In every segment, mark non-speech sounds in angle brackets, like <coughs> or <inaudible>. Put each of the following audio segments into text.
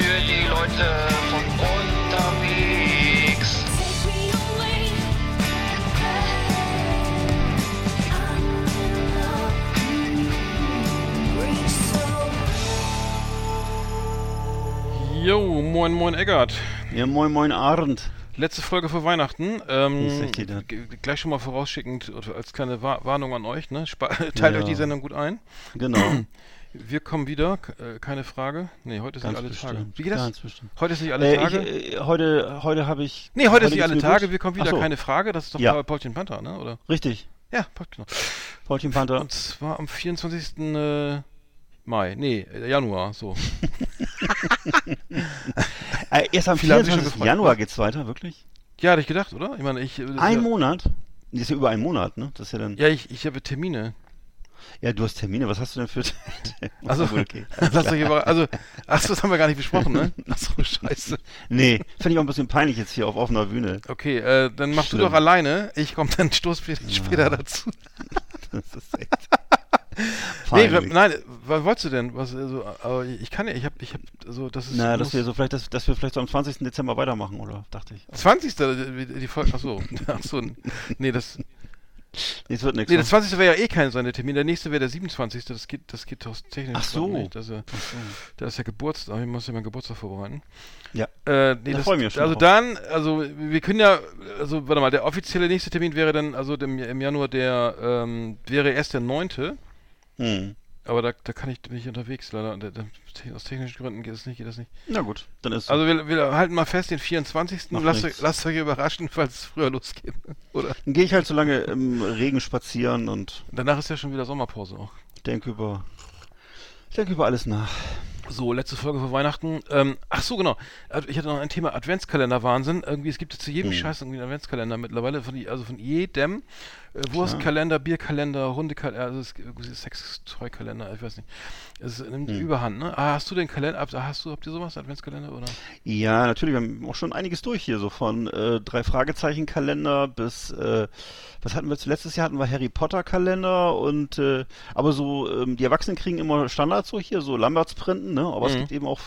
Für die Leute von unterwegs. Jo, moin moin Eggert. Ja, moin moin Arndt. Letzte Folge vor Weihnachten. Ähm, gleich schon mal vorausschickend oder als kleine Wa Warnung an euch. Ne? <laughs> Teilt Ja. euch die Sendung gut ein. Genau. <clears throat> Wir kommen wieder, äh, keine Frage. Nee, heute ist nicht alle bestimmt. Tage. Wie geht das? Heute ist nicht alle Äh, Tage. ich, äh, heute heute habe ich. nee, heute ist nicht geht's alle Tage. gut. Wir kommen wieder, so, keine Frage. Das ist doch Ja. Paul- Paulchen Panther, ne? Oder? Richtig. Ja, genau. Paulchen Panther. Und zwar am 24. Äh, Mai. Nee, äh, Januar, so. <laughs> Erst am Viele haben sich schon 24. gefreut. Januar geht's weiter, wirklich? Ja, hatte ich gedacht, oder? Ich meine, ich. ist Ein ja, Monat? Das ist ja über einen Monat, ne? Das ist ja dann. Ja, ich, ich habe Termine. Du hast Termine. Was hast du denn für. Also, <laughs> okay. <laughs> Lass euch über, also, ach, das haben wir gar nicht besprochen, ne? <laughs> Ach so, scheiße. Nee, finde ich auch ein bisschen peinlich jetzt hier auf offener Bühne. Okay, äh, dann machst du Schlimm. doch alleine. Ich komme dann stoß später dazu. Das ist echt. Nee, peinlich. nein, was wolltest du denn? Was, also, aber ich kann ja, ich habe, ich habe, so, das ist. Na, dass wir so vielleicht, dass, dass wir vielleicht so am 20. Dezember weitermachen, oder? Dachte ich. 20. die, die Folge, ach so, ach so, nee, das, Nee, es wird nichts. nee, ne? das 20. wäre ja eh kein seine Termin, der nächste wäre der 27. Das geht, das geht doch technisch Ach so. nicht. Das ist ja, Ach so. da ist ja Geburtstag, ich muss ja meinen Geburtstag vorbereiten. Ja. Äh, nee, Da das, freu ich mich schon also drauf. dann, also wir können ja, also warte mal, der offizielle nächste Termin wäre dann, also dem, im Januar der, ähm, wäre erst der 9. Hm. Aber da, da kann ich bin ich unterwegs, leider. Da, da, aus technischen Gründen geht es nicht, geht das nicht. Na gut, dann ist. Also wir, wir halten mal fest, den 24. Macht Lasst euch, lasst euch überraschen, <laughs> falls es früher losgeht. <laughs> Oder? Dann gehe ich halt so lange im Regen spazieren und Danach ist ja schon wieder Sommerpause auch. denke über, denke über alles nach. So, letzte Folge vor Weihnachten. Ähm, ach so, genau. Ich hatte noch ein Thema Adventskalender-Wahnsinn. Irgendwie, es gibt zu jedem Hm. Scheiß irgendwie einen Adventskalender mittlerweile. Von also von jedem. Äh, Wurstkalender, Bierkalender, Hundekalender, also es gibt Sextoy-Kalender, ich weiß nicht. Es nimmt Hm. Überhand, ne? Ah, hast du den Kalender, hast du, habt ihr sowas, Adventskalender, oder? Ja, natürlich, wir haben auch schon einiges durch hier, so von äh, drei Fragezeichen-Kalender bis, äh, was hatten wir? Letztes Jahr hatten wir Harry Potter-Kalender und, äh, aber so, ähm, die Erwachsenen kriegen immer Standards so hier, so Lamberts-Printen, ne? Aber es Mhm. gibt eben auch,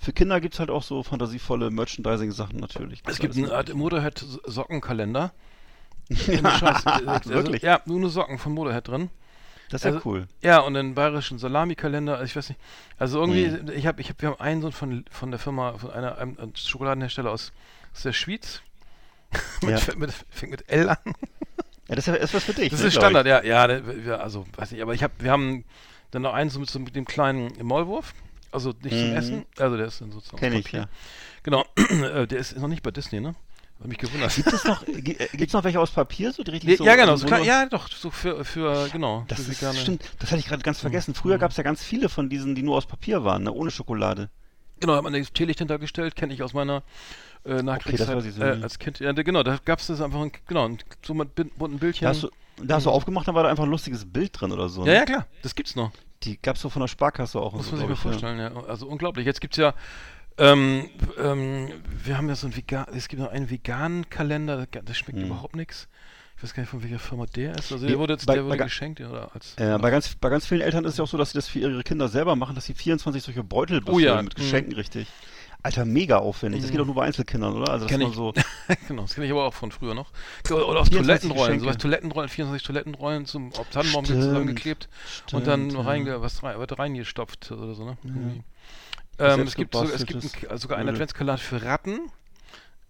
für Kinder gibt's halt auch so fantasievolle Merchandising-Sachen natürlich. Es gibt einen alles Art Motorhead-Sockenkalender. <laughs> Scheiß. <laughs> Also, Wirklich? Ja, nur eine Socken von Motorhead drin. Das ist ja also- cool. Ja, und einen bayerischen Salami-Kalender, also ich weiß nicht. Also irgendwie, Hm. ich habe, ich hab, wir haben einen so von, von der Firma, von einer, einem einem Schokoladenhersteller aus, aus der Schweiz. <laughs> mit, Ja. mit, fängt mit L an. Ja, das ist, ja- was für dich. Das ne, ist Standard, ja, ja, wir, also weiß nicht, aber ich habe, wir haben dann noch einen so mit, so mit dem kleinen Maulwurf, also nicht zum Mhm. Essen, also der ist dann sozusagen Kenn ich, ja. Genau, <clears throat> Äh, der ist noch nicht bei Disney, ne? Hab mich gewundert. Gibt es noch, <laughs> gi- äh, gibt's noch welche aus Papier, so die richtig Ja, so? ja, genau, so nur- ja, doch, so für, für genau. Das für ist, vegane- stimmt, das hatte ich gerade ganz vergessen. Früher Mhm. gab es ja ganz viele von diesen, die nur aus Papier waren, ne? ohne Schokolade. Genau, hat man das Teelicht hintergestellt, kenne ich aus meiner äh, Nachkriegszeit so äh, als Kind. Ja, da- genau, da gab es das einfach, ein, genau, ein, so mit bunten Bildchen. Da hast du, da hast du aufgemacht, da war da einfach ein lustiges Bild drin oder so. Mhm. ja, ne? ja, klar, das gibt's noch. Die gab's so von der Sparkasse auch. Muss so, man sich mal vorstellen, ja. Also unglaublich. Jetzt gibt's ja, ähm, ähm, wir haben ja so einen vegan, es gibt noch einen veganen Kalender, das, das schmeckt Mhm. überhaupt nichts. Ich weiß gar nicht, von welcher Firma der ist. Also Nee, der wurde jetzt, bei- der wurde bei geschenkt, ja, oder als. Ja. Äh, bei, ganz, bei ganz vielen Eltern ist es ja auch so, dass sie das für ihre Kinder selber machen, dass sie 24 solche Beutel Oh ja, befüllen mit mhm. Geschenken, richtig. Alter, mega aufwendig. Das Mhm. geht doch nur bei Einzelkindern, oder? Also, dass Kenn man ich. so. <laughs> genau, das kenne ich aber auch von früher noch. Oder, auf 24 Toilettenrollen, Geschenke. sowas Toilettenrollen, 24 Toilettenrollen zum Tannenbaum zusammengeklebt und dann ja. was rein, wird reingestopft oder so, ne? Irgendwie. Ähm, es gibt, so, es gibt ein, sogar einen. Adventskalender für Ratten.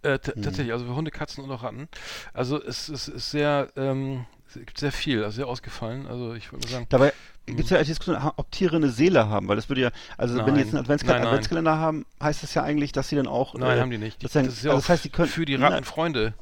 Äh, t- Tatsächlich, also für Hunde, Katzen und auch Ratten. Also es, es ist sehr, ähm, es gibt sehr viel, also sehr ausgefallen. Also ich würde sagen, Dabei gibt es ja die Diskussion, ob Tiere eine Seele haben, weil das würde ja, also wenn die jetzt einen Nein. Adventskalender, Nein, nein. Adventskalender haben, heißt das ja eigentlich, dass sie dann auch. nein, äh, haben die nicht. Die, Das, dann, das ist ja also das heißt, die können für die Na, Rattenfreunde.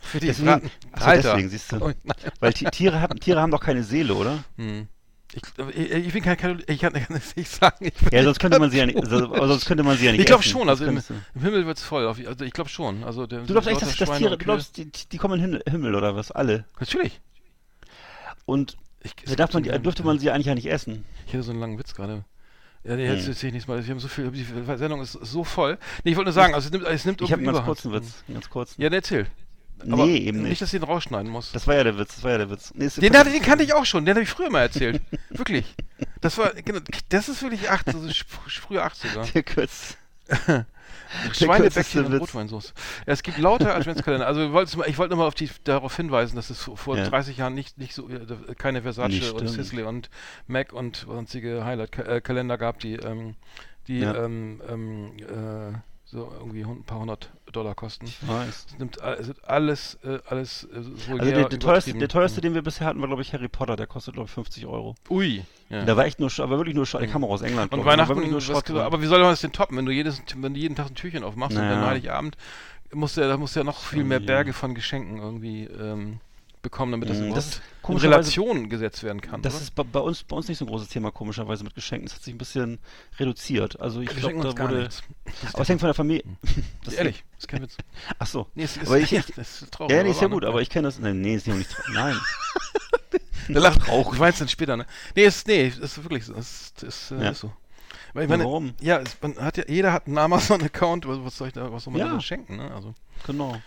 Für die Deswegen- Ratten. Ach so, Alter. deswegen, siehst du. Oh, <laughs> nein. Weil Ti- Tiere haben, Tiere haben doch keine Seele, oder? Hm. Ich, ich, ich bin kein Katholik, ich kann <laughs> es nicht sagen. Ja, sonst könnte man sie ja nicht, also, sonst könnte man sie ja nicht Ich glaube schon, also im, im Himmel wird's voll. Auf, also ich glaube schon. Also der, du glaubst echt, dass, dass Tiere, du glaubst, die, die kommen in den Himmel oder was? Alle. Natürlich. Und Ich, da darf man, die- dürfte man sie eigentlich ja nicht essen. Ich hätte so einen langen Witz gerade. Ja, nee, jetzt Hm. erzähl ich nichts mal. Wir haben so viel, die Sendung ist so voll. Nee, ich wollte nur sagen, also es nimmt, es nimmt Ich habe einen ganz kurzen Witz. Einen ganz kurzen. Ja, dann erzähl. nee, eben Nicht, nicht. dass ich den rausschneiden muss. Das war ja der Witz, das war ja der Witz. Nee, Den, hatte, den kannte ich auch schon, den habe ich früher mal erzählt. <laughs> wirklich. Das war, genau, das ist wirklich 8, das ist fr- frühe 80er. Der kurz. <laughs> Schweinebäckchen und Witz. Rotweinsauce. Ja, es gibt lauter Adventskalender. Also ich wollte nur mal auf die, darauf hinweisen, dass es vor Ja. 30 Jahren nicht, nicht so äh, keine Versace Nicht und. Sisley und Mac und sonstige Highlight-Kalender gab, die, ähm, die Ja. ähm, ähm, äh, so irgendwie ein paar hundert Dollar kosten. Weiß. Es nimmt a- es alles, äh, alles äh, vulgär Also der, der, teuerste, der teuerste, den wir bisher hatten, war glaube ich Harry Potter. Der kostet glaube ich 50 Euro. Ui. Ja. Der war echt nur, aber wirklich nur, der kam auch aus England. Und. Da Weihnachten, nur was, Schrott drin. aber wie soll man das denn toppen, wenn du jedes, wenn du jeden Tag ein Türchen aufmachst und Naja. dann Heiligabend musst du da musst du ja noch viel mehr. Berge von Geschenken irgendwie ähm, bekommen, damit das Mm, das in Relation gesetzt werden kann. Das oder? ist bei, bei, uns, bei uns nicht so ein großes Thema, komischerweise mit Geschenken. Das hat sich ein bisschen reduziert. Also ich Wir glaube, da wurde. <laughs> Aber es hängt von der Familie. <laughs> Das Ehrlich, ist kein Witz. <laughs> Ach so. Nee, es ist, Aber ich- das ist traurig. Ja, nee, ist ja gut, aber ich kenne das. Nein, nee, ist nicht, traurig. Nein. Der lacht auch. Ich weiß dann später, ne? Nee, ist, nee, ist wirklich so. Ist, ist, äh, Ja. ist so. Weil ich meine, warum? Ja, es, man hat ja, jeder hat einen Amazon-Account, was, was soll ich da, was soll man Ja. da schenken, ne? Also. Genau.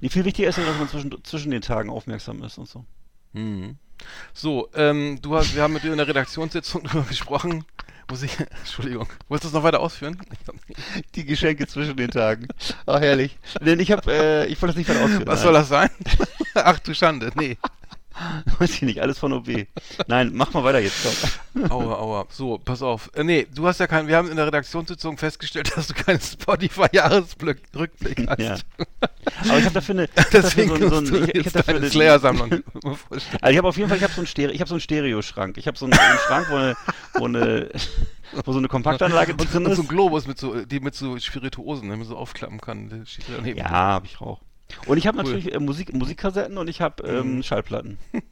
Nee, viel wichtiger ist ja, dass man zwischen, zwischen den Tagen aufmerksam ist und so. Mhm. So, ähm, du hast, wir haben mit dir in der Redaktionssitzung <laughs> darüber gesprochen. Muss ich, <laughs> Entschuldigung, wolltest du es noch weiter ausführen? Die Geschenke zwischen den Tagen. Ach, herrlich. Denn ich habe, äh, ich wollte das nicht weiter ausführen. was soll das sein? <laughs> Ach du Schande, nee. <laughs> Weiß ich nicht, alles von OB. Nein, mach mal weiter jetzt. Komm. Aua, aua. So, pass auf. Äh, nee, du hast ja keinen, wir haben in der Redaktionssitzung festgestellt, <laughs> dass du keinen Spotify-Jahresrückblick hast. Ja. Aber ich habe dafür eine, Deswegen dafür so, so ein, ich, ich hab dafür eine- <laughs> Slayer-Sammlung. Also ich habe auf jeden Fall, ich habe so einen Stereo, ich habe so einen Stereoschrank. Ich habe so einen, einen Schrank, wo eine, wo eine, wo so eine Kompaktanlage Und, drin und ist. so ein Globus mit so, die mit so Spirituosen, den man so aufklappen kann. Ja, habe ich auch. Und ich habe Cool. natürlich äh, Musik, Musikkassetten und ich habe ähm, Mhm. Schallplatten. <laughs>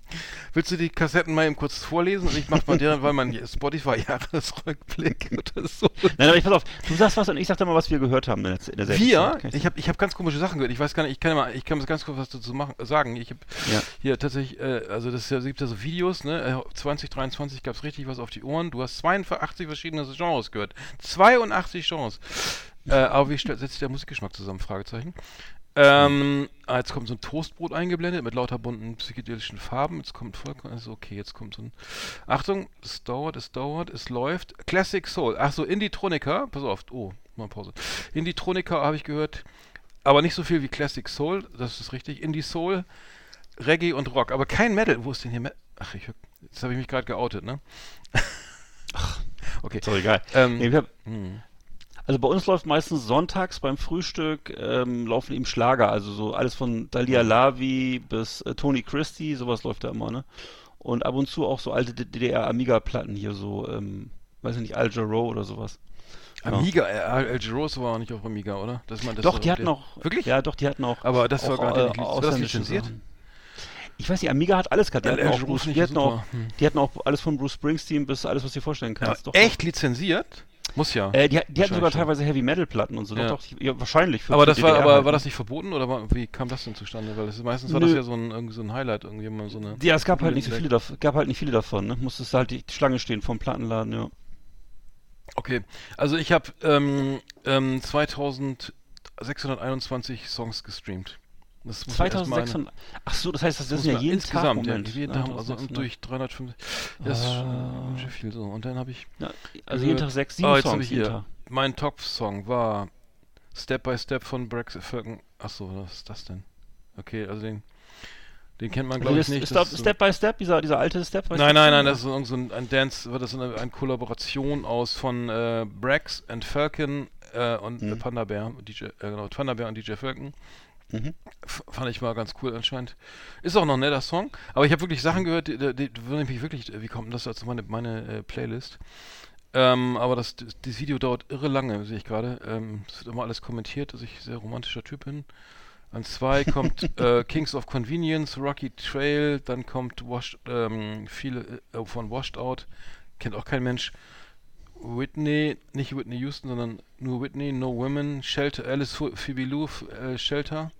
Willst du die Kassetten mal eben kurz vorlesen und ich mach mal dir, weil mein Spotify-Jahresrückblick <laughs> oder so. Nein, aber ich pass auf, du sagst was und ich sag dann mal, was wir gehört haben in der, in der Wir? Zeit. Kann Ich habe ich hab ganz komische Sachen gehört. Ich weiß gar nicht, ich kann mal, ich kann mal ganz kurz was dazu machen, sagen. Ich habe Ja. hier tatsächlich, äh, also das ja, gibt ja so Videos, ne? Äh, 2023 gab es richtig was auf die Ohren. Du hast 82 verschiedene Genres gehört. 82 Genres. Äh, aber wie setzt sich der Musikgeschmack zusammen? Fragezeichen. Ähm, ah, jetzt kommt so ein Toastbrot eingeblendet mit lauter bunten psychedelischen Farben. Jetzt kommt vollkommen, also okay, jetzt kommt so ein. Achtung, es dauert, es dauert, es läuft. Classic Soul. Ach so, Indie-Tronica. Pass auf. Oh, mal Pause. Indie-Tronica habe ich gehört. Aber nicht so viel wie Classic Soul. Das ist richtig. Indie Soul, Reggae und Rock. Aber kein Metal. Wo ist denn hier Metal? Ach, ich, jetzt habe ich mich gerade geoutet, ne? <laughs> okay. Ist doch egal. Ähm, Nee, wir haben, hm. Also bei uns läuft meistens sonntags beim Frühstück ähm, laufen eben Schlager, also so alles von Dalia Lavi bis äh, Tony Christie, sowas läuft da immer, ne? Und ab und zu auch so alte DDR Amiga Platten hier so, ähm, weiß ich nicht, Al Jarreau oder sowas. Ja. Amiga, äh, Al Rose war auch nicht auf Amiga, oder? Das, man, das doch, war die hatten auch Wirklich? Ja, doch, die hatten auch Aber das war auch, gar äh, nicht war ausländische lizenziert? Sachen. Ich weiß nicht, Amiga hat alles gehabt. Die, hatten auch, Jarreau Bruce, nicht die, hatten auch, die hatten auch alles von Bruce Springsteen bis alles, was du dir vorstellen Ja, kannst. doch, echt lizenziert? Muss ja. Äh, die, die hatten sogar teilweise Heavy Metal Platten und so. Ja. Doch, doch, ja, wahrscheinlich. Für, aber das war, aber halt, war ne? das nicht verboten oder war, wie kam das denn zustande? Weil das, meistens war das ja so ein, irgendwie so ein Highlight, irgendwie mal so eine. Ja, es gab halt nicht so viele davon, gab halt nicht viele davon, ne? Musstest halt die Schlange stehen vom Plattenladen, ja. Okay, also ich habe ähm, ähm, 2621 Songs gestreamt. Das muss man erst mal eine- 2600. Ach so, das heißt, das, muss ist ja jeden insgesamt, Tag, ja, jeden Tag, also 2600. durch 350. Das ist schon, Ah. schön viel so. Und dann habe ich Ja, also jeden Tag sechs, sieben Oh, jetzt hab Songs ich hier. Tag. Mein Top-Song war Step by Step von Brexit Falcon. Achso, was ist das denn? Okay, also den, den kennt man Also glaube ich das nicht. ist das Step, ist so- Step by Step, dieser, dieser alte Step by Nein, Step. nein, nein, Song, das ist irgend so ein, ein Dance, das so eine, eine Kollaboration aus von äh, Brax and Falcon äh, und äh, Panda Bear, DJ, äh, genau, Panda Bear und DJ Falcon. Mhm. Fand ich mal ganz cool anscheinend. Ist auch noch ein netter Song, aber ich habe wirklich Sachen gehört, die, die, die wundern mich wirklich, wie kommt denn das als meine, meine äh, Playlist? Ähm, aber das, das, dieses Video dauert irre lange, sehe ich gerade. Ähm, es wird immer alles kommentiert, dass ich ein sehr romantischer Typ bin. An zwei <laughs> kommt äh, Kings of Convenience, Rocky Trail, dann kommt Washed, ähm, viele äh, von Washed Out, kennt auch kein Mensch. Whitney, nicht Whitney Houston, sondern nur Whitney, No Women, Shelter, Alice Phoebe Lou, äh, Shelter.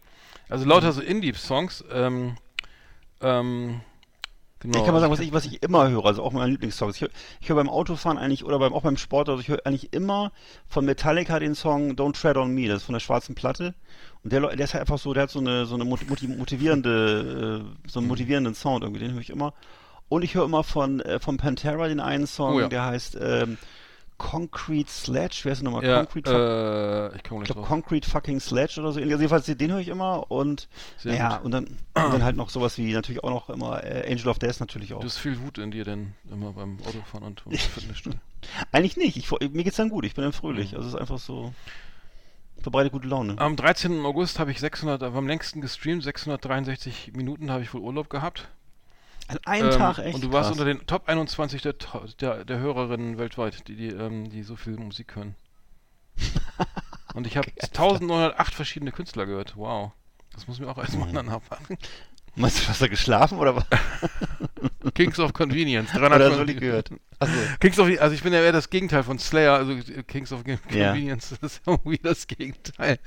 Also lauter so Indie-Songs. Ähm, ähm, genau. Ich kann mal sagen, was ich, was ich immer höre, also auch meine Lieblingssongs. Ich höre ich höre beim Autofahren eigentlich oder beim, auch beim Sport, also ich höre eigentlich immer von Metallica den Song Don't Tread on Me, das ist von der schwarzen Platte. Und der, der ist halt einfach so, der hat so eine, so eine moti- moti- motivierende, äh, so einen motivierenden Sound irgendwie, den höre ich immer. Und ich höre immer von, äh, von Pantera den einen Song, Oh ja. der heißt ähm, Concrete Sledge, wer ist denn nochmal? ja, Concrete äh, ich ich glaube drauf. Concrete Fucking Sledge oder so. Also jedenfalls den höre ich immer und Sehr ja, und dann, und dann halt noch sowas wie natürlich auch noch immer äh, Angel of Death natürlich auch. Du hast viel Wut in dir denn immer beim Autofahren und beim <laughs> Fitnessstudio. Eigentlich nicht. Ich, mir geht's dann gut. Ich bin dann Mhm. fröhlich. Also es ist einfach so verbreitet gute Laune. Am 13. August habe ich 600, am längsten gestreamt, 663 Minuten habe ich wohl Urlaub gehabt. An einem Ähm, Tag echt. Und du warst krass. unter den Top 21 der, der, der Hörerinnen weltweit, die, die, ähm, die so viel Musik hören. <laughs> und ich habe 1908 verschiedene Künstler gehört. Wow. Das muss mir auch erstmal Mhm. dann nachmachen. Meinst du, hast du geschlafen oder was? <laughs> Kings of Convenience. Oder 300 so die gehört? Achso. Kings of, also ich bin ja eher das Gegenteil von Slayer, also Kings of Con- Ja. Convenience, das ist irgendwie das Gegenteil.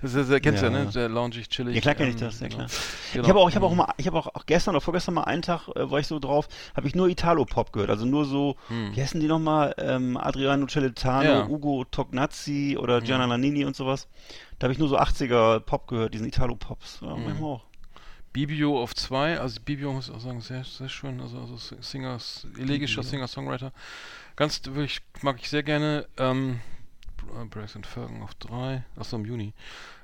Das ist, ja, kennst du ja, Ja. ne? Sehr loungig, chillig. Ja, klar kenn ich ähm, das, ja genau. klar. Genau. Ich habe auch, ich habe auch mal, ich habe auch, auch gestern oder vorgestern mal einen Tag, äh, war ich so drauf, habe ich nur Italo-Pop gehört. Also nur so, wie heißen die nochmal? Ähm, Adriano Celentano, Hm. Ja. Hm. Ugo Tognazzi oder Gianna Nannini und sowas. Da habe ich nur so 80er Pop gehört, diesen Italo-Pops. Ja, Hm. manchmal auch. Bibio auf zwei, also Bibio muss ich auch sagen, sehr, sehr schön, also, also Singers, elegischer Singer-Songwriter. Ganz wirklich, mag ich sehr gerne. Ähm, Braxton Fergen auf drei, achso im Juni.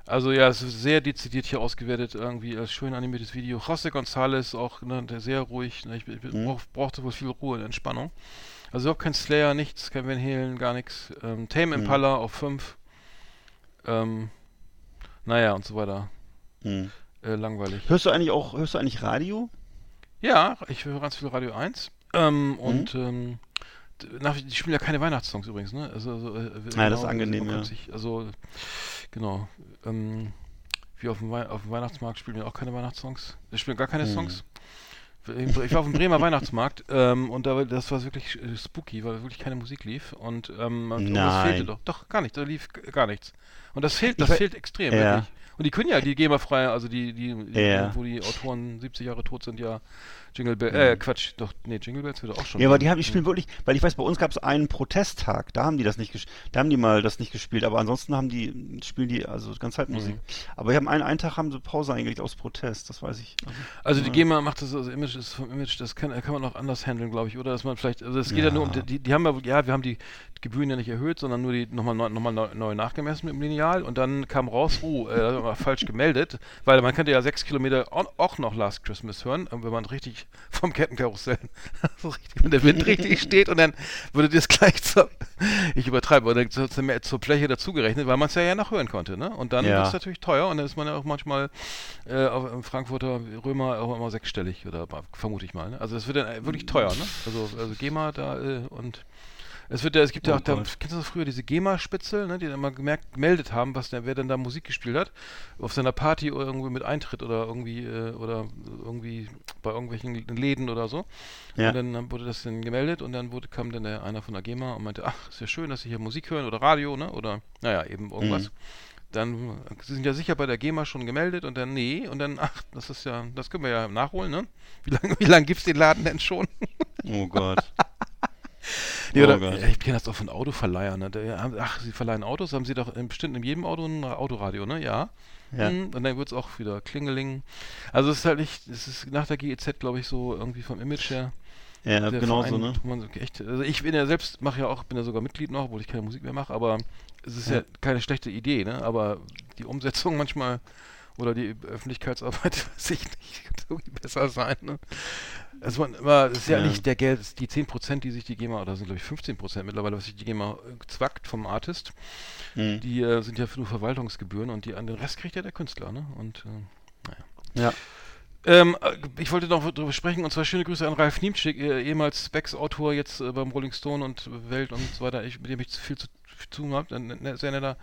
Also ja, es ist sehr dezidiert hier ausgewertet, irgendwie als schön animiertes Video. José González auch, ne, der sehr ruhig, ne, ich, ich Mhm. brauch, brauchte wohl viel Ruhe und Entspannung. Also auch kein Slayer, nichts, kein Van Halen, gar nichts. Ähm, Tame Mhm. Impala auf fünf. Ähm, naja, und so weiter. Hm. Äh, langweilig. Hörst du eigentlich auch, hörst du eigentlich Radio? Ja, ich höre ganz viel Radio 1. Mhm. Ähm, Und ähm, nach, die spielen ja keine Weihnachtssongs übrigens, ne? Also, also, äh, Ja, das ist angenehm, man kann ja. Sich, also, genau. Ähm, wie auf dem, Wei auf dem Weihnachtsmarkt spielen wir auch keine Weihnachtssongs. Wir spielen gar keine Hm. Songs. Ich ich war auf dem Bremer Weihnachtsmarkt ähm, und da, war- das war wirklich äh, spooky, weil wirklich keine Musik lief und ähm, und das Nein. fehlte doch. Doch, gar nicht, da lief gar nichts. Und das fehlt, Ich das fehlt extrem, Ja. wirklich. Und die können ja, die GEMA-frei, also die, die, die Ja. wo die Autoren 70 Jahre tot sind, ja Jingle Bells, äh, Quatsch, doch, nee, Jingle Bells würde auch schon. Mhm. Ja, aber die haben, die spielen wirklich, weil ich weiß, bei uns gab es einen Protesttag, da haben die das nicht gespielt, da haben die mal das nicht gespielt, aber ansonsten haben die, spielen die also ganz halt Musik. Aber wir haben einen, einen Tag haben sie Pause eingelegt aus Protest, das weiß ich. Also die GEMA macht das, also Image ist vom Image, das kann, kann man auch anders handeln, glaube ich, oder? Dass man vielleicht, also es geht ja, Ja. nur um, die- die, die haben ja, ja, wir haben die Gebühren ja nicht erhöht, sondern nur die nochmal neu, nochmal neu, neu nachgemessen mit dem Lineal und dann kam raus, oh, äh, das haben wir falsch gemeldet, weil man könnte ja sechs Kilometer auch, noch Last Christmas hören, wenn man richtig vom Kettenkarussell, <laughs> so richtig, wenn der Wind richtig steht und dann würde das gleich zur, ich übertreibe, oder zur, zur, Fläche dazugerechnet, weil man es ja, ja noch hören konnte, ne? Und dann Ja. ist es natürlich teuer und dann ist man ja auch manchmal äh, auf, im Frankfurter Römer auch immer sechsstellig oder vermute ich mal. Ne? Also es wird dann äh, wirklich teuer, ne? Also, also GEMA da äh, und es wird ja, es gibt ja Oh auch da, Gott. kennst du das früher, diese GEMA-Spitzel, ne, die dann immer gemerkt, gemeldet haben, was der, wer denn da Musik gespielt hat, auf seiner Party oder irgendwie mit Eintritt oder irgendwie, äh, oder irgendwie bei irgendwelchen Läden oder so. Ja. Und dann, wurde das dann gemeldet und dann wurde, kam dann der, einer von der GEMA und meinte, ach, ist ja schön, dass Sie hier Musik hören oder Radio, ne? Oder naja, eben irgendwas. Mhm. Dann, Sie sind ja sicher bei der GEMA schon gemeldet und dann, nee, und dann, ach, das ist ja, das können wir ja nachholen, ne? Wie lange wie lang gibt's den Laden denn schon? Oh Gott. <laughs> Nee, Oh oder, ja, ich kenne das auch von Autoverleihern. Ne? Ach, sie verleihen Autos, haben sie doch bestimmt in jedem Auto ein Autoradio, ne? Ja. Ja. Hm, und dann wird es auch wieder Klingeling. Also es ist halt nicht, es ist nach der GEZ, glaube ich, so irgendwie vom Image her. Ja, genau so, ne? echt, also ich bin ja selbst, mache ja auch, bin ja sogar Mitglied noch, obwohl ich keine Musik mehr mache, aber es ist ja. Ja. keine schlechte Idee, ne? Aber die Umsetzung <laughs> manchmal oder die Öffentlichkeitsarbeit, <laughs> weiß ich nicht, könnte irgendwie besser sein, ne? Also man, aber es ist ja, Ja. nicht der Geld, es die 10%, die sich die GEMA, oder sind glaube ich 15% mittlerweile, was sich die GEMA äh, zwackt vom Artist. Hm. Die äh, sind ja nur Verwaltungsgebühren und die an den Rest kriegt ja der Künstler, ne? Und äh, naja. Ja. Ähm, äh, ich wollte noch darüber sprechen, und zwar schöne Grüße an Ralf Niemczyk, ehemals Specs-Autor, jetzt äh, beim Rolling Stone und Welt und so weiter, ich, mit dem ich zu viel zu zu tun habe. Ein ne- sehr netter,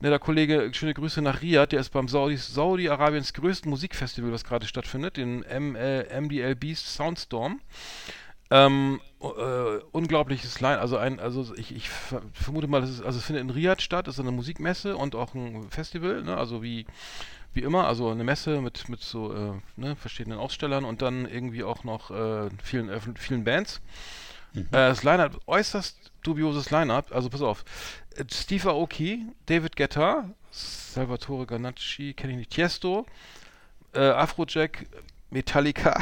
netter Kollege. Schöne Grüße nach Riyadh, der ist beim Saudi, Saudi-Arabiens größten Musikfestival, was gerade stattfindet, den M, äh, MDL Beast Soundstorm. Ähm, äh, unglaubliches Line, also ein, also ich, ich ver vermute mal, das ist, also es findet in Riyadh statt, ist eine Musikmesse und auch ein Festival, ne, also wie, wie immer, also eine Messe mit, mit so, äh, ne, verschiedenen Ausstellern und dann irgendwie auch noch äh, vielen, vielen Bands. Äh, das Line-Up, äußerst dubioses Line-Up, also pass auf, äh, Steve Aoki, David Guetta, Salvatore Ganacci, kenne ich nicht, Tiesto, äh, Afrojack, Metallica.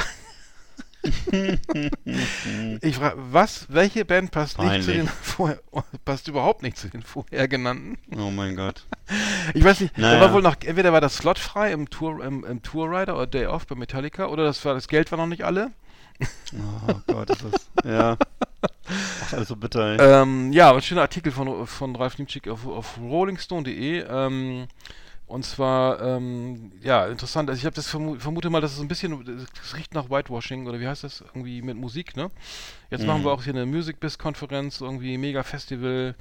<laughs> ich frage, was, welche Band passt nicht zu den vorher, <laughs> passt überhaupt nicht zu den vorher genannten? Oh mein Gott. <laughs> Ich weiß nicht, da Naja. war wohl noch, entweder war das Slot frei im Tour, im, im Tour Rider oder Day Off bei Metallica oder das war, das Geld war noch nicht alle. Oh Gott, ist das. Ja. Ach, alles so bitter, ey. Ähm, ja, ein schöner Artikel von, von Ralf Niemczyk auf, auf rollingstone.de. Ähm, und zwar, ähm, ja, interessant. Also ich habe das vermu vermute mal, dass es ein bisschen, es riecht nach Whitewashing oder wie heißt das? Irgendwie mit Musik, ne? Jetzt machen wir auch hier eine Music Biz Konferenz, irgendwie mega Festival,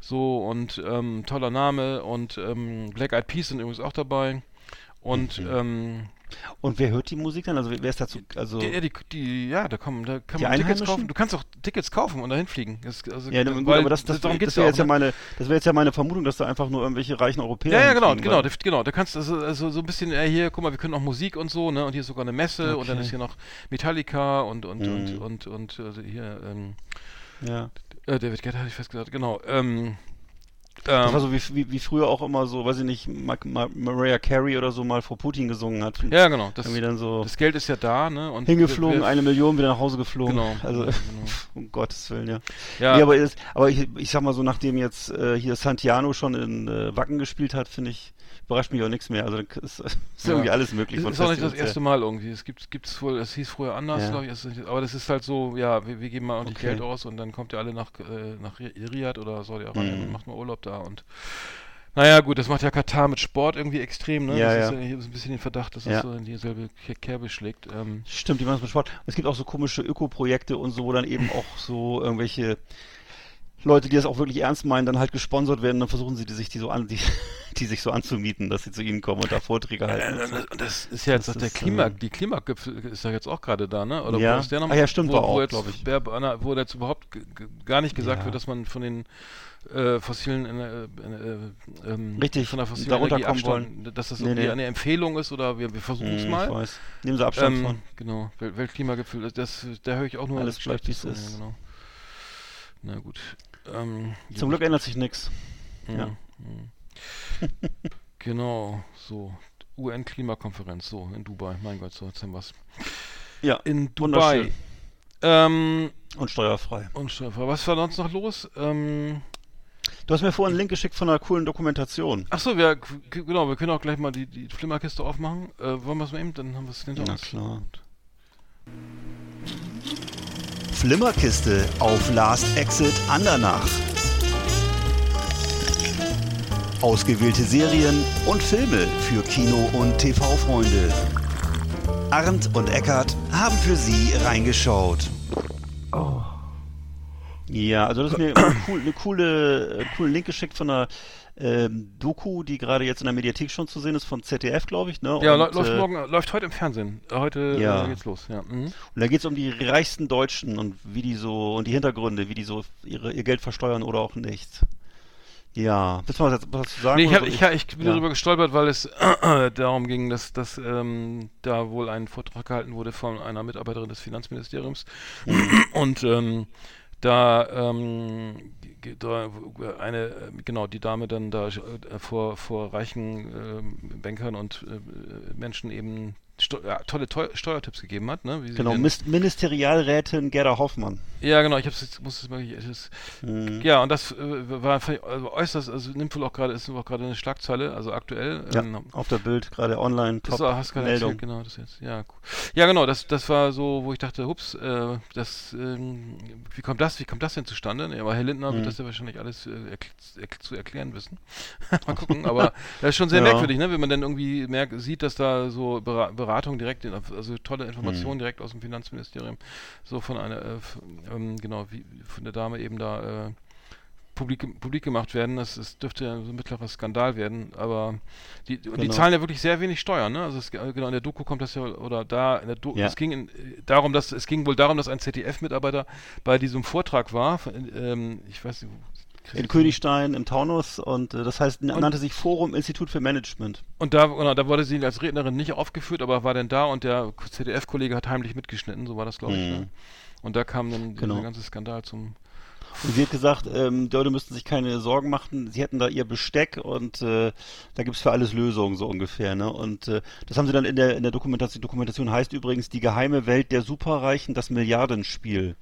so und ähm, toller Name und ähm, Black Eyed Peas sind übrigens auch dabei. Und ähm, Und wer hört die Musik dann? Also wer ist dazu? Also die, ja, die, die, ja, da kommen, da kann man Tickets kaufen. Du kannst auch Tickets kaufen und dahin fliegen. Das, also, ja, gut, aber das, das, darum das, wäre ja jetzt ja ne? meine, das wäre jetzt ja meine Vermutung, dass da einfach nur irgendwelche reichen Europäer. Ja, ja, genau, genau, da- genau. Da kannst also, also so ein bisschen, äh, hier, guck mal, wir können auch Musik und so, ne? Und hier ist sogar eine Messe und dann Okay. ist hier noch Metallica und und und Mhm. und und, also hier ähm, Ja. äh, David Guetta hatte ich fest gesagt, genau. Ähm, Das ähm, war so wie, wie, wie früher auch immer so, weiß ich nicht, Ma Ma Mariah Carey oder so mal vor Putin gesungen hat. ja, genau. Das, so das Geld ist ja da, ne? Und hingeflogen, wir- eine Million wieder nach Hause geflogen. Genau, Also, genau, <laughs> um Gottes Willen, ja. Ja, Nee, aber, ist, aber ich, ich sag mal so, nachdem jetzt äh, hier Santiano schon in äh, Wacken gespielt hat, finde ich, überrascht mich auch nichts mehr. Also ist, <laughs> ist Ja. irgendwie alles möglich. Das ist auch nicht das Festivals erste Mal irgendwie. Es gibt es wohl, es hieß früher anders, Ja. glaube ich. Es aber das ist halt so, ja, wir, wir geben mal ordentlich Okay. Geld aus und dann kommt ihr alle nach, äh, nach Ri- Riyadh oder Saudi-Arabien Mhm. und macht mal Urlaub da und naja, gut, das macht ja Katar mit Sport irgendwie extrem, ne? Ja, das ja. Ist, ich habe ein bisschen den Verdacht, dass Ja. das so in dieselbe Ke- Kerbe schlägt. Ähm, Stimmt, die machen es mit Sport. Es gibt auch so komische Öko-Projekte und so, wo dann eben auch so irgendwelche Leute, die das auch wirklich ernst meinen, dann halt gesponsert werden, dann versuchen sie die sich die so an, die, <laughs> die sich so anzumieten, dass sie zu ihnen kommen und da Vorträge halten. und so. äh, das ist ja jetzt Das auch der Klima, äh, die Klimagipfel ist ja jetzt auch gerade da, ne? Oder Ja. wo ist der noch? Ah ja, stimmt, wo, war wo auch, jetzt, glaub ich. wer- wo jetzt überhaupt gar nicht gesagt Ja. wird, dass man von den äh, fossilen äh, äh, ähm, Richtig, von der fossilen da Energie runterkommen abstand, dass das Nee, irgendwie nee. eine Empfehlung ist oder wir, wir versuchen es Hm, mal. Ich weiß. Nehmen sie Abstand Ähm, von. genau, Wel Weltklimagipfel, das, das, da höre ich auch nur Alles Schlechtes wie es zu, ist. Ja, genau. Na gut. Ähm, Zum. Glück ändert sich nichts. Ja. Ja. Mhm. <laughs> genau, so. UN-Klimakonferenz, so, in Dubai. Mein Gott, so, jetzt haben wir's. Ja, In. Dubai. Ähm, Und steuerfrei. und Stefan, was war sonst noch los? Ähm, Du hast mir vorhin einen Link geschickt von einer coolen Dokumentation. achso, wir, genau, wir können auch gleich mal die, die Flimmerkiste aufmachen. Äh, wollen wir es mal eben, dann haben wir es hinter Na uns. klar. Flimmerkiste auf Last Exit Andernach. Ausgewählte Serien und Filme für Kino- und TV-Freunde. Arndt und Eckart haben für Sie reingeschaut. Ja, also das ist mir cool, eine coole, äh, coolen Link geschickt von einer ähm, Doku, die gerade jetzt in der Mediathek schon zu sehen ist, von ZDF, glaube ich. Ne? Ja, und, lä- läuft äh, morgen, läuft heute im Fernsehen. Äh, Heute Ja. äh, geht's los, ja. Mhm. Und da geht es um die reichsten Deutschen und wie die so und die Hintergründe, wie die so ihre, ihr Geld versteuern oder auch nicht. Ja, willst du mal was, dazu sagen? Nee, ich, hab, soll ich, ich bin ja. darüber gestolpert, weil es <clears throat> darum ging, dass, dass ähm, da wohl ein Vortrag gehalten wurde von einer Mitarbeiterin des Finanzministeriums. Und ähm, da, ähm, da eine, äh, genau, die Dame dann da äh, vor, vor reichen ähm, Bankern und äh, Menschen eben tolle Teu Steuertipps gegeben hat, ne? Genau, Ministerialrätin Gerda Hoffmann. Ja, genau, ich hab's muss es ist, Mhm. ja, und das äh, war ich, also äußerst, also nimmt wohl auch gerade, ist auch gerade eine Schlagzeile, also aktuell. Ja, ähm, auf der Bild, gerade online, top war, hast Meldung. erzählt, genau, das jetzt. Ja, cool. ja, genau, das, das war so, wo ich dachte, hups, äh, das, ähm, wie kommt das, wie kommt das denn zustande? Ja, aber Herr Lindner Mhm. wird das ja wahrscheinlich alles äh, erkl erkl zu erklären wissen. <laughs> Mal gucken, aber <laughs> das ist schon sehr Ja. merkwürdig, ne, wenn man dann irgendwie merkt, sieht, dass da so Bera Beratung direkt, in, also tolle. Informationen direkt aus dem Finanzministerium, so von einer, äh, ähm, genau, wie von der Dame eben da, äh, publik, publik gemacht werden. Das, das dürfte ja so ein mittlerer Skandal werden, aber die, und die Genau. zahlen ja wirklich sehr wenig Steuern, ne? Also es, äh, genau in der Doku kommt das ja oder da in der Doku, Ja. es ging in, äh, darum, dass es ging wohl darum, dass ein ZDF-Mitarbeiter bei diesem Vortrag war. von, ähm, ich weiß nicht, In Königstein, im Taunus und äh, das heißt, Und- nannte sich Forum Institut für Management. Und da, genau, da wurde sie als Rednerin nicht aufgeführt, aber war dann da und der ZDF-Kollege hat heimlich mitgeschnitten, so war das, glaube ich. Mhm. Ne? Und da kam dann Genau. dieser ganze Skandal zum. Und sie hat gesagt, ähm, die Leute müssten sich keine Sorgen machen, sie hätten da ihr Besteck und äh, da gibt's für alles Lösungen, so ungefähr. Ne? Und äh, das haben sie dann in der, in der Dokumentation, die Dokumentation heißt übrigens Die geheime Welt der Superreichen, das Milliardenspiel.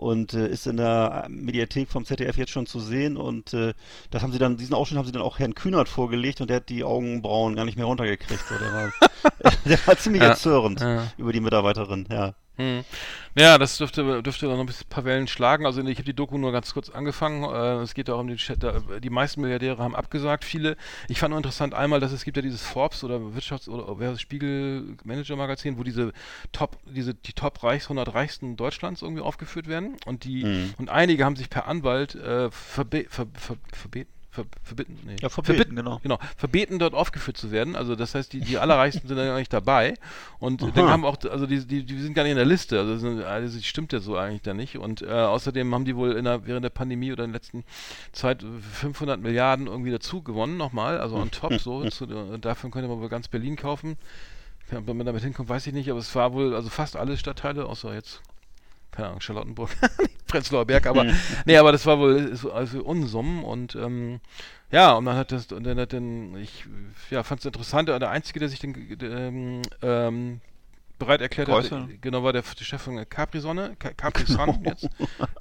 Und äh, ist in der Mediathek vom ZDF jetzt schon zu sehen und äh, das haben sie dann, diesen Ausschnitt haben sie dann auch Herrn Kühnert vorgelegt und der hat die Augenbrauen gar nicht mehr runtergekriegt. So, der, war, <laughs> der war ziemlich Ja, erzürnt ja. über die Mitarbeiterin, ja. Hm. Ja, das dürfte, dürfte dann noch ein paar Wellen schlagen. Also ich habe die Doku nur ganz kurz angefangen. Äh, es geht darum, die, Chat- da- die meisten Milliardäre haben abgesagt, viele. Ich fand nur interessant einmal, dass es gibt ja dieses Forbes oder Wirtschafts- oder Spiegel Manager Magazin, wo diese Top, diese die Top Reichs 100 reichsten Deutschlands irgendwie aufgeführt werden und die Mhm. und einige haben sich per Anwalt äh, verbe ver ver verbeten ver verbitten, nee. Ja, verbeten, genau. genau, verbeten dort aufgeführt zu werden. Also das heißt, die, die <laughs> allerreichsten sind dann gar nicht dabei. Und dann Aha. haben auch, also die, die, die sind gar nicht in der Liste. Also das, sind, also das stimmt ja so eigentlich da nicht. Und äh, außerdem haben die wohl in der, während der Pandemie oder in der letzten Zeit 500 Milliarden irgendwie dazu gewonnen nochmal. Also on top so. <laughs> zu, davon könnte man wohl ganz Berlin kaufen. Ob man damit hinkommt, weiß ich nicht. Aber es war wohl, also fast alle Stadtteile, außer jetzt keine Ahnung, Charlottenburg, <laughs> Prenzlauer Berg, aber <laughs> nee, aber das war wohl so- also Unsummen und ähm, ja, und dann hat das, und dann hat dann, ich ja, fand es interessant, der Einzige, der sich den ähm, ähm, bereit erklärt hat, genau, war der, der Chef von Capri-Sonne, Ca- Capri-Sun <laughs> jetzt,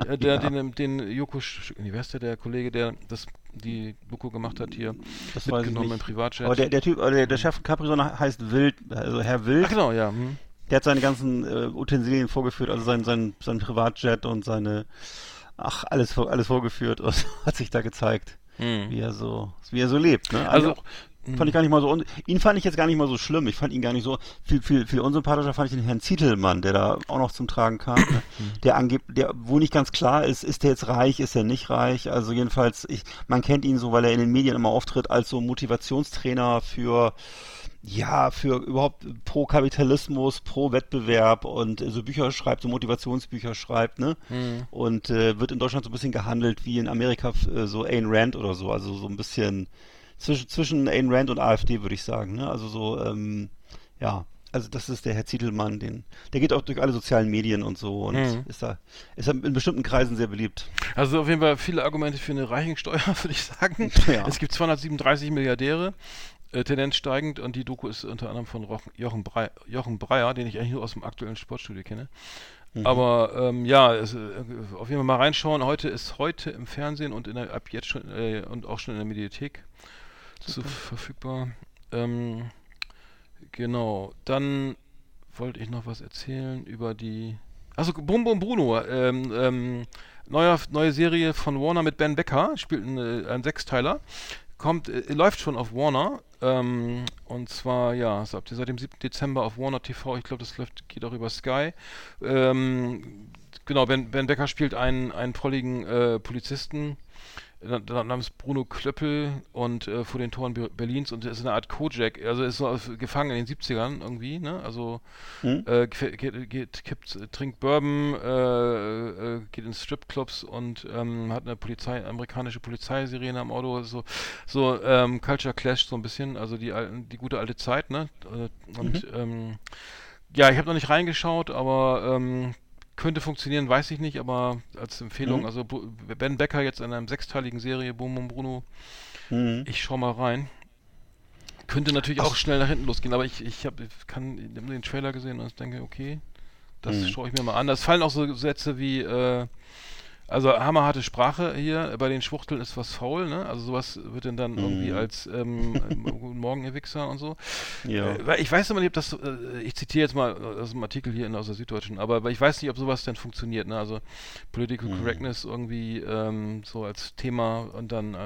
äh, der, Ja. den, den Joko, nee, wer ist der, der Kollege, der das, die Doku gemacht hat hier, Das mitgenommen im. Privatjet. Aber der, der Typ, äh, der, der Chef von Capri-Sonne heißt Wild, also Herr Wild. Ach genau, ja. Hm. Der hat seine ganzen äh, Utensilien vorgeführt, also sein, sein, sein Privatjet und seine, ach, alles, alles vorgeführt und <laughs> hat sich da gezeigt, Hm. wie er so, wie er so lebt. Ne? Also- auch, fand ich gar nicht mal so, ihn fand ich jetzt gar nicht mal so schlimm. Ich fand ihn gar nicht so, viel, viel, viel unsympathischer fand ich den Herrn Zietelmann, der da auch noch zum Tragen kam. Ne? Der angebt, der, wo nicht ganz klar ist, ist der jetzt reich, ist er nicht reich? Also jedenfalls, ich, man kennt ihn so, weil er in den Medien immer auftritt als so Motivationstrainer für, ja, für überhaupt pro Kapitalismus, pro Wettbewerb und äh, so Bücher schreibt, so Motivationsbücher schreibt, ne? Hm. Und äh, wird in Deutschland so ein bisschen gehandelt wie in Amerika äh, so Ayn Rand oder so, also so ein bisschen zwischen, zwischen Ayn Rand und AfD, würde ich sagen, ne? Also so, ähm, ja, also das ist der Herr Zietelmann, den, der geht auch durch alle sozialen Medien und so und Mhm. ist da, ist da in bestimmten Kreisen sehr beliebt. Also auf jeden Fall viele Argumente für eine Reichensteuer, <laughs> würde ich sagen. Ja. Es gibt 237 Milliardäre, äh, Tendenz steigend und die Doku ist unter anderem von Jochen, Brei Jochen Breyer, den ich eigentlich nur aus dem aktuellen Sportstudio kenne. Mhm. Aber ähm, ja, es, äh, auf jeden Fall mal reinschauen. Heute ist heute im Fernsehen und in der, ab jetzt schon äh, und auch schon in der Mediathek zu, verfügbar. Ähm, genau. Dann wollte ich noch was erzählen über die. Also Bum Bum Bruno, ähm, ähm, neuer, neue Serie von Warner mit Ben Becker, spielt ein, ein Sechsteiler. Kommt, äh, läuft schon auf Warner. Ähm, und zwar, ja, ab, seit dem 7. Dezember auf Warner TV. Ich glaube, das läuft, geht auch über Sky. Ähm, genau, Ben, ben Becker spielt einen, einen prolligen äh, Polizisten namens Bruno Klöppel und äh, vor den Toren Be Berlins und ist eine Art Kojak, also ist so gefangen in den 70ern irgendwie, ne? Also Hm? äh, ge- geht, geht, kippt, äh, trinkt Bourbon, äh, äh, geht in Stripclubs und ähm, hat eine Polizei, amerikanische Polizeisirene am Auto, so, so ähm, Culture Clash so ein bisschen, also die die gute alte Zeit, ne? Äh, und ähm, ja, ich habe noch nicht reingeschaut, aber ähm, könnte funktionieren, weiß ich nicht, aber als Empfehlung, Mhm. also Ben Becker jetzt in einer sechsteiligen Serie, Boom Boom Bruno, Mhm. ich schau mal rein. könnte natürlich auch schnell nach hinten losgehen, aber ich, ich habe kann ich hab den Trailer gesehen und ich denke, okay, das Mhm. schaue ich mir mal an. Es fallen auch so Sätze wie, äh, also hammerharte Sprache hier, bei den Schwuchteln ist was faul, ne? Also sowas wird dann, dann irgendwie als ähm, <laughs> Guten Morgen, ihr Wichser und so. Mhm. Ja. Äh, ich weiß immer nicht, ob das, äh, ich zitiere jetzt mal aus dem Artikel hier in, aus der Süddeutschen, aber ich weiß nicht, ob sowas denn funktioniert, ne? Also Political Mhm. Correctness irgendwie ähm, so als Thema und dann äh,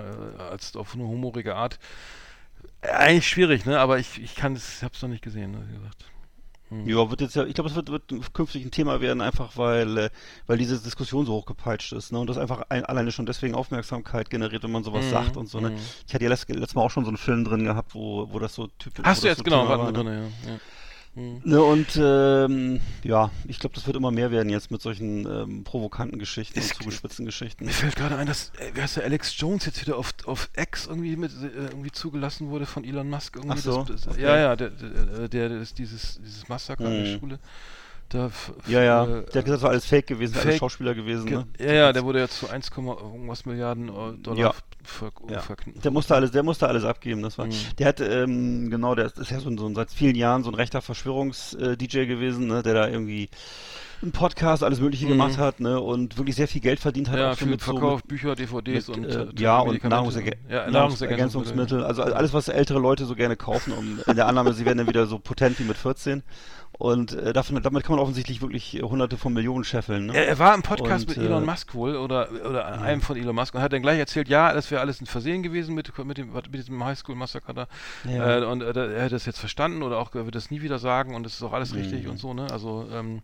als auf eine humorige Art. Äh, eigentlich schwierig, ne? Aber ich, ich kann es, hab's noch nicht gesehen, ne? wie gesagt. Ja, wird jetzt ja, ich glaube, es wird, wird künftig ein Thema werden, einfach weil, äh, weil diese Diskussion so hochgepeitscht ist, ne? Und das einfach ein, alleine schon deswegen Aufmerksamkeit generiert, wenn man sowas Mhm, sagt und so, ne? mhm. Ich hatte ja letzt, letztes Mal auch schon so einen Film drin gehabt, wo, wo das so typisch Hast wo du jetzt so genau, Thema war, ne? drin, ja. ja. Mhm. Ne, und ähm, ja, ich glaube, das wird immer mehr werden jetzt mit solchen ähm, provokanten Geschichten und zugespitzten Geschichten. Mir fällt gerade ein, dass, äh, wie heißt der, Alex Jones jetzt wieder auf, auf X irgendwie mit äh, irgendwie zugelassen wurde von Elon Musk. Irgendwie Ach so, das, das, okay. Ja, ja, der, der, der, der ist dieses, dieses Massaker in der Mhm. Schule. Da, Ja, ja, äh, der hat gesagt, das war alles Fake gewesen, alles Fake- Schauspieler gewesen, ge- ne? Ja, ja, der wurde ja zu 1, irgendwas Milliarden äh, Dollar Ja. ver, Ja. Der musste alles, der musste alles abgeben. Das war, Mhm. der hat, ähm, genau, der ist ja so, so seit vielen Jahren so ein rechter Verschwörungs-DJ gewesen, ne, der da irgendwie einen Podcast, alles Mögliche Mhm. gemacht hat, ne, und wirklich sehr viel Geld verdient hat. ja, so viel mit so Verkauf, mit, Bücher, DVDs mit, und äh, äh, ja, und. Nahrungsergä ja, Nahrungsergänzungsmittel, also alles, was ältere Leute so gerne kaufen, um in der Annahme, sie werden dann wieder so potent wie mit 14. Und äh, davon, damit kann man offensichtlich wirklich hunderte von Millionen scheffeln. Ne? Er, er war im Podcast Und, mit Elon äh, Musk wohl oder, oder einem von Elon Musk und hat dann gleich erzählt, ja, das wäre alles ein Versehen gewesen mit, mit, dem, mit diesem Highschool-Massaker da. Ja. Äh, und äh, er hat das jetzt verstanden oder auch er wird das nie wieder sagen und es ist auch alles richtig Mhm. und so, ne? Also, ähm,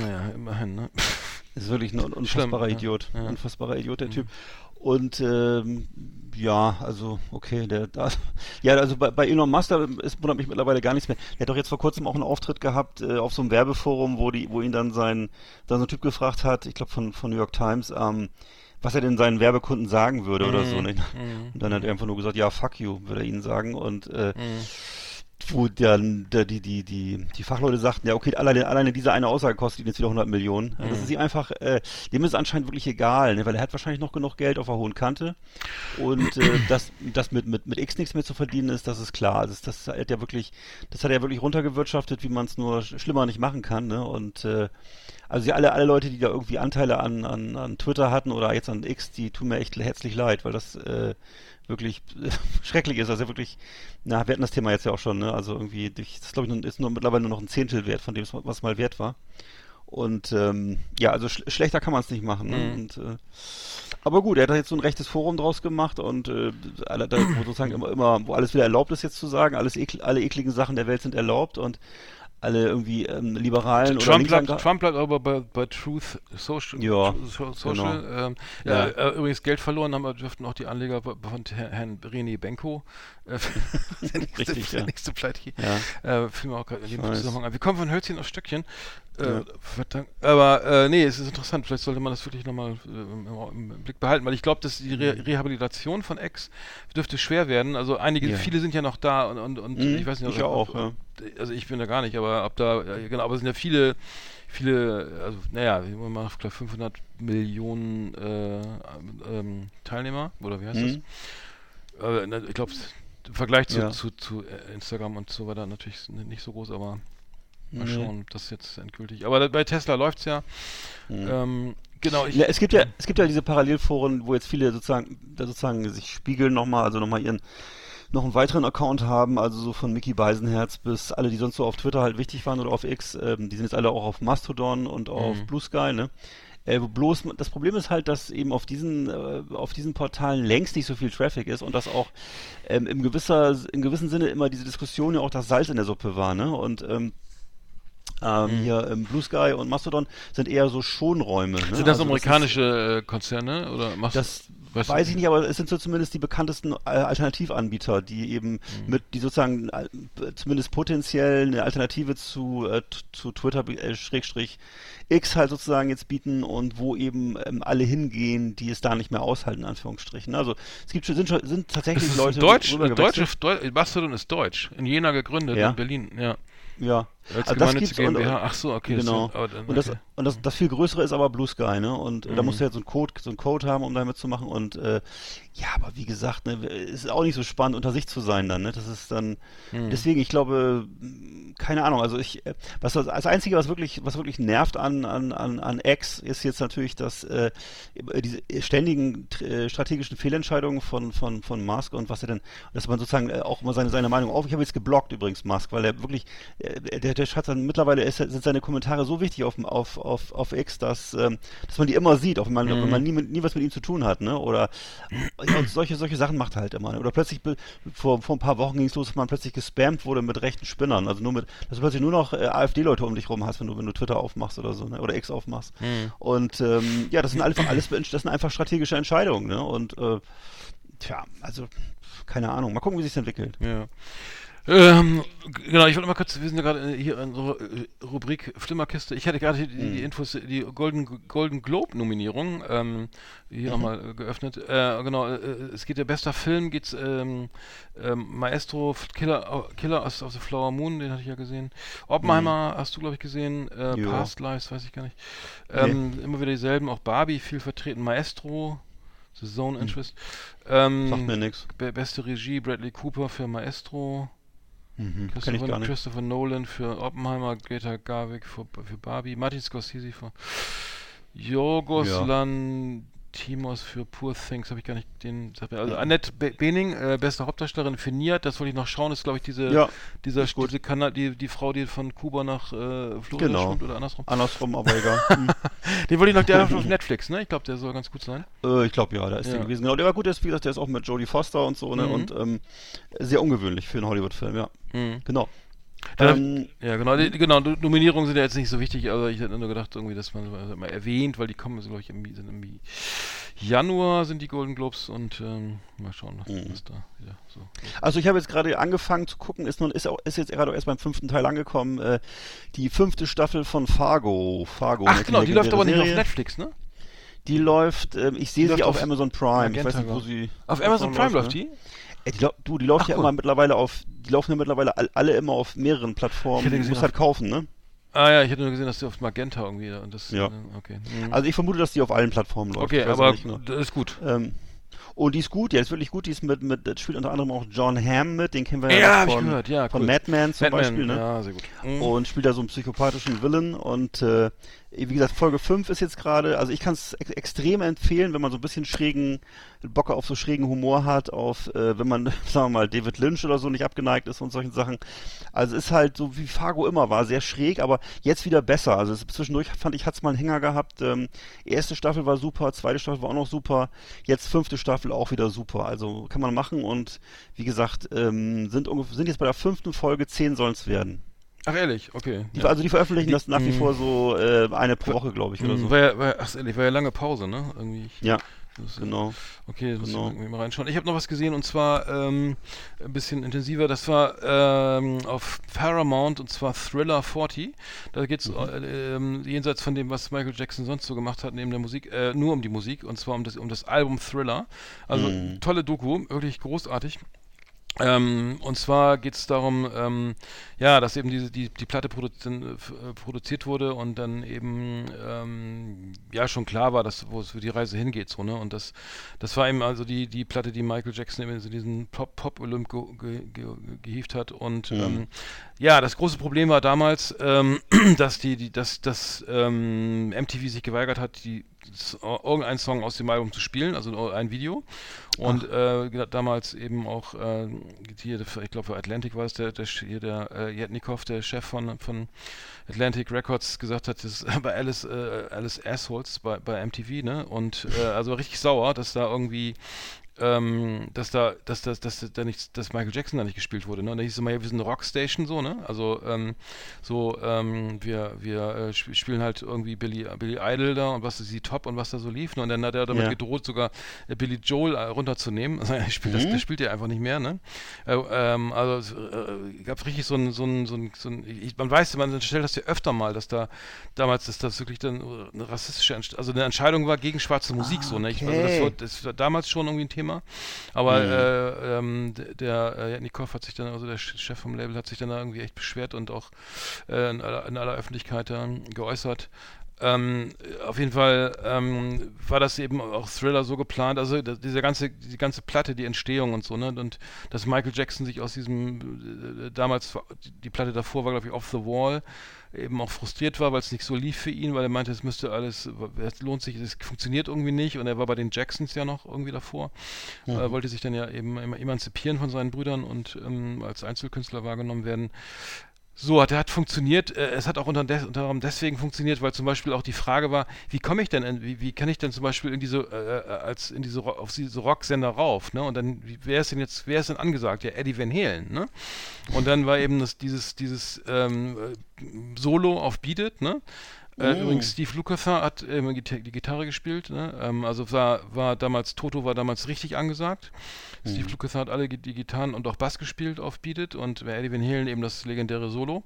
naja, immerhin, ne? Ist wirklich ein un- unfassbarer Schlimm. Idiot. Ja. Unfassbarer Idiot, der Typ. Und ähm, ja, also okay, der da, <laughs> ja, also bei, bei Elon Musk da ist, wundert mich mittlerweile gar nichts mehr. Der hat doch jetzt vor kurzem auch einen Auftritt gehabt äh, auf so einem Werbeforum, wo die, wo ihn dann sein, dann so ein Typ gefragt hat, ich glaube von von New York Times, ähm, was er denn seinen Werbekunden sagen würde oder so. Ne? Mhm. Und dann hat er einfach nur gesagt, ja, fuck you, würde er ihnen sagen. Und äh, Mhm. Wo dann der, die, die, die, die Fachleute sagten, ja, okay, alleine, alleine diese eine Aussage kostet ihn jetzt wieder 100 Millionen. Mhm. Das ist ihm einfach, äh, dem ist es anscheinend wirklich egal, ne, weil er hat wahrscheinlich noch genug Geld auf der hohen Kante. Und äh, <clears throat> dass das mit, mit, mit X nichts mehr zu verdienen ist, das ist klar. Das, das hat er wirklich, das hat er wirklich runtergewirtschaftet, wie man es nur sch- schlimmer nicht machen kann. Ne? Und äh, also die, alle, alle Leute, die da irgendwie Anteile an, an, an Twitter hatten oder jetzt an X, die tun mir echt herzlich leid, weil das äh, wirklich <laughs> schrecklich ist. Also wirklich, na, wir hatten das Thema jetzt ja auch schon, ne? Also irgendwie, ich- das glaube ich ist nur mittlerweile nur noch ein Zehntel wert von dem, was mal wert war. Und ähm, ja, also sch schlechter kann man es nicht machen. Ne? Mhm. Und, äh, aber gut, er hat da jetzt so ein rechtes Forum draus gemacht und äh, alle, da, wo sozusagen immer, immer, wo alles wieder erlaubt ist jetzt zu sagen, alles ekl alle ekligen Sachen der Welt sind erlaubt und alle irgendwie ähm, liberalen oder Trump bleibt, Linksange- Trump bleibt aber bei, bei Truth Social. Ja, so, social genau. ähm, ja. Ja. Äh, übrigens Geld verloren haben, dürften auch die Anleger von Herrn, René Benko. Äh, <laughs> der nächste, Richtig, der ja. nächste Pleite hier. Ja. Äh, fiel mir auch gerade in dem. Zusammenhang ein. Wir kommen von Hölzchen auf Stöckchen. Äh, Ja. Aber äh, nee, es ist interessant. Vielleicht sollte man das wirklich nochmal äh, im, im Blick behalten, weil ich glaube, dass die Re Rehabilitation von Ex dürfte schwer werden. Also einige, Ja. viele sind ja noch da und, und, und Mhm, ich weiß nicht, ich ob, auch, ob, ja. Also ich bin da gar nicht, aber ob da, genau, aber es sind ja viele, viele, also naja, mal, glaube 500 Millionen äh, ähm, Teilnehmer, oder wie heißt Mhm. das? Äh, ich glaube, im Vergleich zu, Ja. zu, zu äh, Instagram und so weiter natürlich nicht so groß, aber mal Nee. schauen, ob das jetzt endgültig. Aber bei Tesla läuft's ja. Mhm. Ähm, genau, ich, Ja, es gibt ja, es gibt ja diese Parallelforen, wo jetzt viele sozusagen, da sozusagen sich spiegeln nochmal, also nochmal ihren, noch einen weiteren Account haben, also so von Mickey Beisenherz bis alle, die sonst so auf Twitter halt wichtig waren oder auf X, ähm, die sind jetzt alle auch auf Mastodon und auf Mhm. Blue Sky, ne? Äh, wo bloß, das Problem ist halt, dass eben auf diesen, äh, auf diesen Portalen längst nicht so viel Traffic ist und dass auch ähm, im gewisser, in gewissem Sinne immer diese Diskussion ja auch das Salz in der Suppe war, ne? Und ähm, ähm, hier ähm, Blue Sky und Mastodon sind eher so Schonräume. Ne? sind das Also ist- amerikanische äh, Konzerne oder machst das du- weiß ich nicht, aber es sind so zumindest die bekanntesten äh, Alternativanbieter, die eben Mhm. mit, die sozusagen äh, zumindest potenziell eine Alternative zu, äh, zu Twitter äh, Schrägstrich X halt sozusagen jetzt bieten und wo eben ähm, alle hingehen, die es da nicht mehr aushalten, in Anführungsstrichen. Also es gibt schon, sind, schon, sind tatsächlich Leute Deutsch, rübergewechselt. deutsche, Deu Mastodon ist deutsch. In Jena gegründet, Ja? in Berlin, ja. Ja. Als Also das gemeinnützige GmbH. Ach so, okay. das genau. sind- aber dann- und, das, okay. Und das, das viel größere ist aber Blue Sky, ne? Und äh, da Mhm. musst du jetzt so einen Code, so einen Code haben, um damit zu machen. Und äh, ja, aber wie gesagt, ne, es ist auch nicht so spannend, unter sich zu sein dann, ne? Das ist dann. Mhm. Deswegen, ich glaube, keine Ahnung. Also ich, äh, was das, das Einzige, was wirklich, was wirklich nervt an an an an X, ist jetzt natürlich, dass äh, diese ständigen äh, strategischen Fehlentscheidungen von von von Musk und was er denn, dass man sozusagen äh, auch mal seine seine Meinung auf. Ich habe jetzt geblockt übrigens Musk, weil er wirklich, äh, der der hat dann mittlerweile ist, sind seine Kommentare so wichtig auf auf auf auf X, dass ähm, dass man die immer sieht, auch wenn man wenn man nie mit, nie was mit ihm zu tun hat, ne? Oder solche solche Sachen macht er halt immer. Ne? Oder plötzlich vor vor ein paar Wochen ging es los, dass man plötzlich gespammt wurde mit rechten Spinnern, also nur mit, dass du plötzlich nur noch äh, AfD-Leute um dich rum hast, wenn du wenn du Twitter aufmachst oder so, ne? Oder X aufmachst. Und ähm, ja, das sind einfach alles das sind einfach strategische Entscheidungen, ne? Und äh, tja, also keine Ahnung. Mal gucken, wie sich entwickelt. Ja. Ähm, genau, ich wollte mal kurz, wir sind ja gerade äh, hier in unserer äh, Rubrik Flimmerkiste. Ich hatte gerade hier die, Mhm. die Infos, die Golden, Golden Globe Nominierung ähm, hier Mhm. nochmal äh, geöffnet. Äh, genau, äh, es geht der bester Film, geht's ähm, ähm, Maestro Killer, äh, Killer of, the Flower Moon, den hatte ich ja gesehen. Oppenheimer hast du, glaube ich, gesehen. Äh, Mhm. Ja. Past Lives, weiß ich gar nicht. Ähm, Immer wieder dieselben, auch Barbie viel vertreten. Maestro, The Zone Interest. Ähm, Mhm. Sagt mir nichts. Be beste Regie Bradley Cooper für Maestro. Mhm. Christopher. Christopher Nolan für Oppenheimer, Greta Garwick für, für Barbie, Martin Scorsese für Yorgos Ja. Lantimos für Poor Things, habe ich gar nicht den. Also Annette Be Bening, äh, beste Hauptdarstellerin für Niert, das wollte ich noch schauen, ist glaube ich diese, Ja, dieser, diese Kanal, die, die Frau, die von Kuba nach äh, Florida Genau. schwimmt oder andersrum. Andersrum, aber egal. <laughs> Hm. Den wollte ich noch, der auf Netflix, ne? Ich glaube, der soll ganz gut sein. Äh, ich glaube ja, da ist Ja. der gewesen. Genau, der war gut, der ist, wie gesagt, der ist auch mit Jodie Foster und so, ne? Mhm. Und ähm, sehr ungewöhnlich für einen Hollywood-Film, ja. Mhm. Genau. Ähm, Ja, genau, die, genau, Nominierungen sind ja jetzt nicht so wichtig, aber ich hätte nur gedacht, irgendwie, dass man so mal erwähnt, weil die kommen, glaube ich, im, sind im Januar sind die Golden Globes und ähm, mal schauen, was, Mhm. was da wieder so. Also ich habe jetzt gerade angefangen zu gucken, ist, nun, ist, auch, ist jetzt gerade erst beim fünften Teil angekommen, äh, die fünfte Staffel von Fargo. Fargo Ach genau, die läuft aber nicht auf. Netflix, ne? Die läuft, ähm, ich sehe Die sie läuft auf, auf Amazon Prime. ich weiß nicht, wo sie... Auf Amazon Prime läuft ne? die? Ey, die, lau- du, die läuft Ach, ja cool. immer mittlerweile auf, die laufen ja mittlerweile all, alle immer auf mehreren Ich Plattformen. Du gesehen musst halt auf- kaufen, ne? Ah ja, ich hätte nur gesehen, dass die auf Magenta irgendwie und das. Ja. äh, Okay. Mhm. Also ich vermute, dass die auf allen Plattformen läuft. okay, Ich aber nicht genau. das ist gut. Ähm, und die ist gut, ja, ist wirklich gut. Die ist mit, mit, das spielt unter anderem auch John Hamm mit, den kennen wir ja, Ja, ich von, gehört, ja, von cool. Mad Men zum Batman, Beispiel, ne? ja, sehr gut. Mhm. Und spielt da so einen psychopathischen Villain und äh, wie gesagt, Folge 5 ist jetzt gerade, also ich kann es ex extrem empfehlen, wenn man so ein bisschen schrägen, Bock auf so schrägen Humor hat, auf, äh, wenn man, <laughs> sagen wir mal, David Lynch oder so nicht abgeneigt ist und solchen Sachen. Also ist halt so, wie Fargo immer war, sehr schräg, aber jetzt wieder besser. Also es, zwischendurch fand ich, hat es mal einen Hänger gehabt. Ähm, erste Staffel war super, zweite Staffel war auch noch super, jetzt fünfte Staffel auch wieder super. Also kann man machen und wie gesagt, ähm, sind, sind jetzt bei der fünften Folge, zehn sollen es werden. Ach ehrlich, okay. Die, ja. Also die veröffentlichen das nach wie vor so äh, eine pro Woche, glaube ich, oder Mhm, so. war ja, war, ach, ehrlich, war ja lange Pause, ne? Irgendwie. ich- Ja, das, genau. Okay, das muss Genau. ich irgendwie mal reinschauen. Ich habe noch was gesehen und zwar ähm, ein bisschen intensiver. Das war ähm, auf Paramount und zwar Thriller 40. Da geht es Mhm. äh, ähm, jenseits von dem, was Michael Jackson sonst so gemacht hat, neben der Musik, äh, nur um die Musik und zwar um das, um das Album Thriller. Also Mhm. tolle Doku, wirklich großartig. Ähm, und zwar geht es darum, ähm, ja, dass eben diese, die, die Platte produzi äh, produziert wurde und dann eben ähm, ja schon klar war, dass wo es für die Reise hingeht, so, ne? Und das, das war eben also die, die Platte, die Michael Jackson eben in diesen Pop, Pop Olymp ge, ge, ge, gehievt hat. Und ähm, ja, das große Problem war damals, ähm, <clears throat> dass die, die, dass, dass ähm, MTV sich geweigert hat, die irgendeinen Song aus dem Album zu spielen, also ein Video. Und äh, damals eben auch äh, hier, ich glaube für Atlantic war es der, der hier der äh, Jetnikov, der Chef von, von Atlantic Records, gesagt hat, das ist <laughs> bei Alice, äh, Alice Assholes bei, bei MTV, ne? Und äh, also richtig sauer, dass da irgendwie ähm, dass da, dass, dass, dass, da nicht, dass Michael Jackson da nicht gespielt wurde, ne? Und da hieß es immer, ja, wir sind eine Rockstation so, ne? Also ähm, so, ähm, wir, wir äh, sp- spielen halt irgendwie Billy, Billy Idol da und was ist die Top und was da so lief, ne? Und dann hat er damit Ja. gedroht, sogar äh, Billy Joel äh, runterzunehmen. <laughs> Also, er spielt das, das spielt er einfach nicht mehr, ne? Äh, ähm, also es äh, gab richtig so ein, so ein, so ein, so ein ich, man weiß, man stellt das ja öfter mal, dass da damals, dass das wirklich dann eine rassistische, also eine Entscheidung war gegen schwarze Musik, so, ne? Ich, also das, war, das war damals schon irgendwie ein Thema, aber äh, ähm, der äh, Jetnikov hat sich dann, also der Ch- Chef vom Label hat sich dann da irgendwie echt beschwert und auch äh, in, aller, in aller Öffentlichkeit dann geäußert. Ähm, auf jeden Fall ähm, war das eben auch Thriller so geplant, also da- diese ganze, die ganze Platte, die Entstehung und so, ne? Und dass Michael Jackson sich aus diesem äh, damals die Platte davor war, glaube ich, Off the Wall, eben auch frustriert war, weil es nicht so lief für ihn, weil er meinte, es müsste alles, es lohnt sich, es funktioniert irgendwie nicht. Und er war bei den Jacksons ja noch irgendwie davor, äh, wollte sich dann ja eben em- emanzipieren von seinen Brüdern und ähm, als Einzelkünstler wahrgenommen werden. So, hat, hat funktioniert. Äh, es hat auch unter, anderem deswegen funktioniert, weil zum Beispiel auch die Frage war, wie komme ich denn, in, wie, wie kann ich denn zum Beispiel in diese, äh, äh, als in diese, auf diese Rocksender rauf, ne? Und dann, wer ist denn jetzt, wer ist denn angesagt? Ja, Eddie Van Halen, ne? Und dann war eben das, dieses, dieses ähm, äh, Solo auf Beat It, ne? Äh, Übrigens, Steve Lukather hat ähm, Gita- die Gitarre gespielt. Ne? Ähm, also war, war damals, Toto war damals richtig angesagt. Steve Lukather hat alle die Gitarren und auch Bass gespielt auf Beat It und Eddie Van Halen eben das legendäre Solo.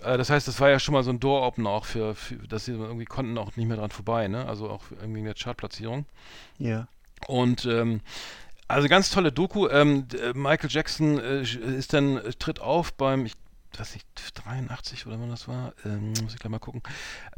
Äh, das heißt, das war ja schon mal so ein Door-Opener auch für, für, dass sie irgendwie konnten auch nicht mehr dran vorbei, ne? Also auch irgendwie in der Chartplatzierung. Ja. Und ähm, also ganz tolle Doku. Ähm, äh, Michael Jackson äh, ist dann äh, tritt auf beim ich weiß nicht 83 oder wann das war, ähm, muss ich gleich mal gucken.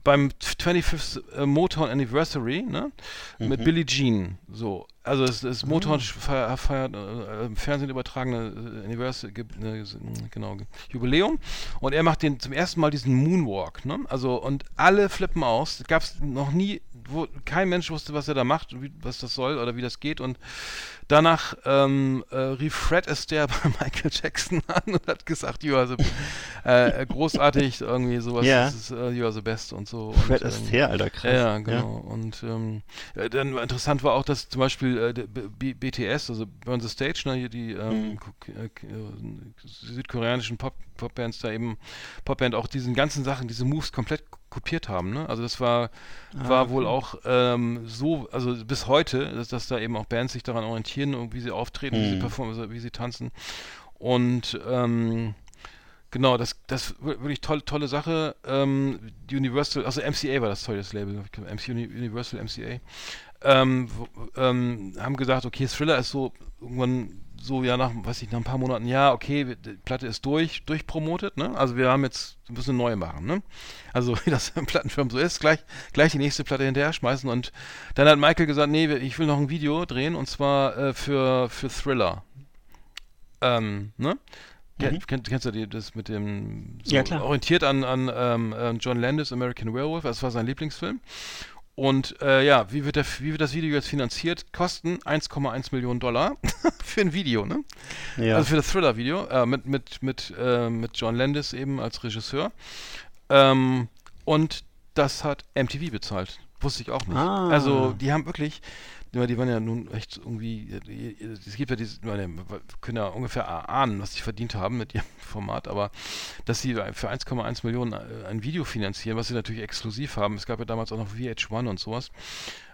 Beim 25th äh, Motown Anniversary, ne, mit Billie Jean. So, also es ist Motown feiert, feiert äh, im Fernsehen übertragene Anniversary, äh, genau Jubiläum. Und er macht den zum ersten Mal diesen Moonwalk, ne? Also und alle flippen aus. Gab es noch nie, wo kein Mensch wusste, was er da macht, wie, was das soll oder wie das geht. Und danach ähm, äh, rief Fred Astaire <laughs> bei Michael Jackson an und hat gesagt, you are the, <laughs> äh, großartig, irgendwie sowas, Ja. das ist, äh, you are the best und so. Fred und, ähm, Astaire, Alter, krass. ja, ja, genau. Und ähm, äh, dann interessant war auch, dass zum Beispiel äh, B BTS, also Burn the Stage, ne, hier die ähm, äh, äh, südkoreanischen Pop Popbands da eben, Popband auch diesen ganzen Sachen, diese Moves komplett kopiert haben. Ne? Also das war, war wohl auch ähm, so, also bis heute, dass, dass da eben auch Bands sich daran orientieren, und wie sie auftreten, wie sie performen, also wie sie tanzen. Und ähm, Genau, das, das wir- wirklich tolle, tolle Sache. Ähm, Universal, also MCA war das toll, das Label, MC Uni- Universal MCA. Ähm, ähm, haben gesagt, okay, Thriller ist so irgendwann so, ja, nach, weiß ich, nach ein paar Monaten, ja, okay, die Platte ist durch, durchpromotet, ne? Also wir haben jetzt, wir müssen eine neue machen, ne? Also <laughs> wie das im Plattenfirmen so ist, gleich, gleich die nächste Platte hinterher schmeißen und dann hat Michael gesagt, nee, ich will noch ein Video drehen und zwar äh, für, für Thriller. Ähm, ne? Ken- Kennst, kennst du die, das mit dem so Ja, klar. orientiert an, an ähm, ähm, John Landis American Werewolf, das war sein Lieblingsfilm. Und äh, ja, wie wird, der, wie wird das Video jetzt finanziert? Kosten 1,1 Millionen Dollar <laughs> für ein Video, ne? Ja. Also für das Thriller-Video äh, mit, mit, mit, äh, mit John Landis eben als Regisseur. Ähm, und das hat MTV bezahlt. Wusste ich auch nicht. Ah. Also die haben wirklich, die die waren ja nun echt irgendwie, es gibt ja diese, wir können ja ungefähr ahnen, was die verdient haben mit ihrem <laughs> Format, aber dass sie für 1,1 Millionen äh, ein Video finanzieren, was sie natürlich exklusiv haben. Es gab ja damals auch noch VH1 und sowas.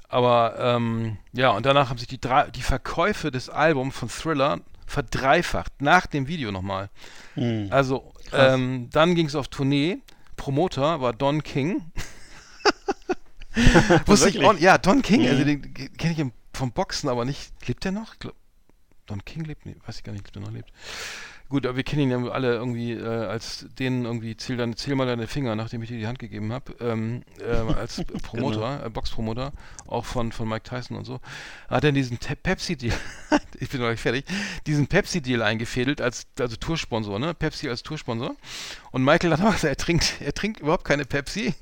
Aber ähm, ja, und danach haben sich die, drei, die Verkäufe des Albums von Thriller verdreifacht, nach dem Video nochmal. Hm. Also, ähm, dann ging es auf Tournee. Promoter war Don King. <laughs> <laughs> Wusste ich auch, ja, Don King, also den kenne ich vom Boxen, aber nicht. Lebt der noch? Glaub, Don King lebt, nee, weiß ich gar nicht, ob der noch lebt. Gut, aber wir kennen ihn ja alle irgendwie äh, als den irgendwie, zähl, deine, zähl mal deine Finger, nachdem ich dir die Hand gegeben habe, ähm, äh, als <laughs> Promoter, äh, Boxpromoter, auch von, von Mike Tyson und so, hat er diesen Pepsi-Deal, <laughs> ich bin noch nicht fertig, diesen Pepsi-Deal eingefädelt als also Toursponsor, ne? Pepsi als Toursponsor. Und Michael hat gesagt, er trinkt, er trinkt überhaupt keine Pepsi.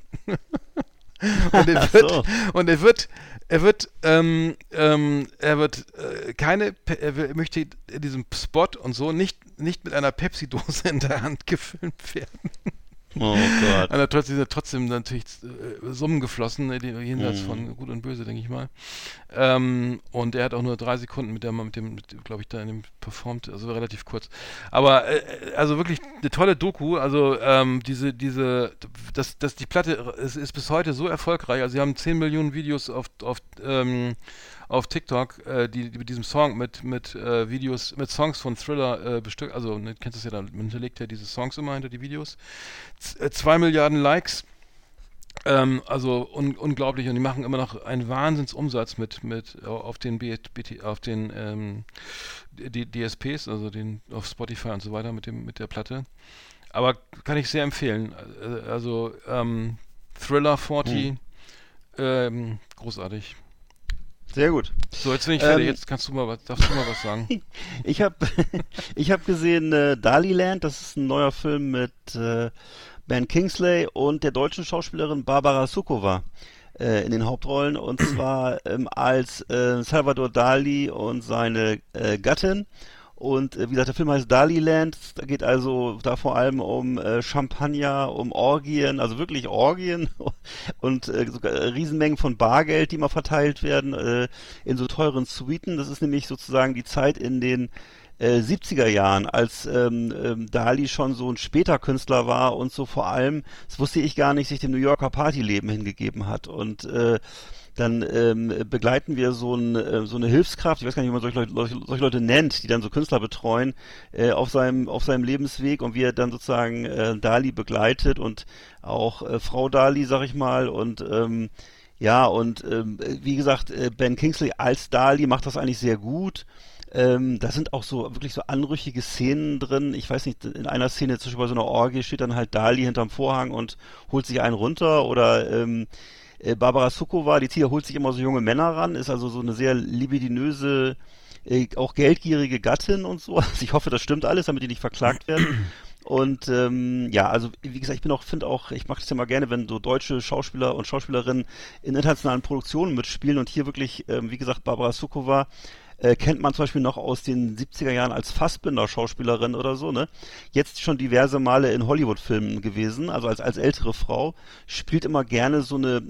Und er <laughs> wird, so. und er wird, er wird, ähm, ähm, er wird äh, keine, er will, möchte in diesem Spot und so nicht, nicht mit einer Pepsi-Dose in der Hand gefilmt werden. <laughs> Oh Gott. Aber trotzdem sind trotzdem natürlich äh, Summen geflossen, ne, jenseits Mhm. von Gut und Böse, denke ich mal. Ähm, und er hat auch nur drei Sekunden mit der, mit dem, glaube ich, da in dem performt, also relativ kurz. Aber äh, also wirklich eine tolle Doku. Also ähm, diese, diese, das, das die Platte ist, ist bis heute so erfolgreich. Also sie haben 10 Millionen Videos auf, auf ähm, auf TikTok, äh, die, die mit diesem Song, mit, mit äh, Videos, mit Songs von Thriller äh, bestückt, also ne, kennst du es ja, dann man hinterlegt ja diese Songs immer hinter die Videos. Z äh, zwei Milliarden Likes, ähm, also un unglaublich und die machen immer noch einen Wahnsinnsumsatz mit, mit auf den B BT, auf den ähm, die DSPs, also den auf Spotify und so weiter mit dem mit der Platte. Aber kann ich sehr empfehlen. Äh, Also ähm, Thriller 40, Ähm, großartig. Sehr gut. So, jetzt bin ich fertig. Ähm, jetzt kannst du mal was, darfst du mal was sagen. <laughs> Ich habe <laughs> ich hab gesehen äh, Daliland, das ist ein neuer Film mit äh, Ben Kingsley und der deutschen Schauspielerin Barbara Sukowa äh, in den Hauptrollen und zwar ähm, als äh, Salvador Dali und seine äh, Gattin. Und äh, wie gesagt, der Film heißt Daliland. Da geht also da vor allem um äh, Champagner, um Orgien, also wirklich Orgien <laughs> und äh, sogar äh, Riesenmengen von Bargeld, die mal verteilt werden äh, in so teuren Suiten. Das ist nämlich sozusagen die Zeit in den äh, 70er Jahren, als ähm, ähm, Dali schon so ein später Künstler war und so vor allem, das wusste ich gar nicht, sich dem New Yorker Partyleben hingegeben hat. Und äh, dann ähm, begleiten wir so, ein, äh, so eine Hilfskraft, ich weiß gar nicht, wie man solche Leute, solche, solche Leute nennt, die dann so Künstler betreuen, äh, auf seinem auf seinem Lebensweg und wie er dann sozusagen äh, Dali begleitet und auch äh, Frau Dali, sag ich mal, und ähm, ja, und ähm, wie gesagt, äh, Ben Kingsley als Dali macht das eigentlich sehr gut. Ähm, da sind auch so wirklich so anrüchige Szenen drin. Ich weiß nicht, in einer Szene zum Beispiel bei so einer Orgie steht dann halt Dali hinterm Vorhang und holt sich einen runter oder ähm, äh, Barbara Sukowa, die Tier holt sich immer so junge Männer ran, ist also so eine sehr libidinöse, äh, auch geldgierige Gattin und so. <laughs> Also ich hoffe, das stimmt alles, damit die nicht verklagt werden. Und ähm, ja, also wie gesagt, ich bin auch, finde auch, ich mache das ja mal gerne, wenn so deutsche Schauspieler und Schauspielerinnen in internationalen Produktionen mitspielen und hier wirklich, ähm, wie gesagt, Barbara Sukowa äh, kennt man zum Beispiel noch aus den 70er Jahren als Fassbinder-Schauspielerin oder so, ne? Jetzt schon diverse Male in Hollywood-Filmen gewesen, also als, als ältere Frau, spielt immer gerne so eine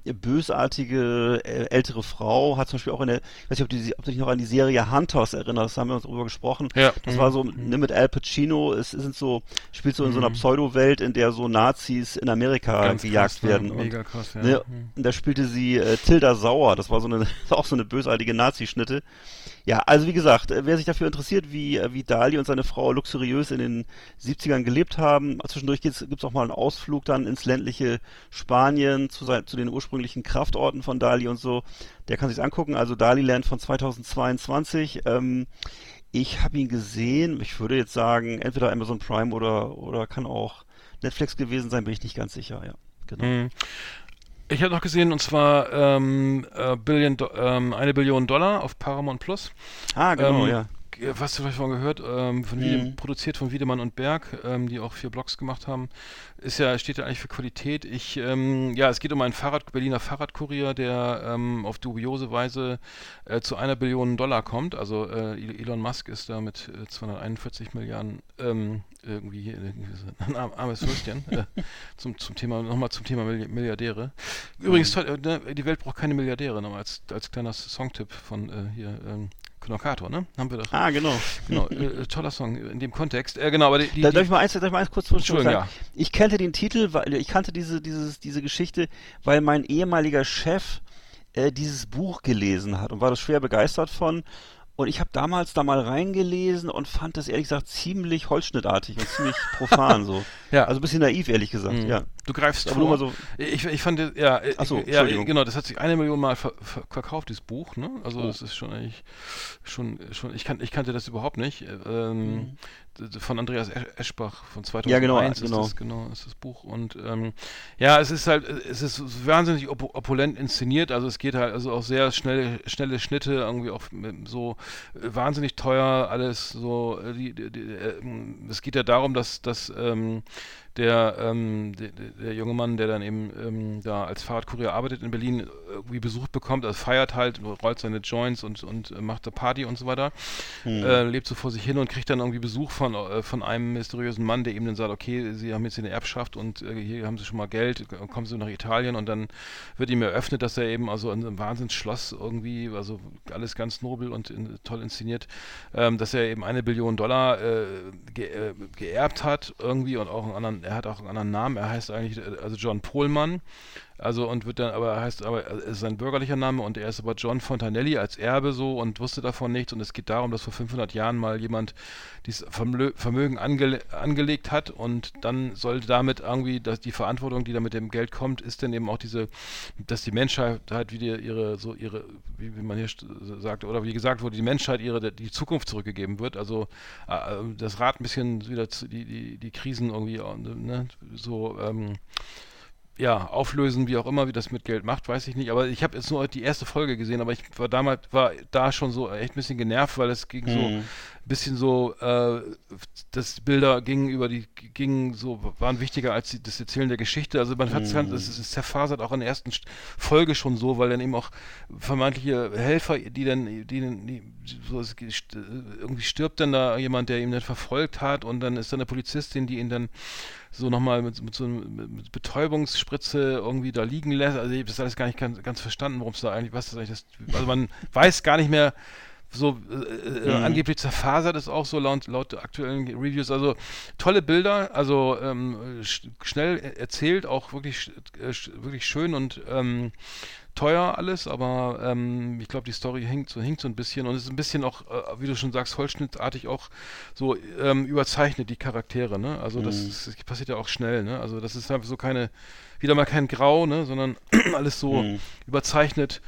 bösartige äh, ältere Frau, hat zum Beispiel auch in der, ich weiß nicht, ob die- ob du dich noch an die Serie Hunters erinnerst, da haben wir uns drüber gesprochen. Ja. Das war so, ne, mit Al Pacino, es sind so, spielt so in so einer Pseudo-Welt, in der so Nazis in Amerika Ganz gejagt krass, werden. Und Mega krass, ja. Ne, Mhm. und da spielte sie äh, Tilda Sauer, das war so eine, <laughs> auch so eine bösartige Nazi-Schnitte. Ja, also wie gesagt, äh, wer sich dafür interessiert, wie, äh, wie Dali und seine Frau luxuriös in den 70ern gelebt haben, zwischendurch gibt's gibt's auch mal einen Ausflug dann ins ländliche Spanien zu, zu den ursprünglichen Kraftorten von Dali und so. Der kann sich's angucken, also Dali-Land von 2022. Ähm, ich habe ihn gesehen, ich würde jetzt sagen, entweder Amazon Prime oder, oder kann auch Netflix gewesen sein, bin ich nicht ganz sicher, ja. Genau. Ich habe noch gesehen, und zwar ähm, äh, Billion, ähm, eine Billion Dollar auf Paramount Plus. Ah, genau, ähm, ja. Hast du vielleicht von gehört? Ähm, von Wiedem- Mhm. Produziert von Wiedemann und Berg, ähm, die auch vier Blogs gemacht haben. Ist ja, steht ja eigentlich für Qualität. Ich, ähm, ja, es geht um einen Fahrrad, Berliner Fahrradkurier, der ähm, auf dubiose Weise äh, zu einer Billion Dollar kommt. Also äh, El- Elon Musk ist da mit äh, 241 Milliarden ähm, irgendwie hier, irgendwie so ein arm- armes Würstchen. äh, zum, zum Thema, nochmal zum Thema Milli- Milliardäre. Übrigens, toll, äh, ne, die Welt braucht keine Milliardäre, nochmal als, als kleiner Songtipp von äh, hier, ähm, Knockator, ne? Haben wir doch. Ah, genau. Genau, äh, toller Song in dem Kontext. Äh, genau, aber die, die, Da, die darf ich mal eins, darf ich mal eins kurz sagen? Ich kannte den Titel, weil ich kannte diese, dieses, diese Geschichte, weil mein ehemaliger Chef äh, dieses Buch gelesen hat und war das schwer begeistert von. Und ich habe damals da mal reingelesen und fand das ehrlich gesagt ziemlich holzschnittartig und ziemlich <laughs> profan so. Ja. Also ein bisschen naiv, ehrlich gesagt, Mhm. ja. Du greifst Aber vor. nur mal so- ich, ich fand, ja, Ach so, ja, genau, das hat sich eine Million Mal ver ver verkauft, dieses Buch, ne? Also Oh. das ist schon eigentlich, schon, schon, ich, kan ich kannte das überhaupt nicht. äh, Ähm, d- von Andreas Esch- Eschbach von 2001 Mhm. Ja, genau, ist genau. das, genau, ist das Buch. Und ähm, ja, es ist halt, es ist wahnsinnig op opulent inszeniert, also es geht halt, also auch sehr schnelle, schnelle Schnitte, irgendwie auch so äh, wahnsinnig teuer, alles so, äh, die, die, die, äh, es geht ja darum, dass, dass ähm, der, ähm, der, der junge Mann, der dann eben ähm, da als Fahrradkurier arbeitet in Berlin, irgendwie Besuch bekommt, also feiert halt, rollt seine Joints und, und äh, macht da Party und so weiter, äh, lebt so vor sich hin und kriegt dann irgendwie Besuch von, äh, von einem mysteriösen Mann, der ihm dann sagt, okay, Sie haben jetzt hier eine Erbschaft und äh, hier haben Sie schon mal Geld, kommen Sie nach Italien und dann wird ihm eröffnet, dass er eben also in einem Wahnsinnsschloss irgendwie, also alles ganz nobel und in, toll inszeniert, ähm, dass er eben eine Billion Dollar äh, ge äh, geerbt hat irgendwie und auch einen anderen, er hat auch einen anderen Namen, er heißt eigentlich, äh, also John Pohlmann, also und wird dann, aber er heißt aber, es ist sein bürgerlicher Name und er ist aber John Fontanelli als Erbe so und wusste davon nichts. Und es geht darum, dass vor 500 Jahren mal jemand dieses Vermö Vermögen angele angelegt hat und dann soll damit irgendwie, dass die Verantwortung, die da mit dem Geld kommt, ist dann eben auch diese, dass die Menschheit halt wieder ihre, so ihre, wie, wie man hier sagt, oder wie gesagt wurde, die Menschheit ihre, die Zukunft zurückgegeben wird, also äh, das Rad ein bisschen wieder zu, die, die, die Krisen irgendwie, äh, ne, so, ähm, ja, auflösen, wie auch immer, wie das mit Geld macht, weiß ich nicht. Aber ich habe jetzt nur die erste Folge gesehen, aber ich war damals, war da schon so echt ein bisschen genervt, weil es ging so Mhm. Ein bisschen so, äh, das Bilder gingen über die, gingen so, waren wichtiger als die, das Erzählen der Geschichte. Also man hat es Mhm. es ist zerfasert auch in der ersten St- Folge schon so, weil dann eben auch vermeintliche Helfer, die dann, die, dann- die so, irgendwie stirbt dann da jemand, der ihn dann verfolgt hat und dann ist da eine Polizistin, die ihn dann so nochmal mit, mit so mit Betäubungsspritze irgendwie da liegen lässt. Also ich habe das alles gar nicht ganz, ganz verstanden, worum es da eigentlich, was das eigentlich das, also man weiß gar nicht mehr, so äh, äh, Mhm. angeblich zerfasert ist auch so laut, laut aktuellen Reviews. Also tolle Bilder, also ähm, sch schnell e- erzählt, auch wirklich, äh, wirklich schön und ähm, teuer alles, aber ähm, ich glaube, die Story hinkt so, hinkt so ein bisschen und es ist ein bisschen auch, äh, wie du schon sagst, holzschnittartig auch so ähm, überzeichnet, die Charaktere, ne? Also das, Mhm. das passiert ja auch schnell, ne? Also das ist einfach so keine, wieder mal kein Grau, ne? Sondern <clears throat> alles so Mhm. überzeichnet.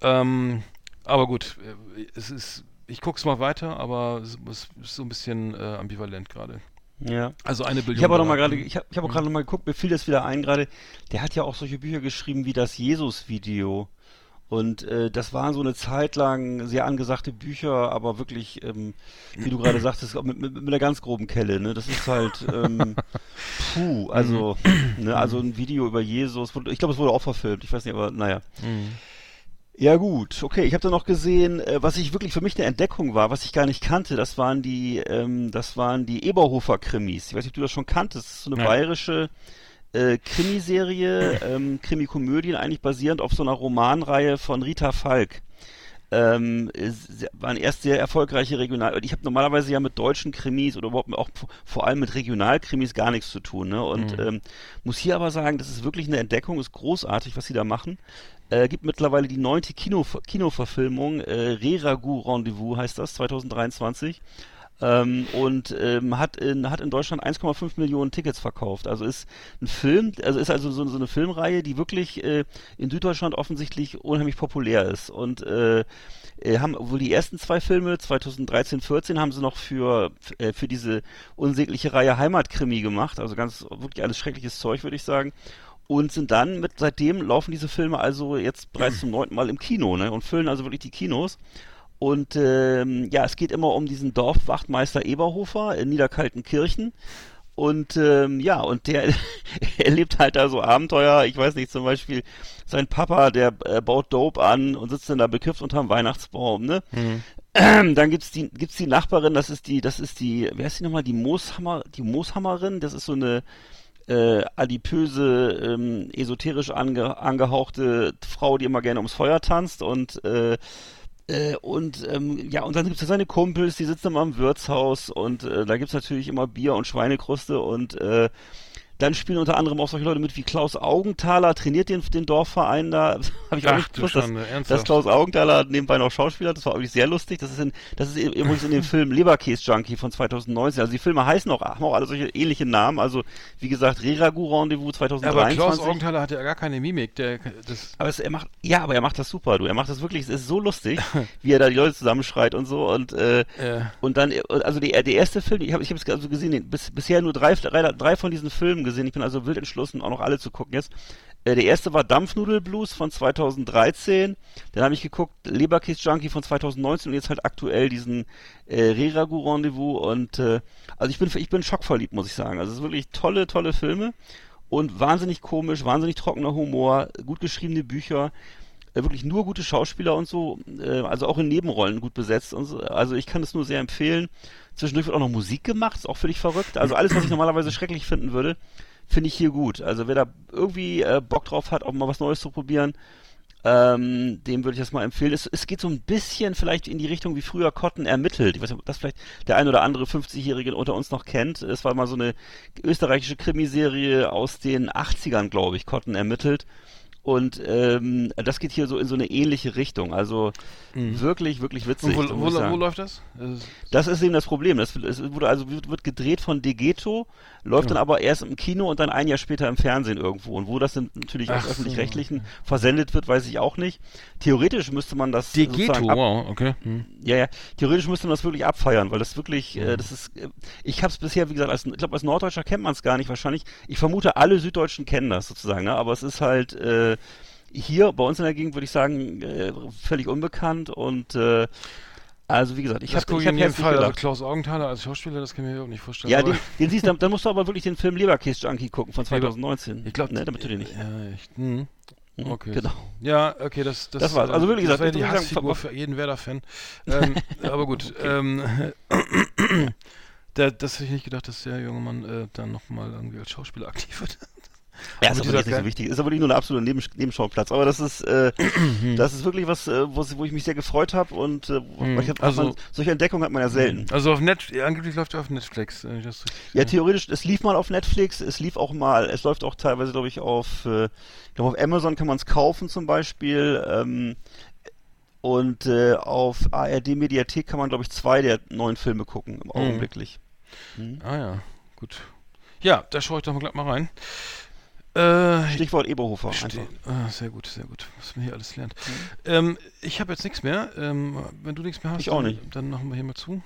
Ähm, aber gut, äh, es ist, ich guck's mal weiter, aber es, ist so ein bisschen äh, ambivalent gerade. Ja. Also eine Billion. Ich habe auch noch mal Dollar. gerade, ich habe ich hab auch gerade noch mal geguckt, mir fiel das wieder ein gerade. Der hat ja auch solche Bücher geschrieben wie das Jesus-Video. Und äh, das waren so eine Zeit lang sehr angesagte Bücher, aber wirklich, ähm, wie du gerade sagtest, mit, mit, mit einer ganz groben Kelle. Ne? Das ist halt, ähm, <laughs> puh, also, ne, also ein Video über Jesus. Ich glaube, es wurde auch verfilmt. Ich weiß nicht, aber naja. Mhm. Ja gut, okay. Ich habe dann noch gesehen, äh, was ich wirklich für mich eine Entdeckung war, was ich gar nicht kannte. Das waren die, ähm, das waren die Eberhofer-Krimis. Ich weiß nicht, ob du das schon kanntest. Das ist so eine Nein. bayerische äh, Krimiserie, ähm, Krimikomödien, eigentlich basierend auf so einer Romanreihe von Rita Falk. Ähm, waren erst sehr erfolgreiche Regional. Ich habe normalerweise ja mit deutschen Krimis oder überhaupt auch vor allem mit Regionalkrimis gar nichts zu tun. Ne? Und Mhm. ähm, muss hier aber sagen, das ist wirklich eine Entdeckung, ist großartig, was sie da machen. Äh, gibt mittlerweile die neunte Kino, Kinoverfilmung, äh, Re-Ragout Rendezvous heißt das, 2023. Ähm, und ähm, hat, in, hat in Deutschland 1,5 Millionen Tickets verkauft. Also ist ein Film, also ist also so, so eine Filmreihe, die wirklich äh, in Süddeutschland offensichtlich unheimlich populär ist. Und äh, äh, haben wohl die ersten zwei Filme 2013, 14 haben sie noch für äh, für diese unsägliche Reihe Heimatkrimi gemacht. Also ganz wirklich alles schreckliches Zeug, würde ich sagen. Und sind dann mit seitdem laufen diese Filme also jetzt bereits zum neunten Mal im Kino, ne? Und füllen also wirklich die Kinos. Und ähm, ja, es geht immer um diesen Dorfwachtmeister Eberhofer in Niederkaltenkirchen. Und ähm, ja, und der <laughs> erlebt halt da so Abenteuer. Ich weiß nicht, zum Beispiel sein Papa, der äh, baut Dope an und sitzt dann da bekifft unterm Weihnachtsbaum, ne? <clears throat> Dann gibt's die, gibt's die Nachbarin, das ist die, das ist die, wer ist die nochmal? Die Mooshammer, die Mooshammerin, das ist so eine äh, adipöse, ähm, esoterisch ange, angehauchte Frau, die immer gerne ums Feuer tanzt und äh, äh, und ähm, ja, und dann gibt's da seine Kumpels, die sitzen immer im Wirtshaus und äh, da gibt's natürlich immer Bier und Schweinekruste und äh, dann spielen unter anderem auch solche Leute mit wie Klaus Augenthaler, trainiert den, den Dorfverein da. <laughs> Habe ich auch Ach, nicht gewusst, dass, dass? Klaus Augenthaler nebenbei noch Schauspieler. Das war wirklich sehr lustig. Das ist, in, das ist übrigens in dem <laughs> Film Leberkäse Junkie von 2019. Also die Filme heißen auch, haben auch alle solche ähnliche Namen. Also wie gesagt, Reragu Rendezvous Aber 2023. Klaus Augenthaler hat ja gar keine Mimik. Der, das, Aber es, er macht, ja, aber er macht das super, du. Er macht das wirklich, es ist so lustig, <laughs> wie er da die Leute zusammenschreit und so und äh, äh, und dann, also die, der erste Film, ich habe ich es also gesehen, bis, bisher nur drei, drei, drei von diesen Filmen gesehen. Ich bin also wild entschlossen, auch noch alle zu gucken jetzt. Äh, der erste war Dampfnudelblues von 2013. Dann habe ich geguckt Leberkäse Junkie von 2019 und jetzt halt aktuell diesen äh, Reragu Rendezvous und äh, also ich bin ich bin schockverliebt, muss ich sagen. Also es sind wirklich tolle, tolle Filme und wahnsinnig komisch, wahnsinnig trockener Humor, gut geschriebene Bücher äh, wirklich nur gute Schauspieler und so, äh, also auch in Nebenrollen gut besetzt und so. Also ich kann es nur sehr empfehlen. Zwischendurch wird auch noch Musik gemacht, ist auch völlig verrückt. Also alles, was ich normalerweise schrecklich finden würde, finde ich hier gut. Also wer da irgendwie äh, Bock drauf hat, auch mal was Neues zu probieren, ähm, dem würde ich das mal empfehlen. Es, es geht so ein bisschen vielleicht in die Richtung, wie früher Cotton ermittelt. Ich weiß nicht, ob das vielleicht der ein oder andere 50-Jährige unter uns noch kennt. Es war mal so eine österreichische Krimiserie aus den 80ern, glaube ich, Cotton ermittelt. Und ähm, das geht hier so in so eine ähnliche Richtung. Also wirklich, wirklich witzig. Mhm. Und wo, wo, wo läuft das? Das ist- eben das Problem. Das, es wurde also wird, gedreht von Degeto, läuft dann aber erst im Kino und dann ein Jahr später im Fernsehen irgendwo. Und wo das dann natürlich aus öffentlich-rechtlichen versendet wird, weiß ich auch nicht. Theoretisch müsste man das Degeto, wow, okay. Hm. ja, ja, theoretisch müsste man das wirklich abfeiern, weil das wirklich, Mhm. äh, das ist, äh, ich habe es bisher, wie gesagt, als, ich glaube, als Norddeutscher kennt man es gar nicht wahrscheinlich. Ich vermute, alle Süddeutschen kennen das sozusagen, ne? aber es ist halt äh, hier bei uns in der Gegend, würde ich sagen, äh, völlig unbekannt und äh, also wie gesagt, ich das habe gucke ich hab herzlich Fall. Also. Klaus Augenthaler als Schauspieler, das kann ich mir überhaupt nicht vorstellen. Ja, den, den siehst du, dann, dann musst du aber wirklich den Film Leberkäse-Junkie gucken von <laughs> 2019. ich glaube, ne, damit du den nicht. Ja, echt. Hm. Mhm, Okay. Genau. Ja, okay, das, das, Das war's. Also wirklich das gesagt, wäre die Hassfigur für jeden Werder-Fan. ähm, <laughs> aber gut. Ähm, <coughs> der, das hätte ich nicht gedacht, dass der junge Mann äh, dann nochmal irgendwie als Schauspieler aktiv wird. Ja, Aber ist aber nicht so wichtig. Ist aber nicht nur ein absoluter Neben Nebenschauplatz. Aber das ist, äh, <clears throat> das ist wirklich was, äh, wo, wo ich mich sehr gefreut habe und äh, Mhm. hab, Also- man, solche Entdeckungen hat man ja selten. Also auf Net, ja, angeblich läuft er auf Netflix. äh, Das, Ja, theoretisch, es lief mal auf Netflix, es lief auch mal, es läuft auch teilweise, glaube ich, auf, äh, ich glaube, auf Amazon kann man es kaufen zum Beispiel. Ähm, und äh, auf ARD Mediathek kann man, glaube ich, zwei der neuen Filme gucken, im augenblicklich. Ah ja, gut. Ja, da schaue ich doch mal gleich mal rein. Äh, Stichwort Eberhofer. Ste- Einfach. Ah, sehr gut, sehr gut, was man hier alles lernt. Ähm, ich habe jetzt nichts mehr. Ähm, wenn du nichts mehr hast, Ich auch dann, nicht. dann machen wir hier mal zu.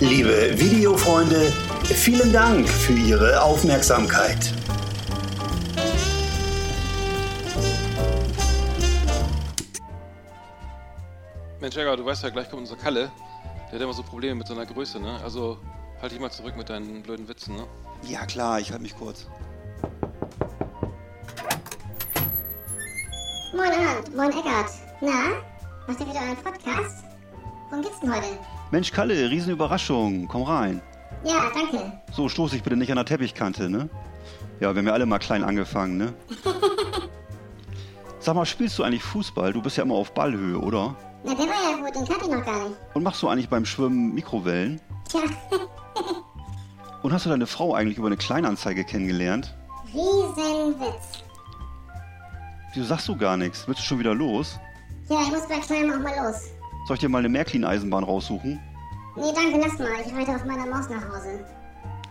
Liebe Videofreunde, vielen Dank für Ihre Aufmerksamkeit. Mensch, Jäger, du weißt ja, gleich kommt unser Kalle. Der hat immer so Probleme mit seiner Größe, ne? Also halt dich mal zurück mit deinen blöden Witzen, ne? Ja, klar, ich halte mich kurz. Moin Arndt, moin Eckart. Na, macht ihr wieder einen Podcast? Worum geht's denn heute? Mensch, Kalle, Riesenüberraschung, komm rein. Ja, danke. So, stoß dich bitte nicht an der Teppichkante, ne? Ja, wir haben ja alle mal klein angefangen, ne? <laughs> Sag mal, spielst du eigentlich Fußball? Du bist ja immer auf Ballhöhe, oder? Na, der war ja gut, den kannte ich noch gar nicht. Und machst du eigentlich beim Schwimmen Mikrowellen? Tja, Und hast du deine Frau eigentlich über eine Kleinanzeige kennengelernt? Riesenwitz. Wieso sagst du gar nichts? Willst du schon wieder los? Ja, ich muss bei Kleinem auch mal los. Soll ich dir mal eine Märklin-Eisenbahn raussuchen? Nee, danke, lass mal. Ich reite auf meiner Maus nach Hause.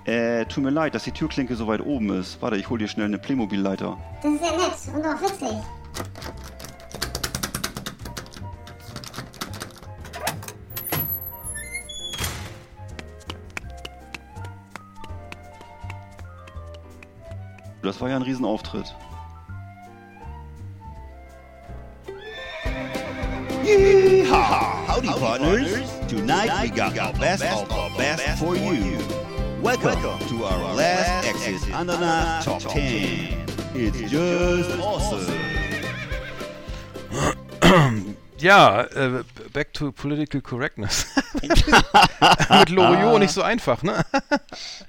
Äh, tut mir leid, dass die Türklinke so weit oben ist. Warte, ich hol dir schnell eine Playmobil-Leiter. Das ist ja nett und auch witzig. Das war ja ein Riesenauftritt. Yeehaw! Howdy, partners. Tonight we got the best of the best for you. Welcome to our last Exit Ananas Top 10. It's just awesome. <clears throat> <clears throat> Ja, äh, back to political correctness. <laughs> mit Loriot nicht so einfach, ne?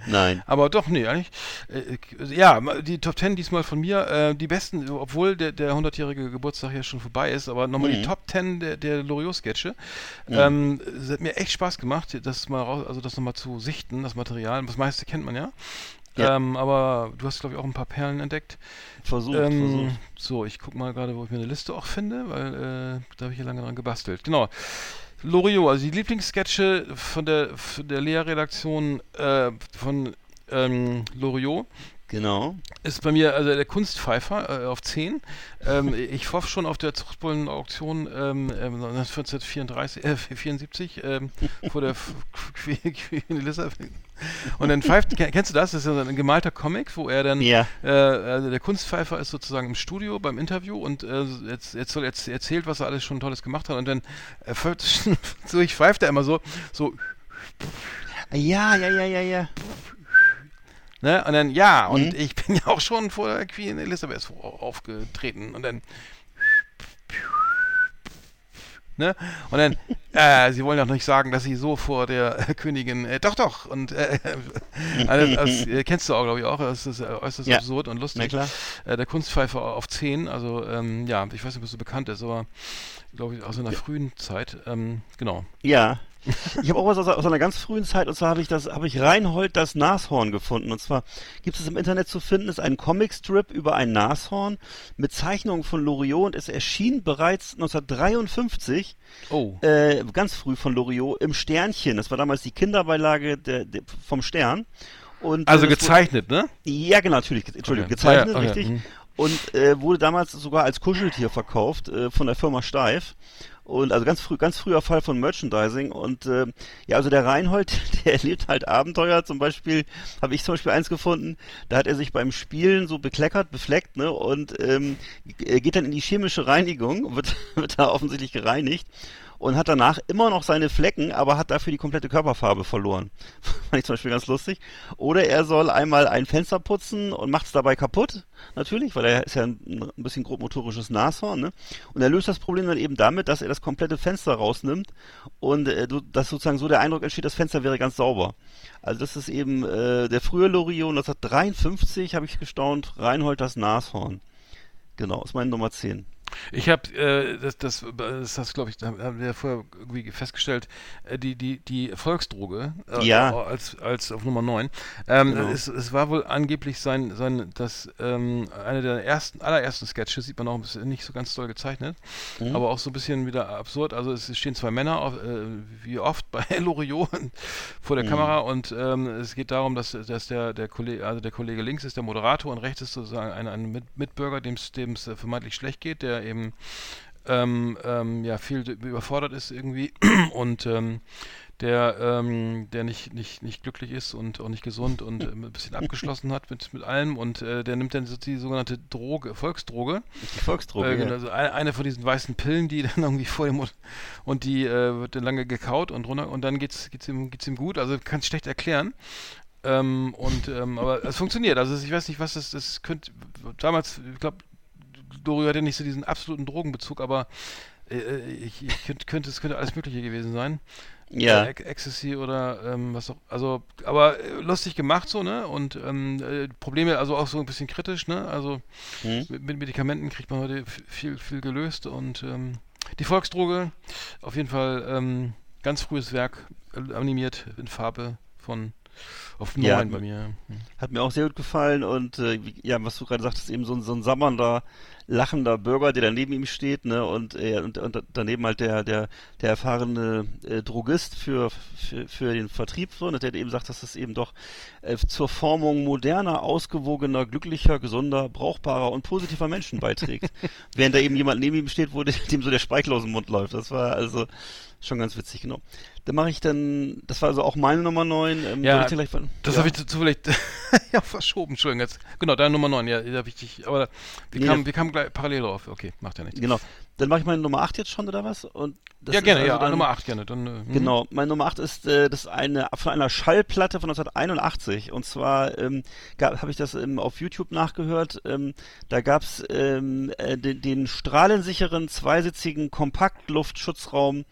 Nein. Aber doch, nee, eigentlich. Äh, ja, die Top 10 diesmal von mir. Äh, die besten, obwohl der, der 100-jährige Geburtstag ja schon vorbei ist, aber nochmal die Top 10 der, der Loriot-Sketche. Ähm, es hat mir echt Spaß gemacht, das mal raus, also das nochmal zu sichten, das Material. Das meiste kennt man ja. Ja. Ähm, aber du hast, glaube ich, auch ein paar Perlen entdeckt. Versucht, Ähm, versucht. so, ich guck mal gerade, wo ich mir eine Liste auch finde, weil äh, da habe ich ja lange dran gebastelt. Genau. Loriot, also die Lieblingssketche von der, von der Lehrredaktion äh, von ähm, Loriot Genau. ist bei mir also der Kunstpfeifer äh, auf 10. Ähm, <laughs> ich hoffe schon auf der Zuchtbullen-Auktion ähm, ähm, 1934, äh, 74 ähm, vor der <laughs> Queen Elizabeth. Und dann pfeift, ken- kennst du das? Das ist ja ein gemalter Comic, wo er dann, Ja. äh, also der Kunstpfeifer ist sozusagen im Studio beim Interview und äh, jetzt, jetzt soll jetzt erzählt, was er alles schon Tolles gemacht hat und dann äh, pfeift- <laughs> so ich pfeift er immer so, so Ja, ja, ja, ja, ja. Ne? Und dann, ja, und Mhm. ich <laughs> bin ja auch schon vor der Queen Elizabeth au- aufgetreten. Und dann. Ne? Und dann, <laughs> äh, sie wollen ja noch nicht sagen, dass sie so vor der äh, Königin, äh, doch, doch, und <laughs> also, das äh, kennst du auch, glaube ich, auch, das ist äh, äußerst Ja. absurd und lustig. Na klar. Der Kunstpfeifer auf 10, also, ähm, ja, ich weiß nicht, ob es so bekannt ist, aber glaube ich, aus einer frühen Zeit, ähm, genau. Ja. Ich habe auch was aus, aus einer ganz frühen Zeit, und zwar habe ich das, habe ich Reinhold das Nashorn gefunden. Und zwar gibt es im Internet zu finden, ist ein Comicstrip über ein Nashorn mit Zeichnungen von Loriot und es erschien bereits 1953, Oh. äh, ganz früh von Loriot, im Sternchen. Das war damals die Kinderbeilage der, der, vom Stern. Und, Also äh, gezeichnet, ne? Wurde, ja, genau, natürlich. Entschuldigung, Okay. gezeichnet, Ja, ja, okay, richtig. mhm. Und äh, wurde damals sogar als Kuscheltier verkauft äh, von der Firma Steif. Und also ganz früh, ganz früher Fall von Merchandising. Und äh, ja, also der Reinhold, <laughs> der erlebt halt Abenteuer. Zum Beispiel habe ich zum Beispiel eins gefunden, da hat er sich beim Spielen so bekleckert, befleckt, ne? Und ähm, geht dann in die chemische Reinigung, <laughs> wird, wird da offensichtlich gereinigt und hat danach immer noch seine Flecken, aber hat dafür die komplette Körperfarbe verloren. <laughs> Fand ich zum Beispiel ganz lustig. Oder er soll einmal ein Fenster putzen und macht es dabei kaputt, natürlich, weil er ist ja ein, bisschen grobmotorisches Nashorn, ne? Und er löst das Problem dann eben damit, dass er das komplette Fenster rausnimmt und äh, dass sozusagen so der Eindruck entsteht, das Fenster wäre ganz sauber. Also das ist eben äh, der frühe Loriot, 1953 habe ich gestaunt, Reinhold das Nashorn. Genau, ist meine Nummer 10. Ich habe, äh, das, das, das, das glaube ich, haben wir vorher irgendwie festgestellt, äh, die, die, die Volksdroge äh, Ja. als, als auf Nummer 9. Ähm, Genau. es, es war wohl angeblich sein, sein das, ähm, eine der ersten, allerersten Sketches, sieht man auch ein bisschen nicht so ganz doll gezeichnet, Mhm. aber auch so ein bisschen wieder absurd. Also es stehen zwei Männer, auf, äh, wie oft <laughs> bei Loriot vor Mhm. der Kamera und ähm, es geht darum, dass, dass der, der Kollege, also der Kollege links ist der Moderator und rechts ist sozusagen ein, ein Mit Mitbürger, dem es äh, vermeintlich schlecht geht, der eben ähm, ähm, ja viel überfordert ist irgendwie <clears throat> und ähm, der ähm, der nicht nicht nicht glücklich ist und auch nicht gesund und ähm, ein bisschen abgeschlossen hat mit mit allem und äh, der nimmt dann so die sogenannte Droge Volksdroge Die Volksdroge. äh, ja. also eine, eine von diesen weißen Pillen, die <laughs> dann irgendwie vor dem Mund und die äh, wird dann lange gekaut und runter und dann geht's geht's ihm geht's ihm gut. Also kann es schlecht erklären. Ähm, und ähm, aber es funktioniert. Also ich weiß nicht, was das das könnte damals. Ich glaube, Dorio hatte nicht so diesen absoluten Drogenbezug, aber äh, äh, ich, ich könnte, könnte es könnte alles Mögliche gewesen sein. Ja. Äh, Ec- Ecstasy oder ähm, was auch. Also, aber äh, lustig gemacht so, ne? Und ähm, äh, Probleme, also auch so ein bisschen kritisch, ne? Also Hm? mit, mit Medikamenten kriegt man heute viel, viel gelöst und ähm, die Volksdroge, auf jeden Fall ähm, ganz frühes Werk, animiert in Farbe von auf 9 Ja. bei mir. Hm. Hat mir auch sehr gut gefallen und äh, ja, was du gerade sagtest, eben so ein, so ein sabbernder, lachender Bürger, der da neben ihm steht, ne, und, äh, und, und daneben halt der, der, der erfahrene äh, Drogist für, für, für den Vertrieb, so, ne, der eben sagt, dass es eben doch äh, zur Formung moderner, ausgewogener, glücklicher, gesunder, brauchbarer und positiver Menschen beiträgt. <laughs> Während da eben jemand neben ihm steht, wo <laughs> dem so der Speichel aus dem Mund läuft. Das war also schon ganz witzig, genau. Dann mache ich dann, das war also auch meine Nummer 9. Ähm, Ja, soll ich dir gleich Das ja. habe ich zu- zufällig <laughs> ja, verschoben, Entschuldigung. Jetzt, genau, deine Nummer 9, ja, da dich, aber wir, Nee, kamen, das- wir kamen gleich parallel drauf. Okay, macht ja nichts. Genau. Dann mache ich meine Nummer 8 jetzt schon, oder was? Und das ja, gerne, also ja, dann, Nummer 8 gerne. Dann, äh, hm. Genau, meine Nummer 8 ist äh, das eine von einer Schallplatte von 1981 und zwar ähm, habe ich das ähm, auf YouTube nachgehört. Ähm, da gab's ähm, äh, den, den strahlensicheren zweisitzigen Kompaktluftschutzraum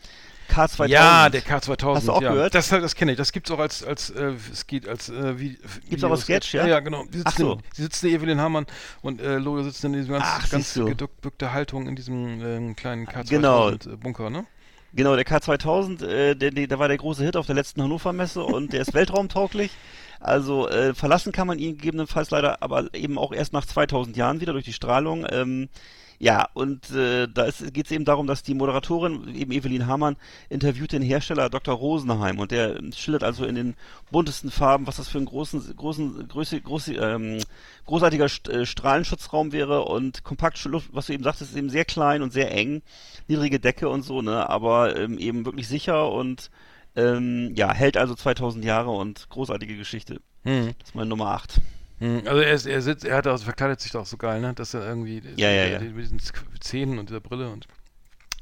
K2000. Ja, der K2000. Hast du auch ja. gehört? Das, das kenne ich. Das gibt's auch als, als äh, es geht als äh, wie, Gibt's auch als Sketch, ja? Ja, genau. Die Ach sitzen, so. die sitzen Evelyn Hamann und äh, Logo sitzen in diesem ganz, Ach, ganz gebückte Haltung in diesem ähm, kleinen K2000 Genau. äh, Bunker, ne? Genau, der K2000, äh, der, der, der war der große Hit auf der letzten Hannover Messe <laughs> und der ist weltraumtauglich. Also äh, verlassen kann man ihn gegebenenfalls leider, aber eben auch erst nach 2000 Jahren wieder durch die Strahlung. Ähm, ja, und äh, da geht es eben darum, dass die Moderatorin, eben Evelyn Hamann, interviewt den Hersteller Dr. Rosenheim und der schildert also in den buntesten Farben, was das für ein großen, großen, größe, große, ähm, großartiger St äh, Strahlenschutzraum wäre und Kompaktluft, was du eben sagtest, ist eben sehr klein und sehr eng, niedrige Decke und so, ne, aber ähm, eben wirklich sicher und ähm, ja, hält also 2000 Jahre und großartige Geschichte. Hm. Das ist meine Nummer 8. Hm, Also er, ist, er sitzt, er hat also verkleidet sich doch so geil, ne? Dass er irgendwie Ja, ja, äh, ja. mit diesen Zähnen und dieser Brille und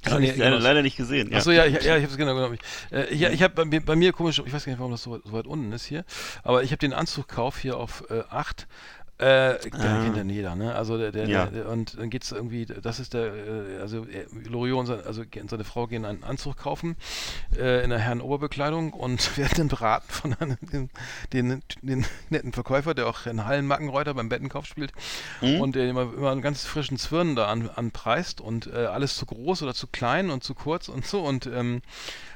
Das habe ich leider, genau. leider nicht gesehen. Ja. Achso, ja, ich, ja, ich habe es genau genommen. Ich, äh, ja, ich habe bei mir, bei mir komisch, ich weiß gar nicht, warum das so, weit- so weit unten ist hier, aber ich habe den Anzugkauf hier auf äh, 8. Äh, der kennt dann jeder, ne? Also der, der, Ja. der und dann geht's irgendwie, das ist der, äh, also äh, Loriot und seine, also seine Frau gehen einen Anzug kaufen äh, in der Herrenoberbekleidung und <laughs> werden dann beraten von einem, den, den, den netten Verkäufer, der auch in Hallenmackenreuter beim Bettenkauf spielt und der immer, immer einen ganz frischen Zwirn da an, anpreist und äh, alles zu groß oder zu klein und zu kurz und so und ähm,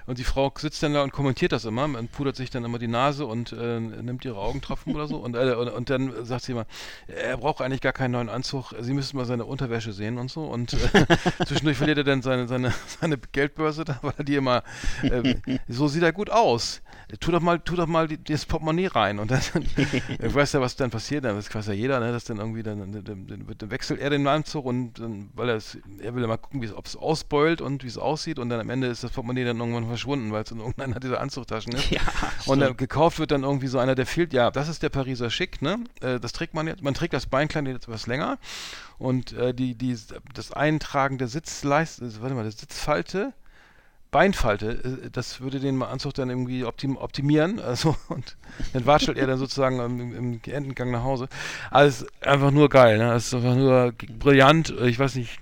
und die Frau sitzt dann da und kommentiert das immer und pudert sich dann immer die Nase und äh, nimmt ihre Augentropfen oder so. Und, äh, und, und dann sagt sie immer, er braucht eigentlich gar keinen neuen Anzug, Sie müssten mal seine Unterwäsche sehen und so. Und äh, <laughs> zwischendurch verliert er dann seine, seine, seine Geldbörse da, weil er die immer, ähm, so sieht er gut aus. Tu doch mal, tu doch mal die, das Portemonnaie rein. Und dann, <laughs> ich weiß ja, was dann passiert, das weiß ja jeder, ne, dass dann irgendwie, dann, dann, dann, dann wechselt er den Anzug und dann, weil er es, er will ja mal gucken, ob es ausbeult und wie es aussieht und dann am Ende ist das Portemonnaie dann irgendwann verschwunden, weil es in irgendeiner dieser Anzugtaschen ist. Ja, und dann gekauft wird dann irgendwie so einer, der fehlt, ja, das ist der Pariser Schick, ne? Äh, das trägt man jetzt, man trägt das Beinkleid jetzt etwas länger und äh, die, die, das Eintragen der Sitzleiste, warte mal, der Sitzfalte, Beinfalte, äh, das würde den Anzug dann irgendwie optim optimieren. <laughs> Also, und dann watschelt er dann sozusagen im, im Endengang nach Hause. Also, ist einfach nur geil, ne? Es ist einfach nur brillant. Ich weiß nicht,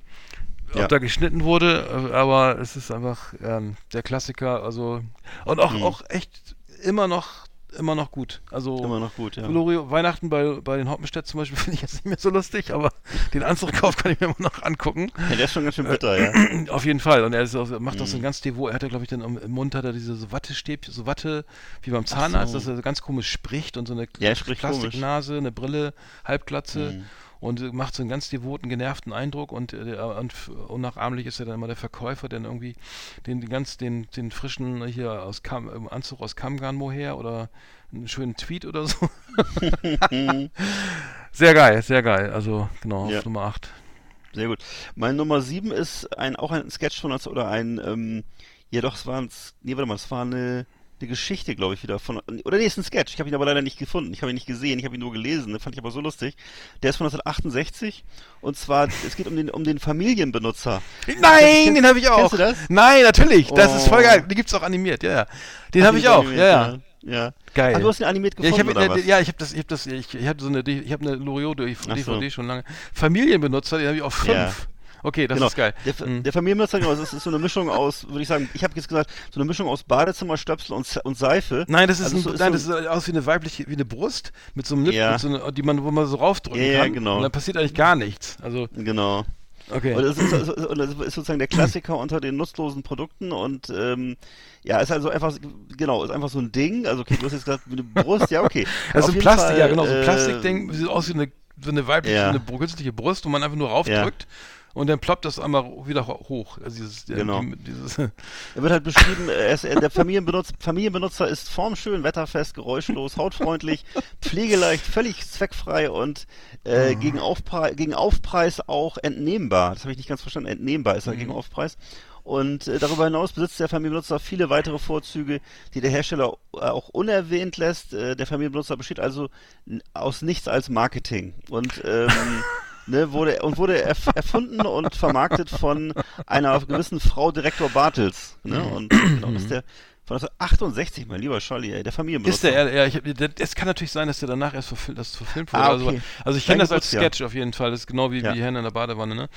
ob Ja. da geschnitten wurde, äh, aber es ist einfach ähm, der Klassiker. Also, und auch, Mhm. auch echt immer noch, immer noch gut. Also, Immer noch gut, ja. Glorio, Weihnachten bei, bei den Hoppenstedt zum Beispiel <laughs> finde ich jetzt nicht mehr so lustig, aber den Anzugkauf kann ich mir immer noch angucken. Ja, der ist schon ganz schön bitter, ja. <clears throat> Auf jeden Fall. Und er ist macht auch so Mhm. ein ganz devot. Er hat ja, glaube ich, dann im Mund hat er diese so Wattestäbchen, so Watte, wie beim Zahnarzt, so. dass er so ganz komisch spricht und so eine Ja, Plastiknase, eine Brille, Halbglatze. Mhm. Und äh, macht so einen ganz devoten, genervten Eindruck und, äh, der- und unnachahmlich ist er dann immer der Verkäufer, der dann irgendwie den, den ganz, den, den frischen hier aus Kam, im Anzug aus Kamgarn Mohair oder einen schönen Tweet oder so. <laughs> sehr geil, sehr geil. Also genau, Ja. Nummer 8. Sehr gut. Mein Nummer 7 ist ein, auch ein Sketch von uns oder ein, ähm, ja doch, es war ein, nee, warte mal, es war eine, eine Geschichte, glaube ich, wieder von, oder nee, es ist ein Sketch. Ich habe ihn aber leider nicht gefunden. Ich habe ihn nicht gesehen, ich habe ihn nur gelesen. Den fand ich aber so lustig. Der ist von 1968 und zwar, es geht um den, um den Familienbenutzer. Nein, den habe ich auch. Kennst du das? Nein, natürlich. Das ist voll Oh. geil. Den gibt's auch animiert, ja, ja. Den habe den ich auch, animiert, ja, ja. Ja. Geil. Ah, du hast ihn animiert Ja, ich gefunden, habe oder was? ja, ich habe das, ich habe das, ich, ich habe so eine, ich habe eine Loriot DVD so. schon lange. Familienbenutzer, den habe ich auch fünf. Ja. Okay, das genau. ist geil. Der, Mhm. der Familienbenutzer, genau, das ist so eine Mischung aus, würde ich sagen, ich habe jetzt gesagt, so eine Mischung aus Badezimmerstöpsel und, und Seife. Nein, das ist, Also ein, so- ist nein, so- das sieht aus wie eine weibliche, wie eine Brust mit so einem Lippen, Ja. so eine, die man, wo man so raufdrücken Ja, ja, kann. genau. Und dann passiert eigentlich gar nichts. Also, Genau. okay. Und das ist, und das ist sozusagen der Klassiker unter den nutzlosen Produkten und ähm, ja, ist also einfach, genau, ist einfach so ein Ding. Also okay, du hast jetzt gesagt, wie eine Brust, ja, okay. <laughs> Also ein Plastik, Fall, ja genau, so ein äh, Plastikding, sieht aus wie eine, wie eine weibliche, Ja. eine künstliche Brust, wo man einfach nur raufdrückt und dann ploppt das einmal wieder ho- hoch. Also dieses, der- Genau. die- dieses, <laughs> Er wird halt beschrieben, er ist, er- der Familienbenutzer, Familienbenutzer ist formschön, wetterfest, geräuschlos, hautfreundlich, pflegeleicht, völlig zweckfrei und äh, gegen, Aufpreis, gegen Aufpreis auch entnehmbar. Das habe ich nicht ganz verstanden. Entnehmbar ist er gegen Aufpreis. Und äh, darüber hinaus besitzt der Familienbenutzer viele weitere Vorzüge, die der Hersteller äh, auch unerwähnt lässt. Äh, der Familienbenutzer besteht also aus nichts als Marketing. Und ähm, <laughs> ne, wurde und wurde erf erfunden und vermarktet von einer gewissen Frau Direktor Bartels. Ne? Und genau, das ist der von 1968, mein lieber Scholli, ey, der Familienbenutzer. Ist der, ja, ich der, es kann natürlich sein, dass der danach erst verfil das verfilmt wurde. Ah, also, okay. also ich Dein kenne das als. Sketch auf jeden Fall. Das ist genau wie, Ja. wie die Hände in der Badewanne. Ne?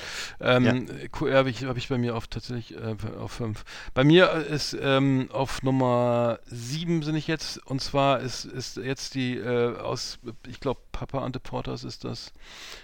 Ähm, QR habe ich, hab ich bei mir auf tatsächlich äh, auf 5. Bei mir ist ähm, auf Nummer 7 sind ich jetzt und zwar ist, ist jetzt die äh, aus, ich glaube, Papa Ante Porters ist das,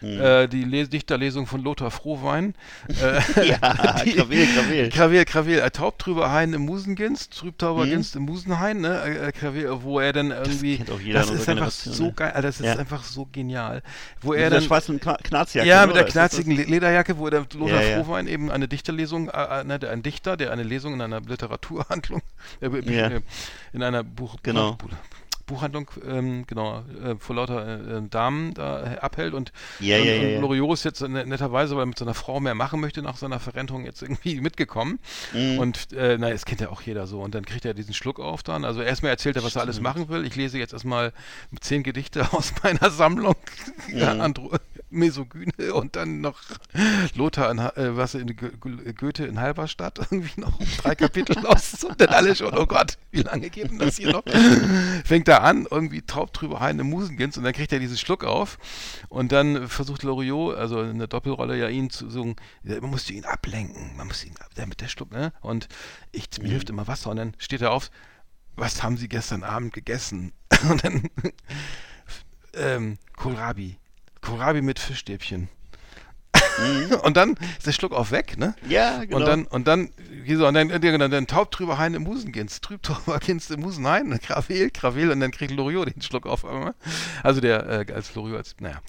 Hm. äh, die Les Dichterlesung von Lothar Frohwein. <laughs> Äh, Ja, <laughs> Krawel, Krawel. Krawel, Krawel, äh, Taubtrüber Hain im Musenginst, Trübtauber Mhm. Ginst Musenhain, ne? Äh, äh, wo er dann irgendwie. kennt auch jeder das ist einfach so geil, Alter, das ist Ja. einfach so genial. Wo Mit er der dann. schwarzen Kna Knarzjacke. Ja, mit der das knarzigen Le- Lederjacke, wo der Lothar Ja, ja. Frohwein eben eine Dichterlesung, äh, äh, ne, der, ein Dichter, der eine Lesung in einer Literaturhandlung, äh, Ja. in einer Buch, Genau. Buch, Buchhandlung, ähm, genau, äh, vor lauter äh, äh, Damen da äh, abhält und, Ja, und, und ja. Loriot ist jetzt ne- netterweise, weil er mit seiner Frau mehr machen möchte, nach seiner Verrentung jetzt irgendwie <laughs> mitgekommen. Mhm. Und äh, na, das kennt ja auch jeder so. Und dann kriegt er diesen Schluck auf dann. Also erstmal erzählt er, was er alles machen will. Ich lese jetzt erstmal zehn Gedichte <laughs> aus meiner Sammlung. Mhm. <laughs> Mesogyne <laughs> und dann noch Lothar in, äh, was in Go- Go- Goethe in Halberstadt <laughs> irgendwie noch drei Kapitel <laughs> aus und dann alle schon, oh Gott, wie lange geht denn das hier noch? Fängt da an, irgendwie Traub drüber Heine Musengens und dann kriegt er diesen Schluck auf und dann versucht Loriot, also in der Doppelrolle ja ihn zu sagen, ja, man musste ihn ablenken, man muss ihn, ab- damit der Schluck, ne? Und ich, mir hilft immer Wasser und dann steht er auf, was haben Sie gestern Abend gegessen? Und dann ähm, Kohlrabi. Kohlrabi mit Fischstäbchen. <laughs> und dann ist der Schluck auch weg, ne? Ja, genau. Und dann, und dann, wie so, und dann, dann, dann, dann taub drüber Heine Musengens, trüb drüber <laughs> Kinst im Musenhain, Gravel, Gravel, und dann kriegt Loriot den Schluck auf einmal. Also der, äh, als Loriot, als, naja,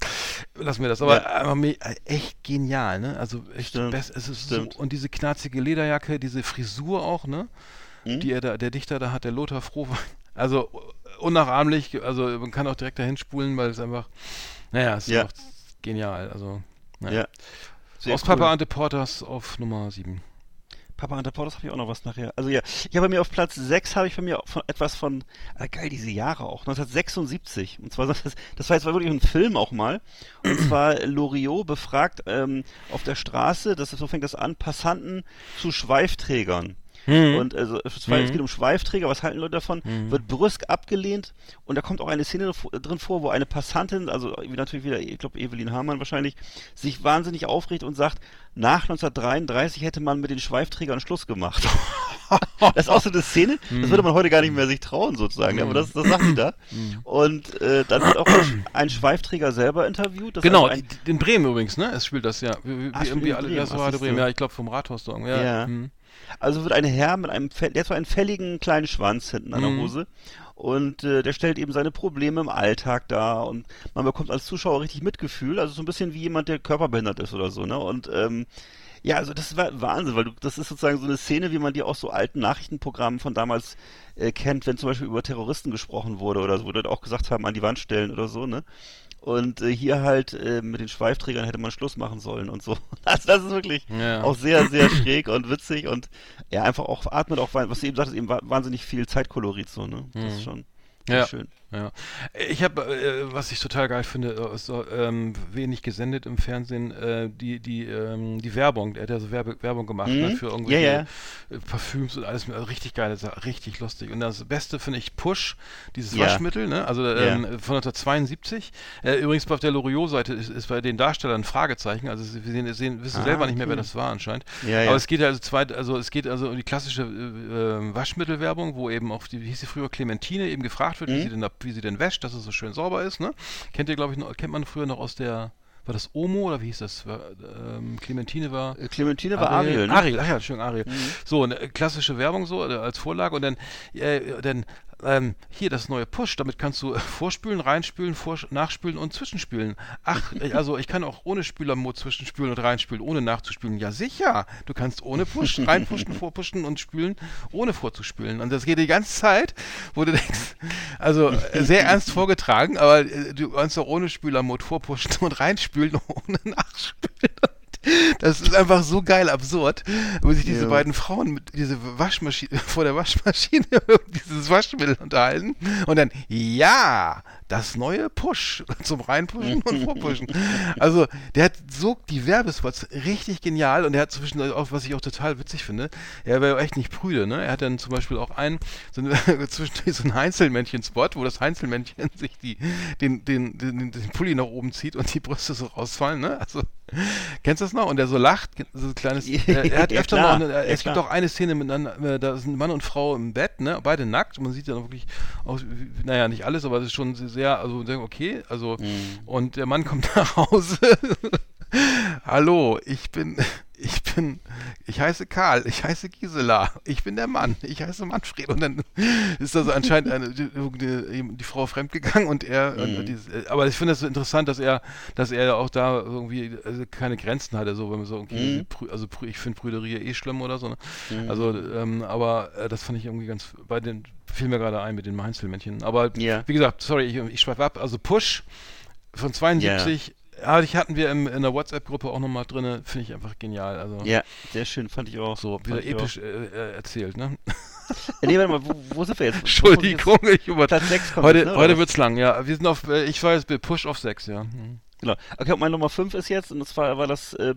lassen wir das. Aber, Ja. aber me- äh, echt genial, ne? Also echt Stimmt, best, es ist so, und diese knarzige Lederjacke, diese Frisur auch, ne? Mhm. Die er da, der Dichter da hat, der Lothar Frohwein. Also unnachahmlich, also man kann auch direkt dahin spulen, weil es einfach, naja, ist Ja. auch genial. Also, naja. Ja. Aus cool. Papa Ante Porters auf Nummer 7. Papa Hunter Porters habe ich auch noch was nachher. Also ja, ich habe bei mir auf Platz 6 habe ich bei mir von, etwas von, äh, geil, diese Jahre auch, 1976. Und zwar, das, das war jetzt wirklich ein Film auch mal. Und <clears throat> zwar Loriot befragt ähm, auf der Straße, das ist, so fängt das an, Passanten zu Schweifträgern. Und also es es geht um Schweifträger, was halten Leute davon? Wird brüsk abgelehnt und da kommt auch eine Szene drin vor, wo eine Passantin, also wie natürlich wieder, ich glaube Evelyn Hamann wahrscheinlich, sich wahnsinnig aufregt und sagt, nach 1933 hätte man mit den Schweifträgern Schluss gemacht. <laughs> das ist auch so eine Szene, das würde man heute gar nicht mehr sich trauen sozusagen, aber das, das sagt sie da. Und äh, dann wird auch ein, Schweifträger selber interviewt. Genau, also in Bremen übrigens, ne? Es spielt das ja. Wie, wie, Ah, wie in alle, Bremen, das ach, war Bremen, ja, ich glaube vom Rathaus. Ja. Ja. hm. Also wird ein Herr mit einem, der hat so einen fälligen kleinen Schwanz hinten an der Mhm. Hose und äh, der stellt eben seine Probleme im Alltag dar und man bekommt als Zuschauer richtig Mitgefühl, also so ein bisschen wie jemand, der körperbehindert ist oder so, ne? Und ähm, ja, also das war Wahnsinn, weil du, das ist sozusagen so eine Szene, wie man die aus so alten Nachrichtenprogrammen von damals äh, kennt, wenn zum Beispiel über Terroristen gesprochen wurde oder so, wo Leute auch gesagt haben, an die Wand stellen oder so, ne? Und äh, hier halt äh, mit den Schweifträgern hätte man Schluss machen sollen und so. <laughs> Also das ist wirklich Ja. auch sehr, sehr schräg und witzig und ja, einfach auch atmet auch, was du eben sagtest, eben wa- wahnsinnig viel Zeitkolorit so, ne? Das ist schon sehr Mhm. Ja. schön. Ja. Ich habe, äh, was ich total geil finde, äh, ist so, ähm, wenig gesendet im Fernsehen, äh, die, die, ähm, die Werbung. Er hat ja so Werbe Werbung gemacht Mhm. ne, für irgendwelche Ja, äh, Parfüms und alles. Also richtig geil, richtig lustig. Und das Beste finde ich Push, dieses Ja. Waschmittel, ne? also ähm, von 1972. Äh, übrigens auf der Loriot-Seite ist, ist bei den Darstellern ein Fragezeichen. Also sie sehen, sehen, wissen Ah, selber nicht mehr, wer okay. das war anscheinend. Ja, ja. Aber es geht also zweit, also es geht also um die klassische äh, äh, Waschmittelwerbung, wo eben auf die, wie hieß sie früher, Clementine eben gefragt wird, wie Mhm. sie denn da, wie sie denn wäscht, dass es so schön sauber ist, ne? Kennt ihr, glaube ich, noch, kennt man früher noch aus der, war das Omo oder wie hieß das? War, ähm, Clementine war. Äh, Clementine war Ariel, ne? Ariel, ach ja, schön, Ariel. So, eine klassische Werbung so äh, als Vorlage und dann, äh, dann ähm, hier das neue Push, damit kannst du äh, vorspülen, reinspülen, vorsch- nachspülen und zwischenspülen. Ach, äh, <laughs> also ich kann auch ohne Spülermod zwischenspülen und reinspülen, ohne nachzuspülen. Ja, sicher. Du kannst ohne Push <laughs> reinpushen, vorpushen und spülen, ohne vorzuspülen. Und das geht die ganze Zeit, wo du denkst, also äh, sehr ernst vorgetragen, aber du kannst auch ohne Spülermod vorpushen und reinspülen, <laughs> ohne nachspülen. Das ist einfach so geil absurd, wo sich diese Ja. beiden Frauen mit diese Waschmaschine <laughs> vor der Waschmaschine <laughs> dieses Waschmittel unterhalten und dann ja, das neue Push <laughs> zum reinpushen und vorpushen. Also, der hat so die Werbespots richtig genial und er hat zwischendurch auch, was ich auch total witzig finde, er war ja echt nicht prüde, ne? Er hat dann zum Beispiel auch einen, so ein, zwischendurch so ein Heinzelmännchen-Spot, wo das Heinzelmännchen sich die, den, den, den, den Pulli nach oben zieht und die Brüste so rausfallen, ne? Also, <laughs> kennst du das noch? Und der so lacht, so ein kleines, er, er hat Ja, öfter klar. noch, eine, Ja, es klar. gibt auch eine Szene miteinander, äh, da sind Mann und Frau im Bett, ne? Beide nackt, man sieht ja wirklich aus, naja, nicht alles, aber es ist schon sehr, also okay, also, Mhm. und der Mann kommt <laughs> nach Hause, hallo, ich bin, ich bin, ich heiße Karl, ich heiße Gisela, ich bin der Mann, ich heiße Manfred. Und dann ist da so anscheinend eine, die, die, Frau fremdgegangen und er, Mhm. und dieses, äh, aber ich finde es so interessant, dass er, dass er auch da irgendwie also keine Grenzen hatte, so, wenn man so, okay, Mhm. Also ich finde Brüderie eh schlimm oder so, ne? Also, ähm, aber äh, das fand ich irgendwie ganz, bei den, fiel mir gerade ein mit den Einzelmännchen. Aber Ja. wie gesagt, sorry, ich, ich schweife ab, also Push von 72, ja. ich hatten wir im, in der WhatsApp-Gruppe auch nochmal drin, finde ich einfach genial. Also Ja, sehr schön, fand ich auch. so, wieder episch äh, äh, erzählt, ne? Äh, nee, warte mal, wo, wo sind wir jetzt? <laughs> Entschuldigung, ich über Platz sechs kommt Heute, jetzt, ne, heute wird's lang, ja. Wir sind auf, äh, ich war jetzt bei Push auf 6, ja. Hm. Genau. Okay, meine Nummer 5 ist jetzt, und zwar war das äh,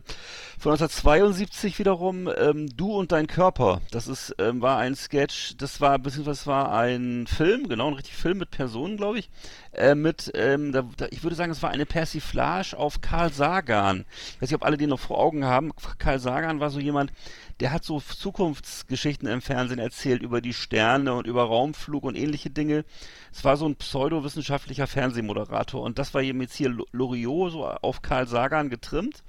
von 1972 wiederum, ähm, Du und dein Körper. Das ist, ähm, war ein Sketch, das war, beziehungsweise war ein Film, genau, ein richtig Film mit Personen, glaube ich. Äh, mit, ähm, da, da, ich würde sagen, es war eine Persiflage auf Karl Sagan. Ich weiß nicht, ob alle den noch vor Augen haben. Karl Sagan war so jemand, der hat so Zukunftsgeschichten im Fernsehen erzählt über die Sterne und über Raumflug und ähnliche Dinge. Es war so ein pseudowissenschaftlicher Fernsehmoderator und das war jetzt hier Lo- Loriot so auf Karl Sagan getrimmt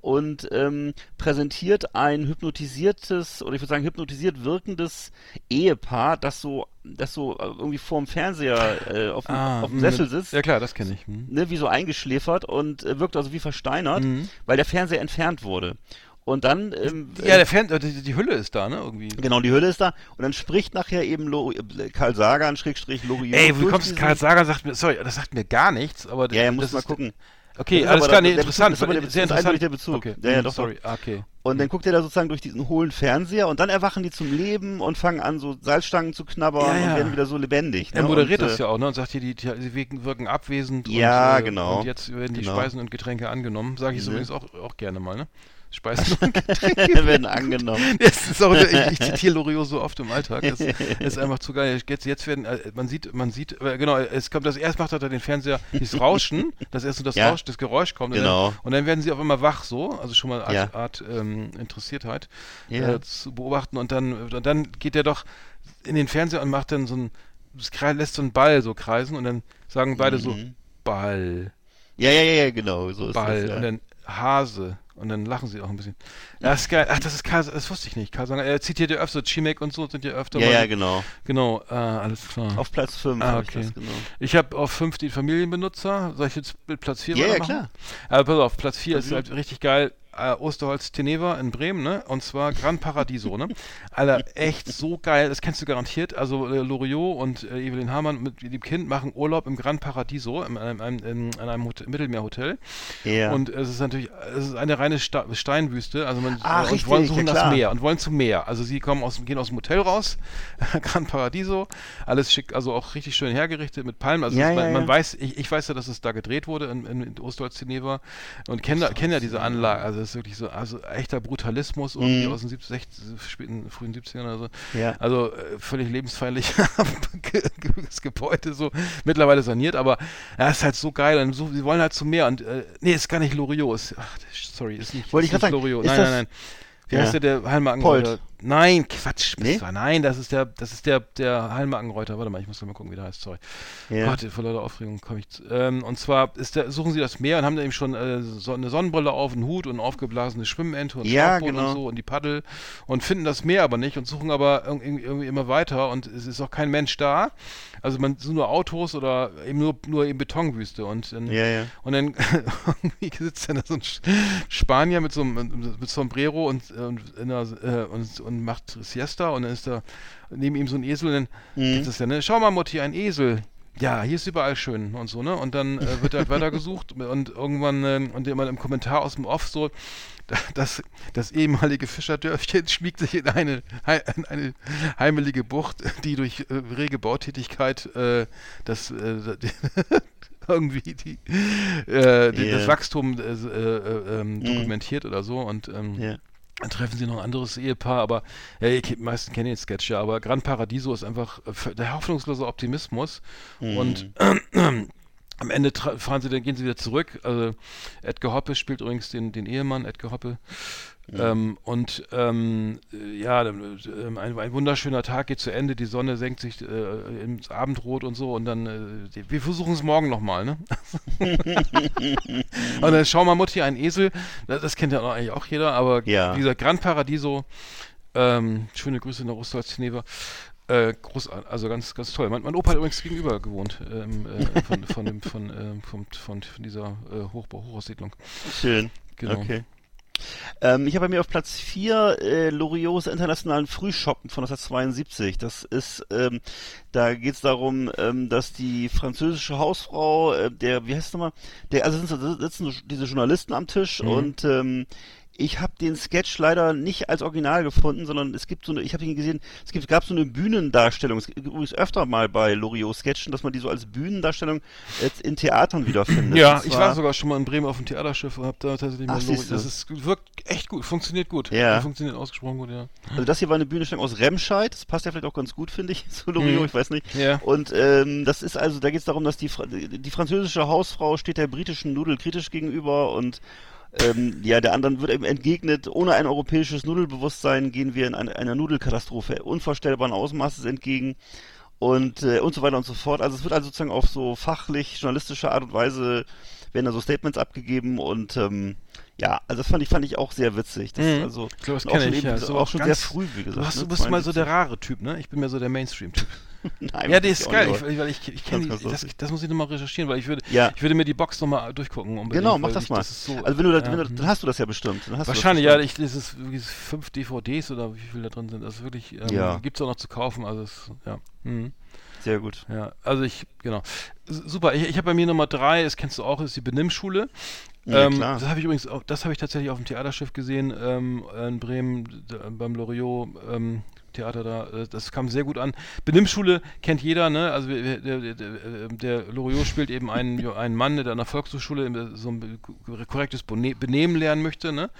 und ähm, präsentiert ein hypnotisiertes oder ich würde sagen hypnotisiert wirkendes Ehepaar, das so das so äh, irgendwie vorm Fernseher äh, auf, dem- auf dem hm, Sessel sitzt Ja klar, das kenne ich. Hm. ne, wie so eingeschläfert und äh, wirkt also wie versteinert, Mhm. weil der Fernseher entfernt wurde. Und dann ähm, Ja, äh, der Fan, äh, die, die Hülle ist da, ne? Irgendwie. Genau, die Hülle ist da und dann spricht nachher eben Lo äh, Karl Sagan, Schrägstrich Loriot. Ey, wie kommst du? Karl Sagan sagt mir, sorry, das sagt mir gar nichts, aber Ja, ja, das muss mal gucken. Okay, Das ist alles klar, nee, interessant, Bezug- das ist aber der sehr das ist interessant. der Bezug. Okay, Ja, ja, hm, doch, sorry, ah, okay. Und dann guckt er da sozusagen durch diesen hohlen Fernseher und dann erwachen die zum Leben und fangen an, so Salzstangen zu knabbern Ja, ja. und werden wieder so lebendig. Er ne? moderiert und, das äh, ja auch, ne? Und sagt hier, die, die wirken, abwesend Ja, und, äh, genau. und jetzt werden die Genau. Speisen und Getränke angenommen. Sage ich Ne. übrigens auch, auch gerne mal, ne? Speisen und <laughs> Getränke werden angenommen. <laughs> Das auch, ich, ich <laughs> zitiere Loriot so oft im Alltag. Das ist einfach zu geil. Jetzt, jetzt werden, äh, man sieht, man sieht, äh, genau, es kommt das erst macht er den Fernseher dieses Rauschen, das erst so das Ja. Rausch, das Geräusch kommt Genau. und, dann, und dann werden sie auf einmal wach so, also schon mal Art, Ja. Art ähm, Interessiertheit Ja. äh, zu beobachten und dann, und dann geht er doch in den Fernseher und macht dann so ein, lässt so einen Ball so kreisen und dann sagen beide so Mhm. Ball, Ja, ja, ja, genau, so ist Ball das. Ja. und dann Hase und dann lachen sie auch ein bisschen. Das ist geil. Ach, das ist Karl, das wusste ich nicht. Karl Sagan, er zitiert ja öfter, Chimek und so sind ja öfter ja, ja, genau. Genau, äh, alles klar. Auf Platz 5 Ah, habe ich okay. das, genau. Ich habe auf 5 die Familienbenutzer. Soll ich jetzt mit Platz 4 Ja, ja, klar. Aber pass auf, Platz 4 ist halt richtig geil. Äh, Osterholz Teneva in Bremen, ne? Und zwar Gran Paradiso, ne? Alter, echt so geil. Das kennst du garantiert. Also äh, Loriot und äh, Evelyn Hamann mit dem Kind machen Urlaub im Gran Paradiso, in einem, einem, in, an einem Hotel, Mittelmeerhotel. Ja. Und es ist natürlich, es ist eine reine Sta Steinwüste. Also man Ah, und richtig, wollen ja, suchen das klar. Meer und wollen zum Meer. Also sie kommen aus, gehen aus dem Hotel raus, <laughs> Gran Paradiso, alles schick, also auch richtig schön hergerichtet mit Palmen. Also Ja, es, man, ja, man ja. weiß, ich, ich weiß ja, dass es da gedreht wurde in, in, in Ostholz-Geneva und kenne kenne ja diese Anlage. Also es ist wirklich so, also echter Brutalismus irgendwie Mhm. aus den 70, 60, späten, frühen 70ern oder so. Ja. Also äh, völlig lebensfeindlich <laughs> das Gebäude so mittlerweile saniert, aber ja, ist halt so geil und so, sie wollen halt zum Meer und äh, nee, ist gar nicht Loriot, sorry, ist nicht, Wollte ist ich nicht sagen, Loriot. Nein, das- nein, nein. Wie Ja. heißt der, der Halmer Polt. Nein, Quatsch. Nee? War, nein, das ist der, das ist der, der Halmer Anreuter. Warte mal, ich muss mal gucken, wie der heißt. Sorry. Ja. Gott, vor lauter Aufregung komme ich. zu- Ähm, und zwar der, suchen sie das Meer und haben da eben schon äh, so eine Sonnenbrille auf, einen Hut und aufgeblasene Schwimmente und Ja, genau. und so und die Paddel und finden das Meer aber nicht und suchen aber irg- irgendwie, irgendwie immer weiter und es ist auch kein Mensch da. Also man sind nur Autos oder eben nur, nur eben Betonwüste und dann, Ja, ja. und dann <laughs> irgendwie sitzt dann da so ein Spanier mit so einem mit Sombrero und, und, in der, äh, und, und macht Siesta und dann ist da neben ihm so ein Esel und dann Mhm. gibt es ja, ne, schau mal Mutti, ein Esel. Ja, hier ist überall schön und so, ne? Und dann äh, wird halt <laughs> weitergesucht und irgendwann, ähm, und jemand im Kommentar aus dem Off so, <laughs> das, das ehemalige Fischerdörfchen <laughs> schmiegt sich in eine, in eine heimelige Bucht, die durch äh, rege Bautätigkeit äh, das äh, irgendwie die, äh, Ja. das Wachstum äh, äh, ähm, dokumentiert oder so und ähm, Ja. Dann treffen sie noch ein anderes Ehepaar, aber ihr kennt- meisten kennen den Sketch ja, aber Gran Paradiso ist einfach äh, der hoffnungslose Optimismus. Und <clears throat> am Ende fahren sie, dann gehen sie wieder zurück. Also Edgar Hoppe spielt übrigens den, den Ehemann, Edgar Hoppe. Ähm, und ähm, äh, ja, ähm, ein, ein wunderschöner Tag geht zu Ende, die Sonne senkt sich äh, ins Abendrot und so und dann, äh, wir versuchen es morgen nochmal, ne? <laughs> und dann schau mal Mutti, ein Esel, das, das kennt ja auch eigentlich auch jeder, aber Ja. gesagt, Gran Paradiso, ähm, schöne Grüße nach Ostholz-Geneva. Äh, großartig, also ganz, ganz toll. Mein, mein Opa hat übrigens gegenüber gewohnt ähm, äh, von, von, dem, von, ähm, vom, von, von dieser äh, Hochbau, Hochhaussiedlung. Schön. Genau. Okay. Ähm, ich habe bei mir auf Platz 4 äh, Loriots internationalen Frühschoppen von 1972. Das ist, ähm, da geht es darum, ähm, dass die französische Hausfrau, äh, der, wie heißt es nochmal, der, also sitzen, sitzen diese Journalisten am Tisch Mhm. und ähm, Ich habe den Sketch leider nicht als Original gefunden, sondern es gibt so eine, ich habe ihn gesehen, es gibt, gab so eine Bühnendarstellung. Es gibt übrigens öfter mal bei Loriot Sketchen, dass man die so als Bühnendarstellung jetzt in Theatern wiederfindet. Ja, Und ich zwar- war sogar schon mal in Bremen auf dem Theaterschiff und habe da tatsächlich mal Ach, Lori- siehste. Das ist, wirkt echt gut, funktioniert gut. Ja. Funktioniert ausgesprochen gut, ja. Also das hier war eine Bühnenstellung aus Remscheid. Das passt ja vielleicht auch ganz gut, finde ich, <laughs> zu Loriot, Mhm. ich weiß nicht. Ja. Und ähm, das ist also, da geht es darum, dass die, die französische Hausfrau steht der britischen Nudel kritisch gegenüber und ähm, ja, der anderen wird eben entgegnet, ohne ein europäisches Nudelbewusstsein gehen wir in eine, einer Nudelkatastrophe unvorstellbaren Ausmaßes entgegen und äh, und so weiter und so fort. Also es wird also sozusagen auf so fachlich journalistische Art und Weise werden da so Statements abgegeben und ähm, ja, also das fand ich fand ich auch sehr witzig. Das ist Mhm. also Ich glaube, das auch kenne schon ich. eben- Ja. so auch schon sehr ganz- früh, wie gesagt. Du, hast, ne? du bist mal so 72. der rare Typ, ne? Ich bin mehr so der Mainstream-Typ. <laughs> Nein, ja, die ist geil, ich, weil ich, ich kenne das, lustig. das muss ich nochmal recherchieren, weil ich würde, Ja. ich würde mir die Box nochmal durchgucken. Unbedingt, Genau, mach das ich, mal. Das so, also wenn du, das, ja, wenn du, mhm. dann hast du das ja bestimmt. Wahrscheinlich, ja, das ich, das ist fünf DVDs oder wie viel da drin sind. Das ist wirklich, ähm, Ja. gibt es auch noch zu kaufen. Also es, ja. Mhm. Sehr gut. Ja, also ich, genau. Super, ich, ich habe bei mir Nummer drei, das kennst du auch, ist die Benimmschule. Ja, ähm. Das habe ich übrigens auch, das habe ich tatsächlich auf dem Theaterschiff gesehen, ähm, in Bremen, beim Loriot ähm, Theater da. äh, Das kam sehr gut an. Benimmschule kennt jeder, ne? Also der, der, der, der Loriot spielt eben einen, <laughs> einen Mann, der an der Volkshochschule im- so ein korrektes Benehmen lernen möchte, ne?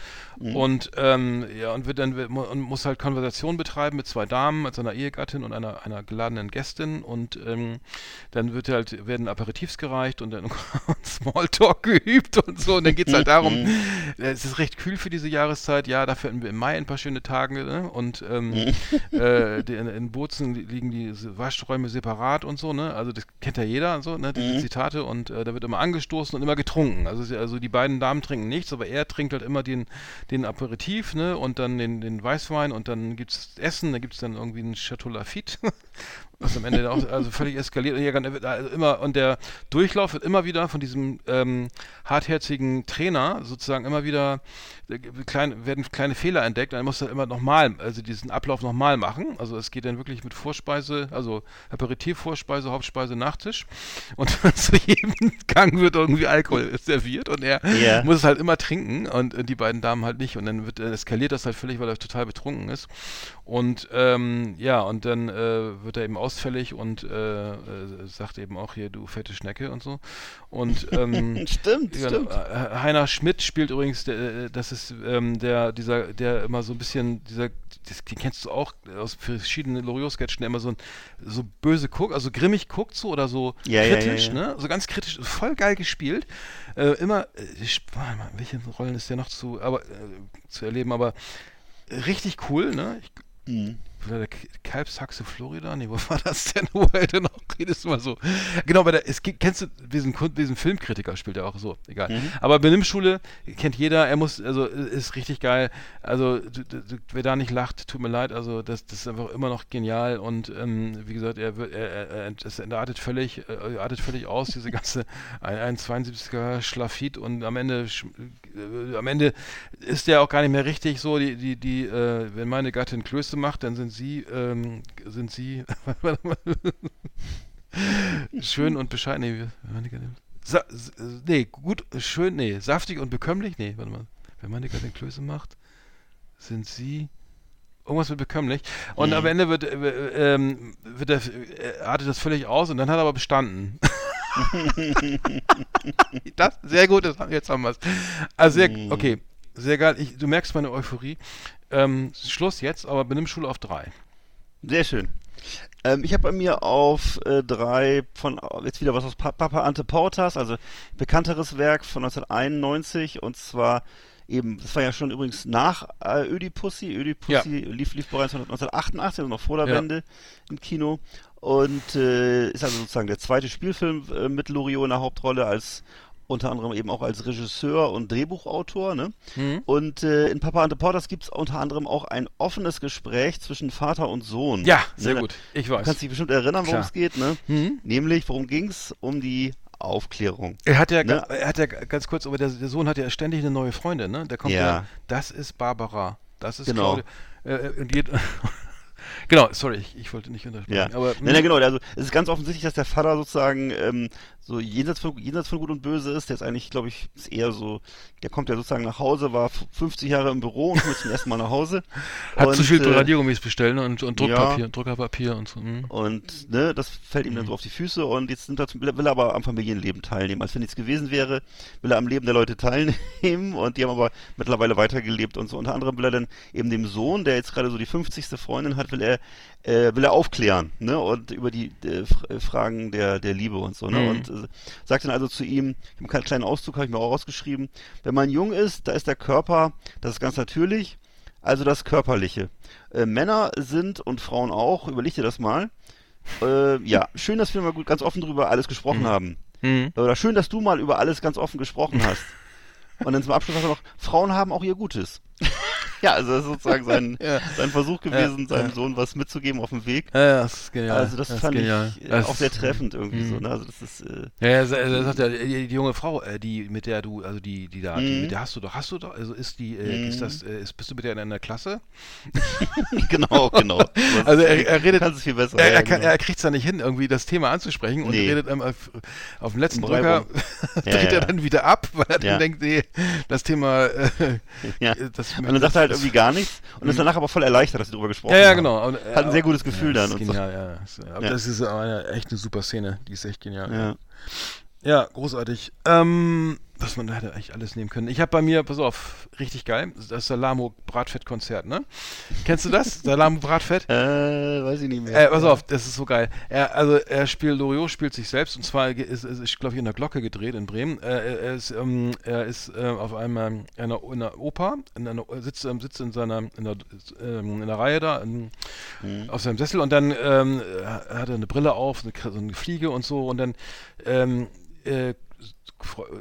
Und ähm, ja, und wird dann und muss halt Konversation betreiben mit zwei Damen, mit seiner Ehegattin und einer, einer geladenen Gästin und ähm, dann wird halt, werden Aperitifs gereicht und dann <laughs> Smalltalk geübt und so. Und dann geht es halt darum, äh, es ist recht kühl für diese Jahreszeit, ja, dafür hatten wir im Mai ein paar schöne Tage, ne? Und ähm, äh, die, in, in Bozen li- liegen die Waschräume separat und so, ne? Also das kennt ja jeder, so, ne? Diese Zitate und äh, da wird immer angestoßen und immer getrunken. Also, also die beiden Damen trinken nichts, aber er trinkt halt immer den, den Aperitif, ne? Und dann den, den Weißwein und dann gibt's Essen, da gibt's dann irgendwie ein Chateau Lafitte. <laughs> Was am Ende auch also völlig eskaliert. Ja, ganz- also immer, und der Durchlauf wird immer wieder von diesem ähm, hartherzigen Trainer sozusagen immer wieder äh, klein, werden kleine Fehler entdeckt. Dann muss er immer nochmal, also diesen Ablauf nochmal machen. Also es geht dann wirklich mit Vorspeise, also Aperitif, Vorspeise, Hauptspeise, Nachtisch. Und <laughs> zu jedem Gang wird irgendwie Alkohol serviert und er Ja. muss es halt immer trinken und äh, die beiden Damen halt nicht. Und dann wird, äh, eskaliert das halt völlig, weil er total betrunken ist. Und ähm, ja, und dann äh, wird er eben ausfällig und äh, äh, sagt eben auch hier, du fette Schnecke und so. Und ähm, <laughs> Stimmt, ja, stimmt. äh, Heiner Schmidt spielt übrigens, der, äh, das ist ähm, der, dieser, der immer so ein bisschen, dieser, das, den kennst du auch aus verschiedenen Loriot-Sketchen, der immer so, ein, so böse guckt, also grimmig guckt so oder so Ja, kritisch, ja, ne? So ganz kritisch, voll geil gespielt. Äh, immer, äh, ich, warte mal, welche Rollen ist der noch zu, aber, äh, zu erleben, aber richtig cool, ne? Ich, Mhm. Der Kalbshaxe Florida? Nee, wo <laughs> war das denn? Wo er denn noch redest du mal so? Genau, bei der, es, gibt- kennst du diesen, diesen Filmkritiker, spielt er auch so, egal. Mhm. Aber Benimmschule kennt jeder, er muss, also ist richtig geil. Also, du, du, wer da nicht lacht, tut mir leid, also das, das ist einfach immer noch genial und ähm, wie gesagt, er wird, er, er, er, es artet völlig, äh, artet völlig aus, diese ganze <laughs> ein, ein 72er Schlafit und am Ende, äh, am Ende ist der auch gar nicht mehr richtig so, die, die, die, äh, wenn meine Gattin Klöße macht, dann sind sie, ähm, sind sie, <laughs> schön und bescheiden, nee, Sa nee, gut, schön, nee, saftig und bekömmlich, nee, warte mal, wenn meine Gattin Klöße macht, sind sie, irgendwas mit bekömmlich. Und am Ende wird, äh, ähm, wird er, äh, artet das völlig aus und dann hat er aber bestanden. <laughs> das, sehr gut, das, jetzt haben wir es. Also sehr, okay, sehr geil. Ich, du merkst meine Euphorie. Ähm, Schluss jetzt, aber Benimmschule auf drei. Sehr schön. Ähm, ich habe bei mir auf äh, drei von jetzt wieder was aus pa Papa Ante Portas, also bekannteres Werk von 1991 und zwar eben, das war ja schon übrigens nach äh, Ödipussy. Ödipussy lief, lief bereits 1988, also noch vor der Ja. Wende im Kino und äh, ist also sozusagen der zweite Spielfilm äh, mit Loriot in der Hauptrolle als unter anderem eben auch als Regisseur und Drehbuchautor, ne? Mhm. Und äh, in Papa Ante Portas gibt es unter anderem auch ein offenes Gespräch zwischen Vater und Sohn. Ja, sehr Ne, gut. Ich Du weiß. kannst dich bestimmt erinnern, worum es geht, ne? Mhm. Nämlich, worum ging's? Um die Aufklärung. Er hat ja, Ne? ga- er hat ja ganz kurz, aber der, der Sohn hat ja ständig eine neue Freundin, ne? Der kommt ja, Ja. das ist Barbara, das ist Genau. Claudia. Äh, äh, und jed- genau, sorry, ich, ich wollte nicht untersprechen. Ja. Aber, Nein, nein, genau. Also es ist ganz offensichtlich, dass der Vater sozusagen ähm, so jenseits von, jenseits von Gut und Böse ist. Der ist eigentlich, glaube ich, ist eher so, der kommt ja sozusagen nach Hause, war f- 50 Jahre im Büro und kommt zum ersten Mal nach Hause. <laughs> Hat und, zu viel äh, Radiergummis bestellen und, und ja. Druckpapier, Druckerpapier und so. hm. Und ne, das fällt ihm dann so auf die Füße und jetzt er zum, will er aber am Familienleben teilnehmen. Als wenn nichts gewesen wäre, will er am Leben der Leute teilnehmen <laughs> und die haben aber mittlerweile weitergelebt und so. Unter anderem will er dann eben dem Sohn, der jetzt gerade so die 50. Freundin hat, will er äh, will er aufklären, ne? Und über die äh, äh, Fragen der der Liebe und so, ne? Mhm. Und äh, sagt dann also zu ihm, ich habe einen kleinen Auszug, habe ich mir auch rausgeschrieben, wenn man jung ist, da ist der Körper, das ist ganz natürlich, also das Körperliche. Äh, Männer sind und Frauen auch, überleg dir das mal. Äh, ja, schön, dass wir mal gut ganz offen drüber alles gesprochen Mhm. haben. Mhm. Oder schön, dass du mal über alles ganz offen gesprochen hast. <laughs> Und dann zum Abschluss sagt er noch, Frauen haben auch ihr Gutes. <laughs> ja, also das ist sozusagen sein, <laughs> Ja. sein Versuch gewesen, Ja, seinem ja. Sohn was mitzugeben auf dem Weg. Ja, das ist genial. Also das, ist fand genial. ich äh, Das auch sehr treffend irgendwie Mhm. so. Ne? Also das ist äh, Ja, ja, er sagt ja, die, die junge Frau, äh, die mit der du, also die, die da, die, Mhm. mit der hast du doch, hast du doch, also ist die, äh, ist Mhm. das, äh, ist, bist du mit der in einer Klasse? <laughs> genau, genau. Also er, er redet, Kannst es viel besser. er, er, kann, genau. er kriegt es ja nicht hin, irgendwie das Thema anzusprechen und Nee. redet ähm, auf, auf dem letzten Drücker, dreht er dann wieder ab, weil er dann denkt, nee, das Thema, äh, Ja. Das, Und dann sagt er halt irgendwie gar nichts und ist danach aber voll erleichtert, dass sie drüber gesprochen Ja, ja, haben. genau. Und, äh, Hat ein sehr gutes Gefühl ja, dann Das ist so. genial, ja. Das, aber Ja. das ist eine, echt eine super Szene. Die ist echt genial. Ja. Ja, großartig. Ähm, was man da hätte eigentlich alles nehmen können. Ich habe bei mir, pass auf, richtig geil, das Salamo Bratfett-Konzert, ne? Kennst du das? <laughs> Salamo Bratfett? Äh, weiß ich nicht mehr. Äh, pass auf, das ist so geil. Er, also er spielt, Loriot spielt sich selbst und zwar ist, ist, ist glaube ich, in der Glocke gedreht in Bremen. Äh, er ist, ähm, er ist äh, auf einmal in einer, in einer Oper, in einer, sitzt, ähm, sitzt in seiner, in der, ähm, in der Reihe da, in, Mhm. auf seinem Sessel und dann ähm, hat er eine Brille auf, eine, so eine Fliege und so und dann ähm, äh,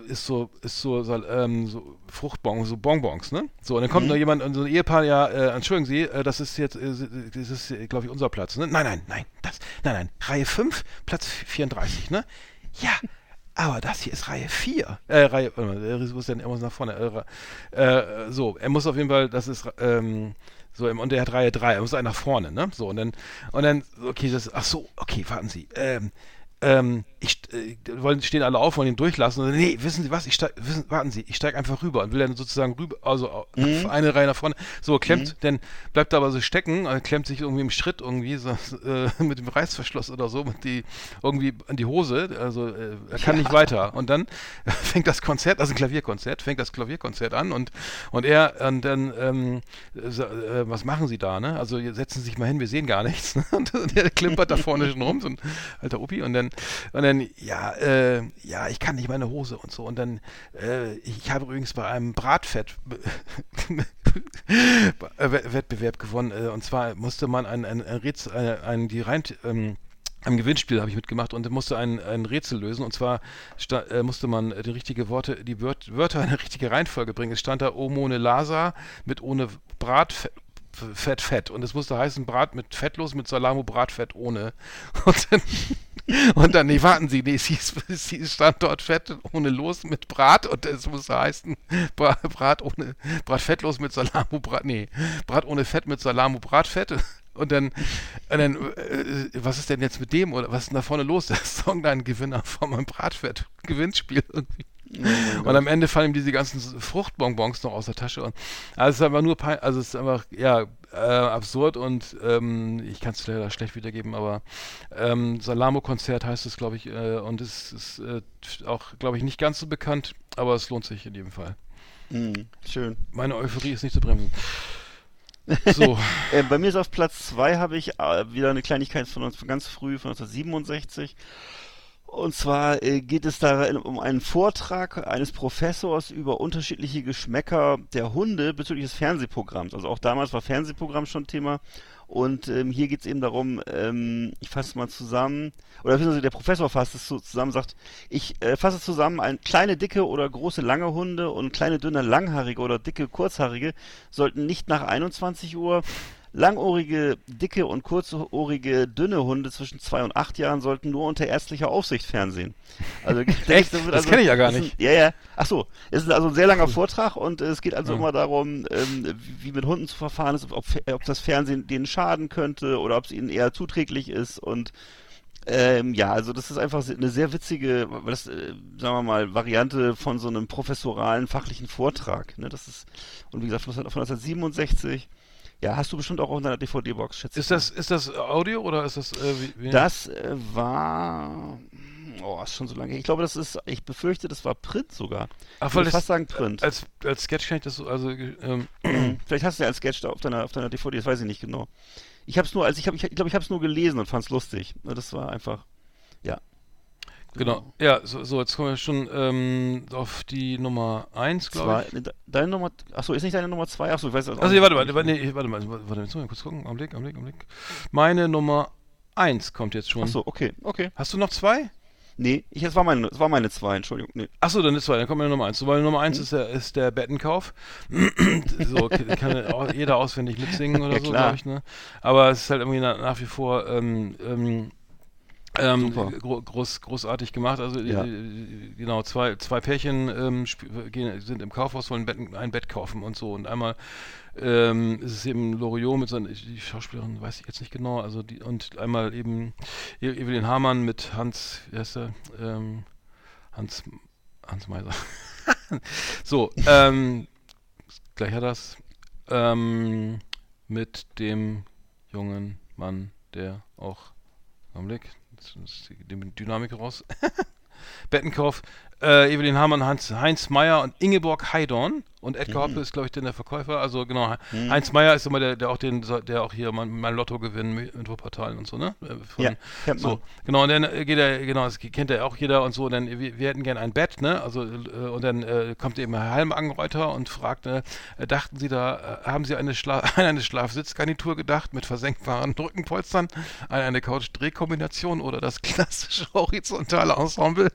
ist so ist so, so, ähm, so Fruchtbons, so Bonbons, ne? So und dann kommt Mhm. noch jemand so ein Ehepaar, ja, äh, entschuldigen Sie, äh, das ist jetzt, äh, das ist, glaube ich, unser Platz, ne? Nein, nein, nein, das, nein, nein, Reihe 5, Platz 34, ne? Ja, aber das hier ist Reihe 4. Äh, Reihe, warte mal, der muss dann, er muss nach vorne. Äh, äh, so, er muss auf jeden Fall, das ist, ähm, so, und er hat Reihe 3, er muss einen nach vorne, ne? So, und dann, und dann, okay, das, ach so, okay, warten Sie, ähm, ähm, ich äh, wollen stehen alle auf, wollen ihn durchlassen. Und, dann, nee, wissen Sie was? Ich steig, wissen, warten Sie, ich steige einfach rüber und will dann sozusagen rüber, also Mhm. eine Reihe nach vorne. So klemmt, dann bleibt er aber so stecken, äh, klemmt sich irgendwie im Schritt irgendwie so <laughs> äh, mit dem Reißverschluss oder so, mit die irgendwie an die Hose. Also äh, er kann nicht weiter. Und dann <laughs> fängt das Konzert, also ein Klavierkonzert, fängt das Klavierkonzert an und und er und dann ähm, so, äh, was machen Sie da? Ne? Also setzen Sie sich mal hin, wir sehen gar nichts. Ne? <laughs> Und, und er klimpert da vorne schon rum, so ein alter Opi und dann und dann ja äh, ja ich kann nicht meine Hose und so und dann äh, ich habe übrigens bei einem Bratfett <laughs> Wettbewerb gewonnen äh, und zwar musste man ein, ein, ein, Rätsel, ein, ein die rein ähm, am Gewinnspiel habe ich mitgemacht und musste ein, ein Rätsel lösen. Und zwar sta- äh, musste man äh, die richtige Worte, die Wört, Wörter in eine richtige Reihenfolge bringen. Es stand da Omone Lasa mit ohne Bratfett. Fett, Fett. Und es musste heißen Brat mit fettlos, mit Salamo, Bratfett ohne. <laughs> Und dann, und dann nee, warten Sie, nee, es hieß, es hieß stand dort Fett ohne Los mit Brat und es musste heißen Bra- Brat ohne, Brat fettlos mit Salamo, Brat, nee, Brat ohne Fett mit Salamo, Bratfett. Und dann, und dann äh, was ist denn jetzt mit dem oder was ist denn da vorne los? Der Song da ein Gewinner von meinem Bratfett-Gewinnspiel irgendwie. Und am Ende fallen ihm diese ganzen Fruchtbonbons noch aus der Tasche. Und, also es ist einfach nur, also es ist einfach, ja, äh, absurd und ähm, ich kann es leider schlecht wiedergeben, aber ähm, Salamo-Konzert heißt es, glaube ich, äh, und es ist äh, auch, glaube ich, nicht ganz so bekannt, aber es lohnt sich in jedem Fall. Mhm, schön. Meine Euphorie ist nicht zu bremsen. So. <laughs> Äh, bei mir ist auf Platz 2 habe ich äh, wieder eine Kleinigkeit von, uns, von ganz früh, von 1967. Und zwar äh, geht es da um einen Vortrag eines Professors über unterschiedliche Geschmäcker der Hunde bezüglich des Fernsehprogramms. Also auch damals war Fernsehprogramm schon Thema. Und ähm, hier geht es eben darum, ähm, ich fasse es mal zusammen, oder beziehungsweise der Professor fasst es so zusammen, sagt, ich äh, fasse zusammen, ein kleine, dicke oder große, lange Hunde und kleine, dünne, langhaarige oder dicke, kurzhaarige sollten nicht nach 21 Uhr Langohrige, dicke und kurzohrige, dünne Hunde zwischen zwei und acht Jahren sollten nur unter ärztlicher Aufsicht fernsehen. Also, <laughs> Echt? Das kenn ich ja gar das nicht. Ein, ja, ja. Ach so. Es ist also ein sehr langer Vortrag und äh, es geht also Ja. immer darum, ähm, wie mit Hunden zu verfahren ist, ob, ob das Fernsehen denen schaden könnte oder ob es ihnen eher zuträglich ist und Ähm, ja, also das ist einfach eine sehr witzige, das, äh, sagen wir mal, Variante von so einem professoralen fachlichen Vortrag. Ne? Das ist, und wie gesagt, von 1967. Ja, hast du bestimmt auch auf deiner DVD-Box, schätze Ist das, ist das Audio oder ist das, äh, wie, wie? Das äh, war, oh, ist schon so lange. her. Ich glaube, das ist, ich befürchte, das war Print sogar. Ach, ich würde fast sagen Print. als, als Sketch kann ich das so, also, ähm, <clears throat> Vielleicht hast du ja als Sketch da auf deiner, auf deiner DVD, das weiß ich nicht genau. Ich habe es nur, also ich habe, ich, ich glaube, ich habe es nur gelesen und fand es lustig. Das war einfach. Genau. Ja, so, so, jetzt kommen wir schon ähm, auf die Nummer 1, glaube ich. ne, deine Nummer, achso, ist nicht deine Nummer zwei? Achso, ich weiß das auch Also, nicht. nee, warte mal, warte, nee, warte mal, warte, jetzt muss ich kurz gucken. Augenblick, Augenblick, Augenblick. Meine Nummer 1 kommt jetzt schon. Achso, okay, okay. Hast du noch zwei? Nee, ich, es war meine, es war meine zwei, Entschuldigung. Nee. Achso, dann ist zwei, dann kommt meine Nummer 1. So, meine Nummer 1 ist der, ist der Bettenkauf. <clears throat> so, kann auch jeder auswendig mitsingen <laughs> oder Ja, so, glaube ich, ne? Aber es ist halt irgendwie nach, nach wie vor ähm, ähm, ähm, gro groß, großartig gemacht. Also Ja. äh, genau, zwei, zwei Pärchen ähm, gehen, sind im Kaufhaus, wollen Bett, ein Bett kaufen und so. Und einmal ähm, ist es eben Loriot mit seiner, die Schauspielerin weiß ich jetzt nicht genau, also die, und einmal eben E- Evelyn Hamann mit Hans, wie heißt er? Ähm, Hans, Hans Meiser. <laughs> so, ähm, gleich hat das. Ähm, mit dem jungen Mann, der auch, Augenblick, die Dynamik raus. <laughs> Bettenkauf, äh, Evelyn Hamann, Hans, Heinz Meyer und Ingeborg Heidorn. Und Edgar Hoppe ist, glaube ich, dann der Verkäufer. Also genau, Heinz Meyer ist immer der, der auch den, der auch hier mein, mein Lotto gewinnen mit mit Wuppertal und so, ne? Äh, Von, Ja, kennt man. so, genau, und dann äh, geht er, genau, das kennt er auch jeder und so, und dann, wir, wir hätten gern ein Bett, ne? Also, äh, und dann äh, kommt eben Herr Halm Anreuter und fragt, äh, dachten Sie da, haben Sie eine, Schla an <laughs> eine Schlafsitzgarnitur gedacht mit versenkbaren Rückenpolstern, an eine Couch-Drehkombination oder das klassische horizontale Ensemble?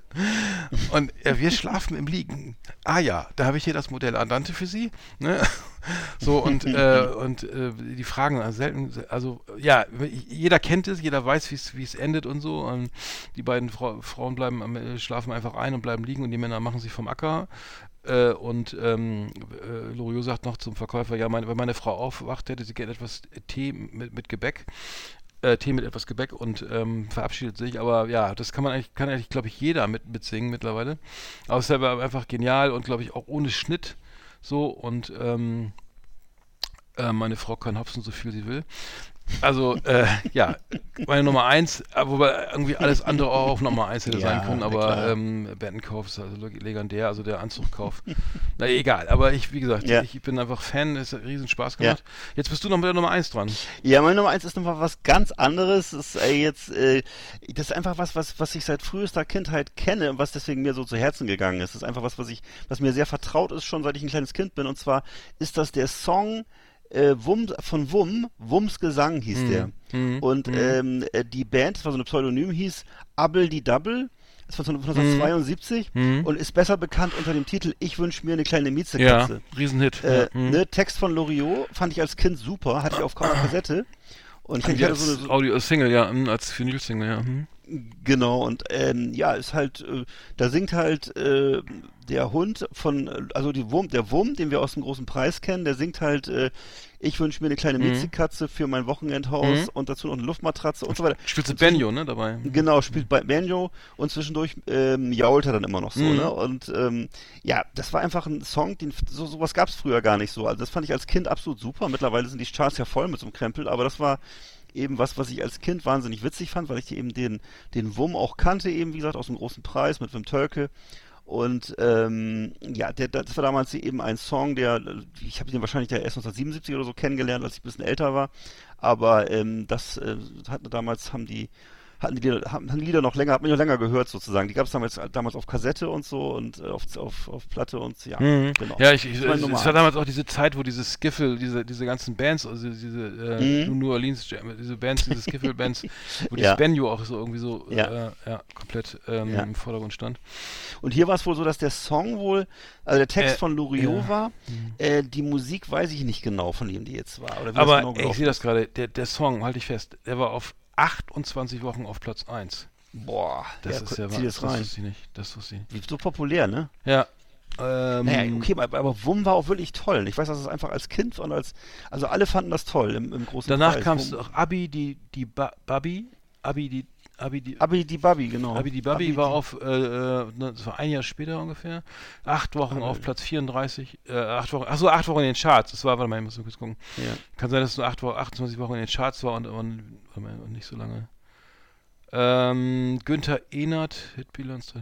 Und äh, wir schlafen im Liegen. Ah ja, da habe ich hier das Modell Andante für Sie. Ne? <laughs> So und äh, <laughs> und äh, die Fragen also selten, also ja, jeder kennt es, jeder weiß, wie es endet und so. Und die beiden Frau, Frauen bleiben am- äh, schlafen einfach ein und bleiben liegen und die Männer machen sich vom Acker. Äh, und ähm, äh, Loriot sagt noch zum Verkäufer, ja, meine, wenn meine Frau aufwacht, hätte sie gerne etwas Tee mit, mit Gebäck äh, Tee mit etwas Gebäck und ähm, verabschiedet sich. Aber ja, das kann man eigentlich, kann eigentlich, glaube ich, jeder mit, mitsingen mittlerweile. Aber es ist einfach genial und glaube ich auch ohne Schnitt so und ähm, äh, meine Frau kann hopsen, so viel sie will. Also, äh, ja, meine Nummer eins, äh, wobei irgendwie alles andere auch auf Nummer eins hätte Ja, sein können, aber ähm, Bettenkauf ist also leg- legendär, also der Anzugkauf. Na egal, aber ich, wie gesagt, Ja. ich bin einfach Fan, es hat riesen Spaß Ja. gemacht. Jetzt bist du noch mit der Nummer eins dran. Ja, meine Nummer eins ist nochmal was ganz anderes. Das ist äh, jetzt, äh, das ist einfach was, was, was ich seit frühester Kindheit kenne und was deswegen mir so zu Herzen gegangen ist. Das ist einfach was, was ich, was mir sehr vertraut ist, schon seit ich ein kleines Kind bin. Und zwar ist das der Song äh, Wum, von Wum, Wums Gesang hieß der. Mhm. Und ähm, äh, die Band, das war so ein Pseudonym, hieß Abel die Double. Das war von 1972 Mhm. und ist besser bekannt unter dem Titel Ich wünsch mir eine kleine Ja, Miezekatze. Riesenhit. Äh, ja. mhm. ne, Text von Loriot fand ich als Kind super, hatte ich auf auf Kassette. Und ich, hatte so eine, so, Audio Single, ja, als Vinyl-Single, ja. mhm. Genau, und ähm, ja, ist halt, äh, da singt halt äh, der Hund von, äh, also die Wurm, der Wurm, den wir aus dem großen Preis kennen, der singt halt, äh, ich wünsche mir eine kleine Mhm. Miezekatze für mein Wochenendhaus Mhm. und dazu noch eine Luftmatratze und so weiter. Und zwischen- Benjo, ne, dabei? Genau, spielt bei Banjo und zwischendurch ähm, jault er dann immer noch so, Mhm. ne? Und ähm, ja, das war einfach ein Song, den so sowas gab es früher gar nicht so. Also das fand ich als Kind absolut super. Mittlerweile sind die Charts ja voll mit so einem Krempel, aber das war eben was, was ich als Kind wahnsinnig witzig fand, weil ich eben den, den Wum auch kannte, eben wie gesagt, aus dem großen Preis mit Wim Tölke. Und ähm, ja, der, das war damals eben ein Song, der, ich habe den wahrscheinlich erst 1977 oder so kennengelernt, als ich ein bisschen älter war. Aber ähm, das äh, hatten damals haben die hatten die Lieder, haben, haben die Lieder noch länger, hat man ja länger gehört sozusagen. Die gab es damals, damals auf Kassette und so und äh, auf, auf, auf Platte und ja, Mhm. genau. Ja, ich, ich, war es Nummer war damals auch diese Zeit, wo diese Skiffle, diese, diese ganzen Bands, also diese äh, Mhm. New Orleans Jam, diese Bands, diese Skiffle-Bands, <laughs> wo Ja. dieses Benjo auch so irgendwie so Ja. äh, ja, komplett ähm, im Vordergrund stand. Und hier war es wohl so, dass der Song wohl, also der Text Äh, von Loriot ja. Mhm. war, äh, die Musik weiß ich nicht genau, von wem die jetzt war. Oder wie Aber genau ey, ich sehe das gerade, der, der Song, halte ich fest, der war auf 28 Wochen auf Platz 1. Boah, Das ja, ist ja zieh das das rein. wusste ich nicht. Das wusste ich nicht. So populär, ne? Ja. Ähm, Naja, okay, aber, aber Wum war auch wirklich toll. Ich weiß, dass es einfach als Kind und als, also alle fanden das toll im, im großen Danach kam es auch Abi, die, die ba Babi, Abi, die, Abidi, Abidi Babi, genau. Abidi Babi war auf, äh, äh, das war ein Jahr später ungefähr, acht Wochen auf Platz 34, äh, acht Wochen, achso, acht Wochen in den Charts, das war, warte mal, ich muss kurz gucken. Ja. Kann sein, dass es nur acht Wochen, 28 Wochen in den Charts war und, und, warte mal, und nicht so lange. Ähm, Günther Ehnert, Hitbilanz,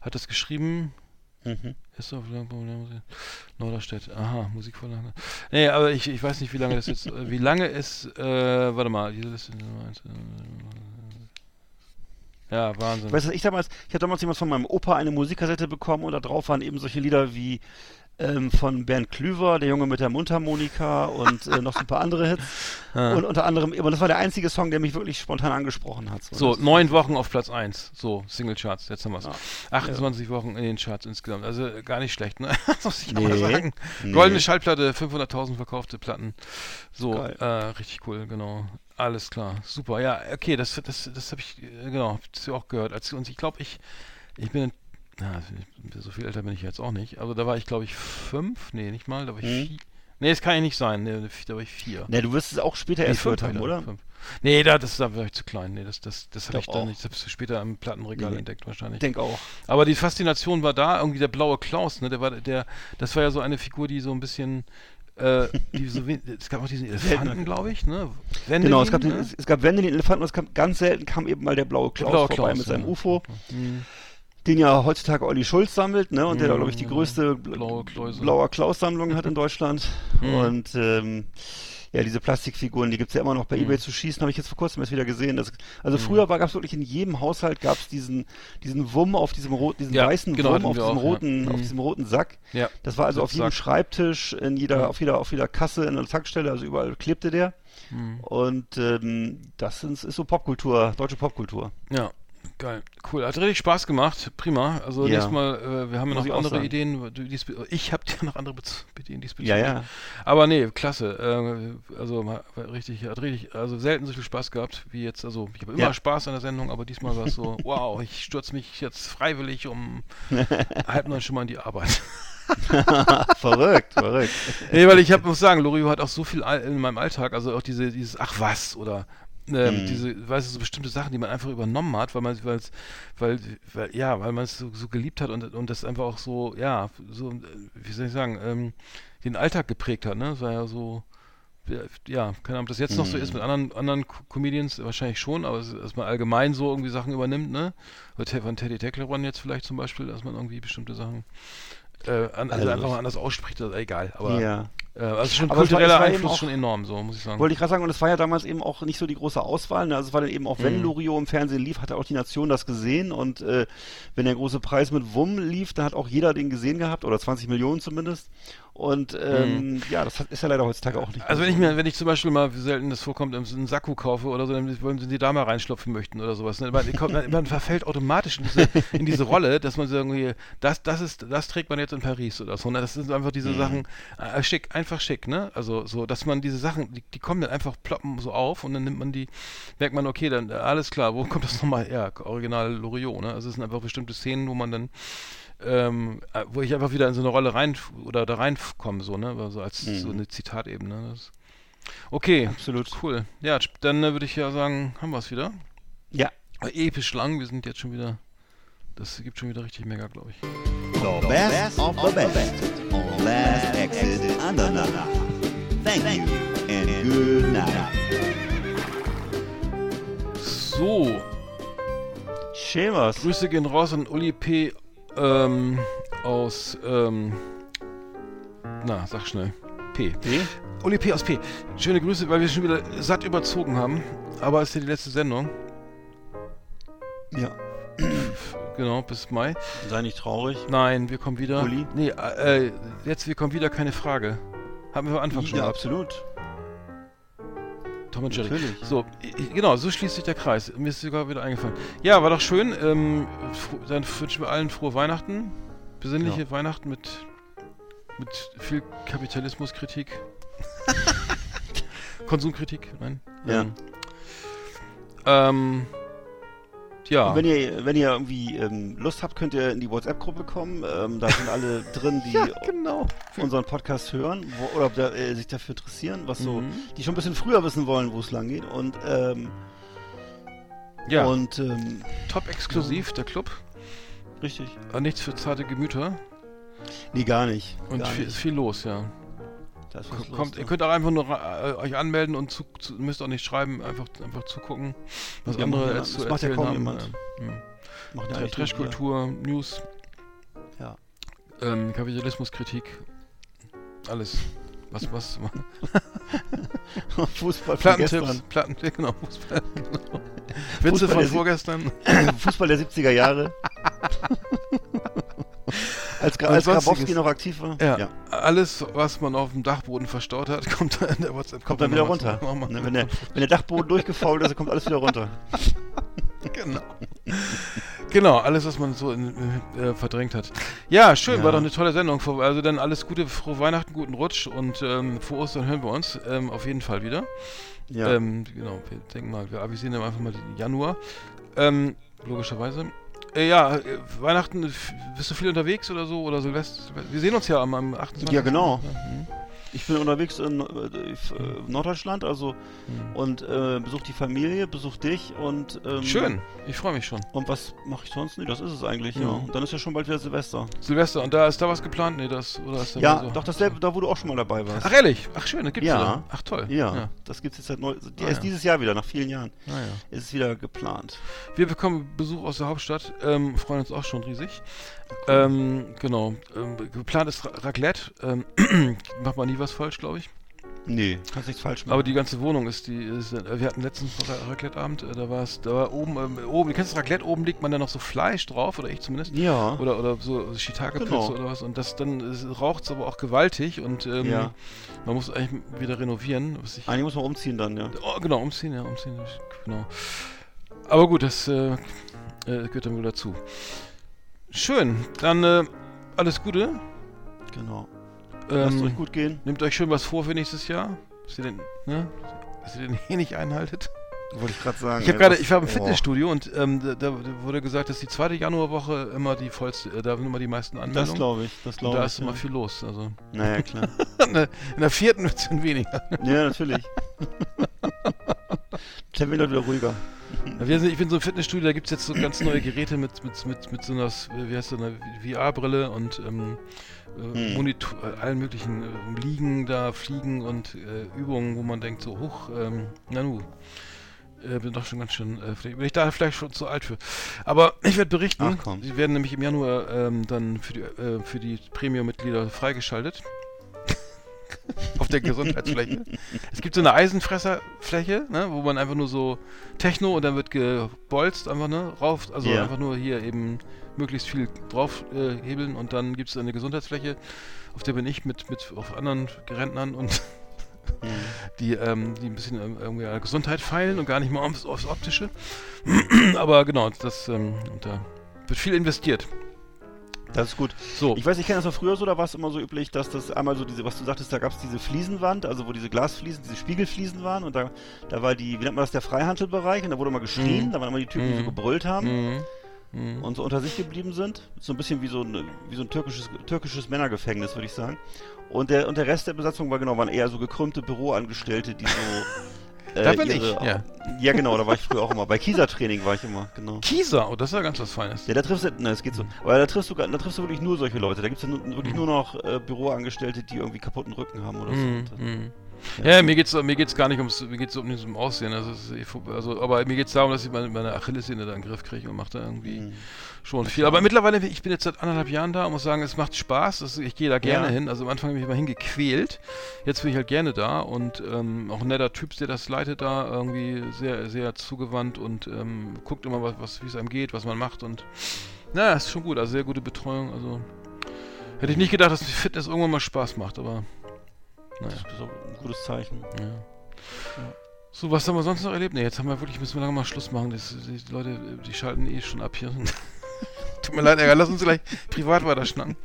hat das geschrieben. Mhm. Ist auf Norderstedt. Aha, Musikvorlage. Nee, aber ich, ich weiß nicht, wie lange das jetzt, <laughs> äh, wie lange es, äh, warte mal, diese Liste. Ja, Wahnsinn. Weißt du, ich damals, ich habe damals jemand von meinem Opa eine Musikkassette bekommen und da drauf waren eben solche Lieder wie ähm, von Bernd Klüver, der Junge mit der Mundharmonika und äh, noch so ein paar andere Hits. <laughs> Und unter anderem, aber das war der einzige Song, der mich wirklich spontan angesprochen hat. So, das- neun Wochen auf Platz 1. So, Singlecharts, jetzt haben wir es. Ja. 28 Wochen in den Charts insgesamt. Also äh, gar nicht schlecht, ne? <laughs> Muss ich auch Nee. mal sagen. Nee. Goldene Schallplatte, 500.000 verkaufte Platten. So, äh, richtig cool, genau. Alles klar, super. Ja, okay, das, das, das habe ich, äh, genau, das hab ich auch gehört. Als, und ich glaube, ich, ich bin, na, so viel älter bin ich jetzt auch nicht. Also da war ich, glaube ich, fünf. Nee, nicht mal, da war ich Mhm. vier. Nee, das kann ja nicht sein. Nee, da war ich vier. Ne, du wirst es auch später Nee, erst gehört haben, oder? fünf. Nee, da, das da war ich zu klein. Nee, das, das, das habe Ich dann nicht. Das habe ich später im Plattenregal Nee. entdeckt wahrscheinlich. Ich denke auch. Aber die Faszination war da, irgendwie der blaue Klaus, ne? Der war der, das war ja so eine Figur, die so ein bisschen äh, die es gab auch diesen Elefanten, glaube ich, ne? Wendelin, Genau, es gab, den, ne? es, gab Wände, den Elefanten und es kam, ganz selten kam eben mal der blaue Klaus blaue vorbei Klaus, mit seinem ja. UFO, Mhm. den ja heutzutage Olli Schulz sammelt, ne? Und der da, glaube ich, die Mhm. größte bl- Blaue blauer Klaus-Sammlung hat in Deutschland. Mhm. Und ähm, ja, diese Plastikfiguren, die gibt's ja immer noch bei Mhm. Ebay zu schießen, habe ich jetzt vor kurzem erst wieder gesehen. Das, also früher gab es wirklich in jedem Haushalt gab's diesen, diesen Wumm auf diesem roten, diesen Ja, weißen genau, Wumm auf diesem auch, ja. roten, auf Mhm. diesem roten Sack. Ja. Das war also auf jedem Sitzsack. Schreibtisch, in jeder, Ja. auf jeder, auf jeder Kasse, in der Tankstelle, also überall klebte der. Mhm. Und ähm, das ist, ist so Popkultur, deutsche Popkultur. Ja, geil. Cool. Hat richtig Spaß gemacht. Prima. Also Ja. nächstes Mal, äh, wir haben ja noch andere. Ideen. Ich habe ja noch andere Ideen diesbezüglich. Ja, ja. Aber nee, klasse. Äh, also richtig, hat richtig, also selten so viel Spaß gehabt wie jetzt. Also ich habe immer Ja. Spaß an der Sendung, aber diesmal war es so, <laughs> wow, ich stürze mich jetzt freiwillig um <laughs> halb neun schon mal in die Arbeit. <laughs> verrückt, verrückt. Nee, weil ich hab, muss sagen, Loriot hat auch so viel in meinem Alltag, also auch diese, dieses Ach was oder ähm, Mhm. diese, weißt du, so bestimmte Sachen, die man einfach übernommen hat, weil man, weil, weil, ja, weil man es so, so geliebt hat und, und das einfach auch so, ja, so, wie soll ich sagen, ähm, den Alltag geprägt hat, ne? Das war ja so, ja, keine Ahnung, ob das jetzt noch so Mhm. ist mit anderen, anderen Co- Comedians, wahrscheinlich schon, aber dass man allgemein so irgendwie Sachen übernimmt, ne? Von Teddy Teckleron jetzt vielleicht zum Beispiel, dass man irgendwie bestimmte Sachen äh, an, also, Also einfach mal anders ausspricht, also egal, aber ja. äh, also schon Aber kultureller war Einfluss auch- schon enorm, so muss ich sagen. Wollte ich gerade sagen, und es war ja damals eben auch nicht so die große Auswahl. Ne? Also es war dann eben auch, wenn Mhm. Loriot im Fernsehen lief, hatte auch die Nation das gesehen. Und äh, wenn der große Preis mit Wumm lief, dann hat auch jeder den gesehen gehabt, oder 20 Millionen zumindest. Und ähm, ja, das ist ja leider heutzutage auch nicht. Also wenn ich mir, wenn ich zum Beispiel mal, wie selten das vorkommt, einen Sakko kaufe oder so, dann wollen sie die da mal reinschlupfen möchten oder sowas. Ne? Man, kommt, man, man verfällt automatisch in diese, in diese Rolle, dass man so irgendwie, das, das ist, das trägt man jetzt in Paris oder so. Ne? Das sind einfach diese Mhm. Sachen, äh, schick, einfach schick, ne? Also so, dass man diese Sachen, die, die kommen dann einfach ploppen so auf und dann nimmt man die, merkt man, okay, dann äh, alles klar, wo kommt das nochmal her? Original Loriot, ne? Also es sind einfach bestimmte Szenen, wo man dann ähm, äh, wo ich einfach wieder in so eine Rolle rein oder da reinkomme, so, ne? Also als so Mhm. eine Zitatebene. Das okay, Absolut. cool. Ja, dann äh, würde ich ja sagen, haben wir es wieder. Ja. Äh, Episch lang, wir sind jetzt schon wieder. Das gibt schon wieder richtig mega, glaube ich. The best of the best on Last Exit Andernach. Thank you and good night. So, Schemas. Grüße gehen raus an Uli P. Ähm, aus, ähm, na, sag schnell. P. P? Uli P. aus P. Schöne Grüße, weil wir schon wieder satt überzogen haben. Aber es ist ja die letzte Sendung. Ja. Genau, bis Mai. Sei nicht traurig. Nein, wir kommen wieder. Uli? Nee, äh, äh, jetzt wir kommen wieder, keine Frage. Haben wir am Anfang schon Ja, absolut. Tom und Jerry. Natürlich. So, genau, so schließt sich der Kreis. Mir ist sogar wieder eingefallen. Ja, war doch schön. Ähm, dann wünschen wir allen frohe Weihnachten. Besinnliche Ja. Weihnachten mit, mit viel Kapitalismuskritik. <laughs> Konsumkritik, nein. Ja. Ähm, ähm, ja. Und wenn ihr, wenn ihr irgendwie ähm, Lust habt, könnt ihr in die WhatsApp-Gruppe kommen. Ähm, da sind alle drin, die <laughs> genau. unseren Podcast hören wo, oder da, äh, sich dafür interessieren, was so, Mhm. die schon ein bisschen früher wissen wollen, wo es lang geht. Und ähm, Ja. Und ähm, Top exklusiv, der Club. richtig. Aber nichts für zarte Gemüter. Nee, gar nicht. Und gar viel, nicht. ist viel los, ja. Da ist los, Kommt, ne? ihr könnt auch einfach nur äh, euch anmelden und zu, zu, müsst auch nicht schreiben, einfach, einfach zugucken, was Ja, andere ja- zu das macht ja kaum haben. jemand. Ähm, Macht ja, Trashkultur, News, Ja. ähm, Kapitalismuskritik, alles. Was, was, <laughs> Fußball Plattentipps. Plattentipps, genau, Fußball. Witze Fußball von vorgestern. <laughs> Fußball der 70er Jahre. <laughs> als als. Grabowski noch aktiv war. Ja, alles, was man auf dem Dachboden verstaut hat, <laughs> kommt dann in der WhatsApp. Kommt dann wieder runter. Ne, wenn, der, wenn der Dachboden durchgefault ist, kommt alles wieder runter. <laughs> Genau. Genau, alles, was man so in, äh, verdrängt hat. Ja, schön, Ja. war doch eine tolle Sendung. Also dann alles Gute, frohe Weihnachten, guten Rutsch und ähm, vor Ostern hören wir uns ähm, auf jeden Fall wieder. Ja. Ähm, genau, wir denken mal, wir avisieren dann einfach mal den Januar. Ähm, logischerweise. Äh, ja, äh, Weihnachten, äh, bist du viel unterwegs oder so? Oder Silvester? Wir sehen uns ja am, am 28. Ja, genau. Mhm. Ich bin unterwegs in äh, äh, Norddeutschland, also Mhm. und äh, besuch die Familie, besuch dich und ähm, Schön, ich freue mich schon. Und was mache ich sonst? Nee, das ist es eigentlich, ja. Ja. Und dann ist ja schon bald wieder Silvester. Silvester, und da ist da was geplant? Nee, das, oder ist da Ja, so? doch dasselbe, da wo du auch schon mal dabei warst. Ach, ehrlich? Ach, schön, das gibt's Ja. wieder. Ach, toll. ja, das gibt's jetzt seit neu, die, Ah, erst ja. dieses Jahr wieder, nach vielen Jahren. Naja. Ist es wieder geplant. Wir bekommen Besuch aus der Hauptstadt, ähm, freuen uns auch schon riesig. Ähm, genau. Ähm, geplant ist Ra Raclette. Ähm, <clears throat> macht man nie was falsch, glaube ich. Nee, kannst nichts falsch machen. Aber die ganze Wohnung ist die. Ist, äh, wir hatten letztens Ra Raclette-Abend, äh, da war es, da war oben, ähm, oben, du kennst das Raclette, oben legt man dann noch so Fleisch drauf, oder ich zumindest. ja, Oder, oder so Shiitake-Pilze Genau. oder was. Und das dann raucht es aber auch gewaltig und ähm, Ja. man muss eigentlich wieder renovieren. Was ich, eigentlich muss man umziehen dann, ja. Oh, genau, umziehen, ja, umziehen, genau. Aber gut, das äh, äh, gehört dann wohl dazu. Schön, dann äh, alles Gute. Genau. Lasst Ähm, euch gut gehen. nehmt euch schön was vor für nächstes Jahr. Dass ihr den, ne, dass ihr den <laughs> hier nicht einhaltet. Wollte ich gerade sagen. Ich habe gerade, ich war im oh. Fitnessstudio und ähm, da, da wurde gesagt, dass die zweite Januarwoche immer die vollste, äh, da sind immer die meisten Das Anmeldungen. glaube ich, das glaube da ich. ist immer ja. viel los. Also Naja, klar. <laughs> in der, vierten wird es dann weniger. ja, natürlich. <laughs> Dann wird er wieder ruhiger. Ich bin so im Fitnessstudio, da gibt es jetzt so ganz neue Geräte mit, mit, mit, mit so einer, wie heißt das, einer VR-Brille und ähm, äh, Hm. Monitor, äh, allen möglichen äh, Liegen da, Fliegen und äh, Übungen, wo man denkt, so hoch, ähm, na nu, äh, bin doch schon ganz schön, äh, bin ich da vielleicht schon zu alt für. Aber ich werde berichten, Ach, komm. die werden nämlich im Januar ähm, dann für die, äh, für die Premium-Mitglieder freigeschaltet. <laughs> Auf der Gesundheitsfläche. Es gibt so eine Eisenfresserfläche, ne, wo man einfach nur so Techno und dann wird gebolzt einfach ne, rauf, also Ja. einfach nur hier eben möglichst viel drauf äh, hebeln und dann gibt es eine Gesundheitsfläche, auf der bin ich mit, mit auf anderen Rentnern und die, ähm, die ein bisschen ähm, irgendwie an Gesundheit feilen und gar nicht mal aufs, aufs Optische. <clears throat> Aber genau, das, ähm, und da wird viel investiert. Das ist gut. So, Ich weiß, ich kenne das noch früher so, da war es immer so üblich, dass das einmal so diese, was du sagtest, da gab es diese Fliesenwand, also wo diese Glasfliesen, diese Spiegelfliesen waren und da, da war die, wie nennt man das, der Freihandelbereich und da wurde immer geschrien, Mhm. da waren immer die Typen, die so Mhm. gebrüllt haben mhm. Mhm. und so unter sich geblieben sind. So ein bisschen wie so ein, wie so ein türkisches, türkisches Männergefängnis, würde ich sagen. Und der, und der Rest der Besatzung war genau, waren eher so gekrümmte Büroangestellte, die so. <laughs> äh, Da bin ich, ja. Ja, genau, da war ich früher auch immer. Bei Kieser-Training war ich immer, genau. Kieser, oh, das ist ja ganz was Feines. Ja, da triffst du, ne, es geht so. Aber da triffst du, da triffst du wirklich nur solche Leute. Da gibt es ja nur, wirklich Mhm. nur noch äh, Büroangestellte, die irgendwie kaputten Rücken haben oder so. Mhm, äh, mhm. Ja, mir geht's mir geht's gar nicht ums mir geht's um ums Aussehen, also, ist, also aber mir geht's darum, dass ich meine, meine Achillessehne da in den Griff kriege und mache da irgendwie Mhm. Schon viel. Aber mittlerweile, ich bin jetzt seit anderthalb Jahren da und muss sagen, es macht Spaß. Das, ich gehe da gerne Ja. hin. Also am Anfang habe ich mich immer hingequält. Jetzt bin ich halt gerne da und ähm, auch ein netter Typ, der das leitet da, irgendwie sehr, sehr zugewandt und ähm, guckt immer, was, was wie es einem geht, was man macht und naja, ist schon gut. Also sehr gute Betreuung. Also hätte ich nicht gedacht, dass Fitness irgendwann mal Spaß macht, aber naja. Das ist auch ein gutes Zeichen. Ja. So, was haben wir sonst noch erlebt? Ne, jetzt haben wir wirklich, müssen wir langsam mal Schluss machen. Das, die Leute, die schalten eh schon ab hier. Tut mir leid, Ärger, lass uns gleich privat weiter schnacken.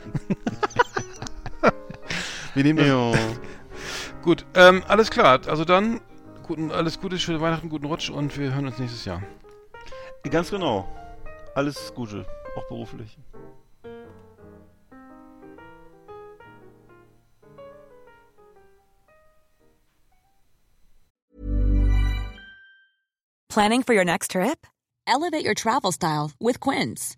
<laughs> wir nehmen das. Ja. Gut, ähm, alles klar. Also dann, guten, alles Gute, schöne Weihnachten, guten Rutsch und wir hören uns nächstes Jahr. Ganz genau. Alles Gute, auch beruflich. Planning for your next trip? elevate your travel style with Quince.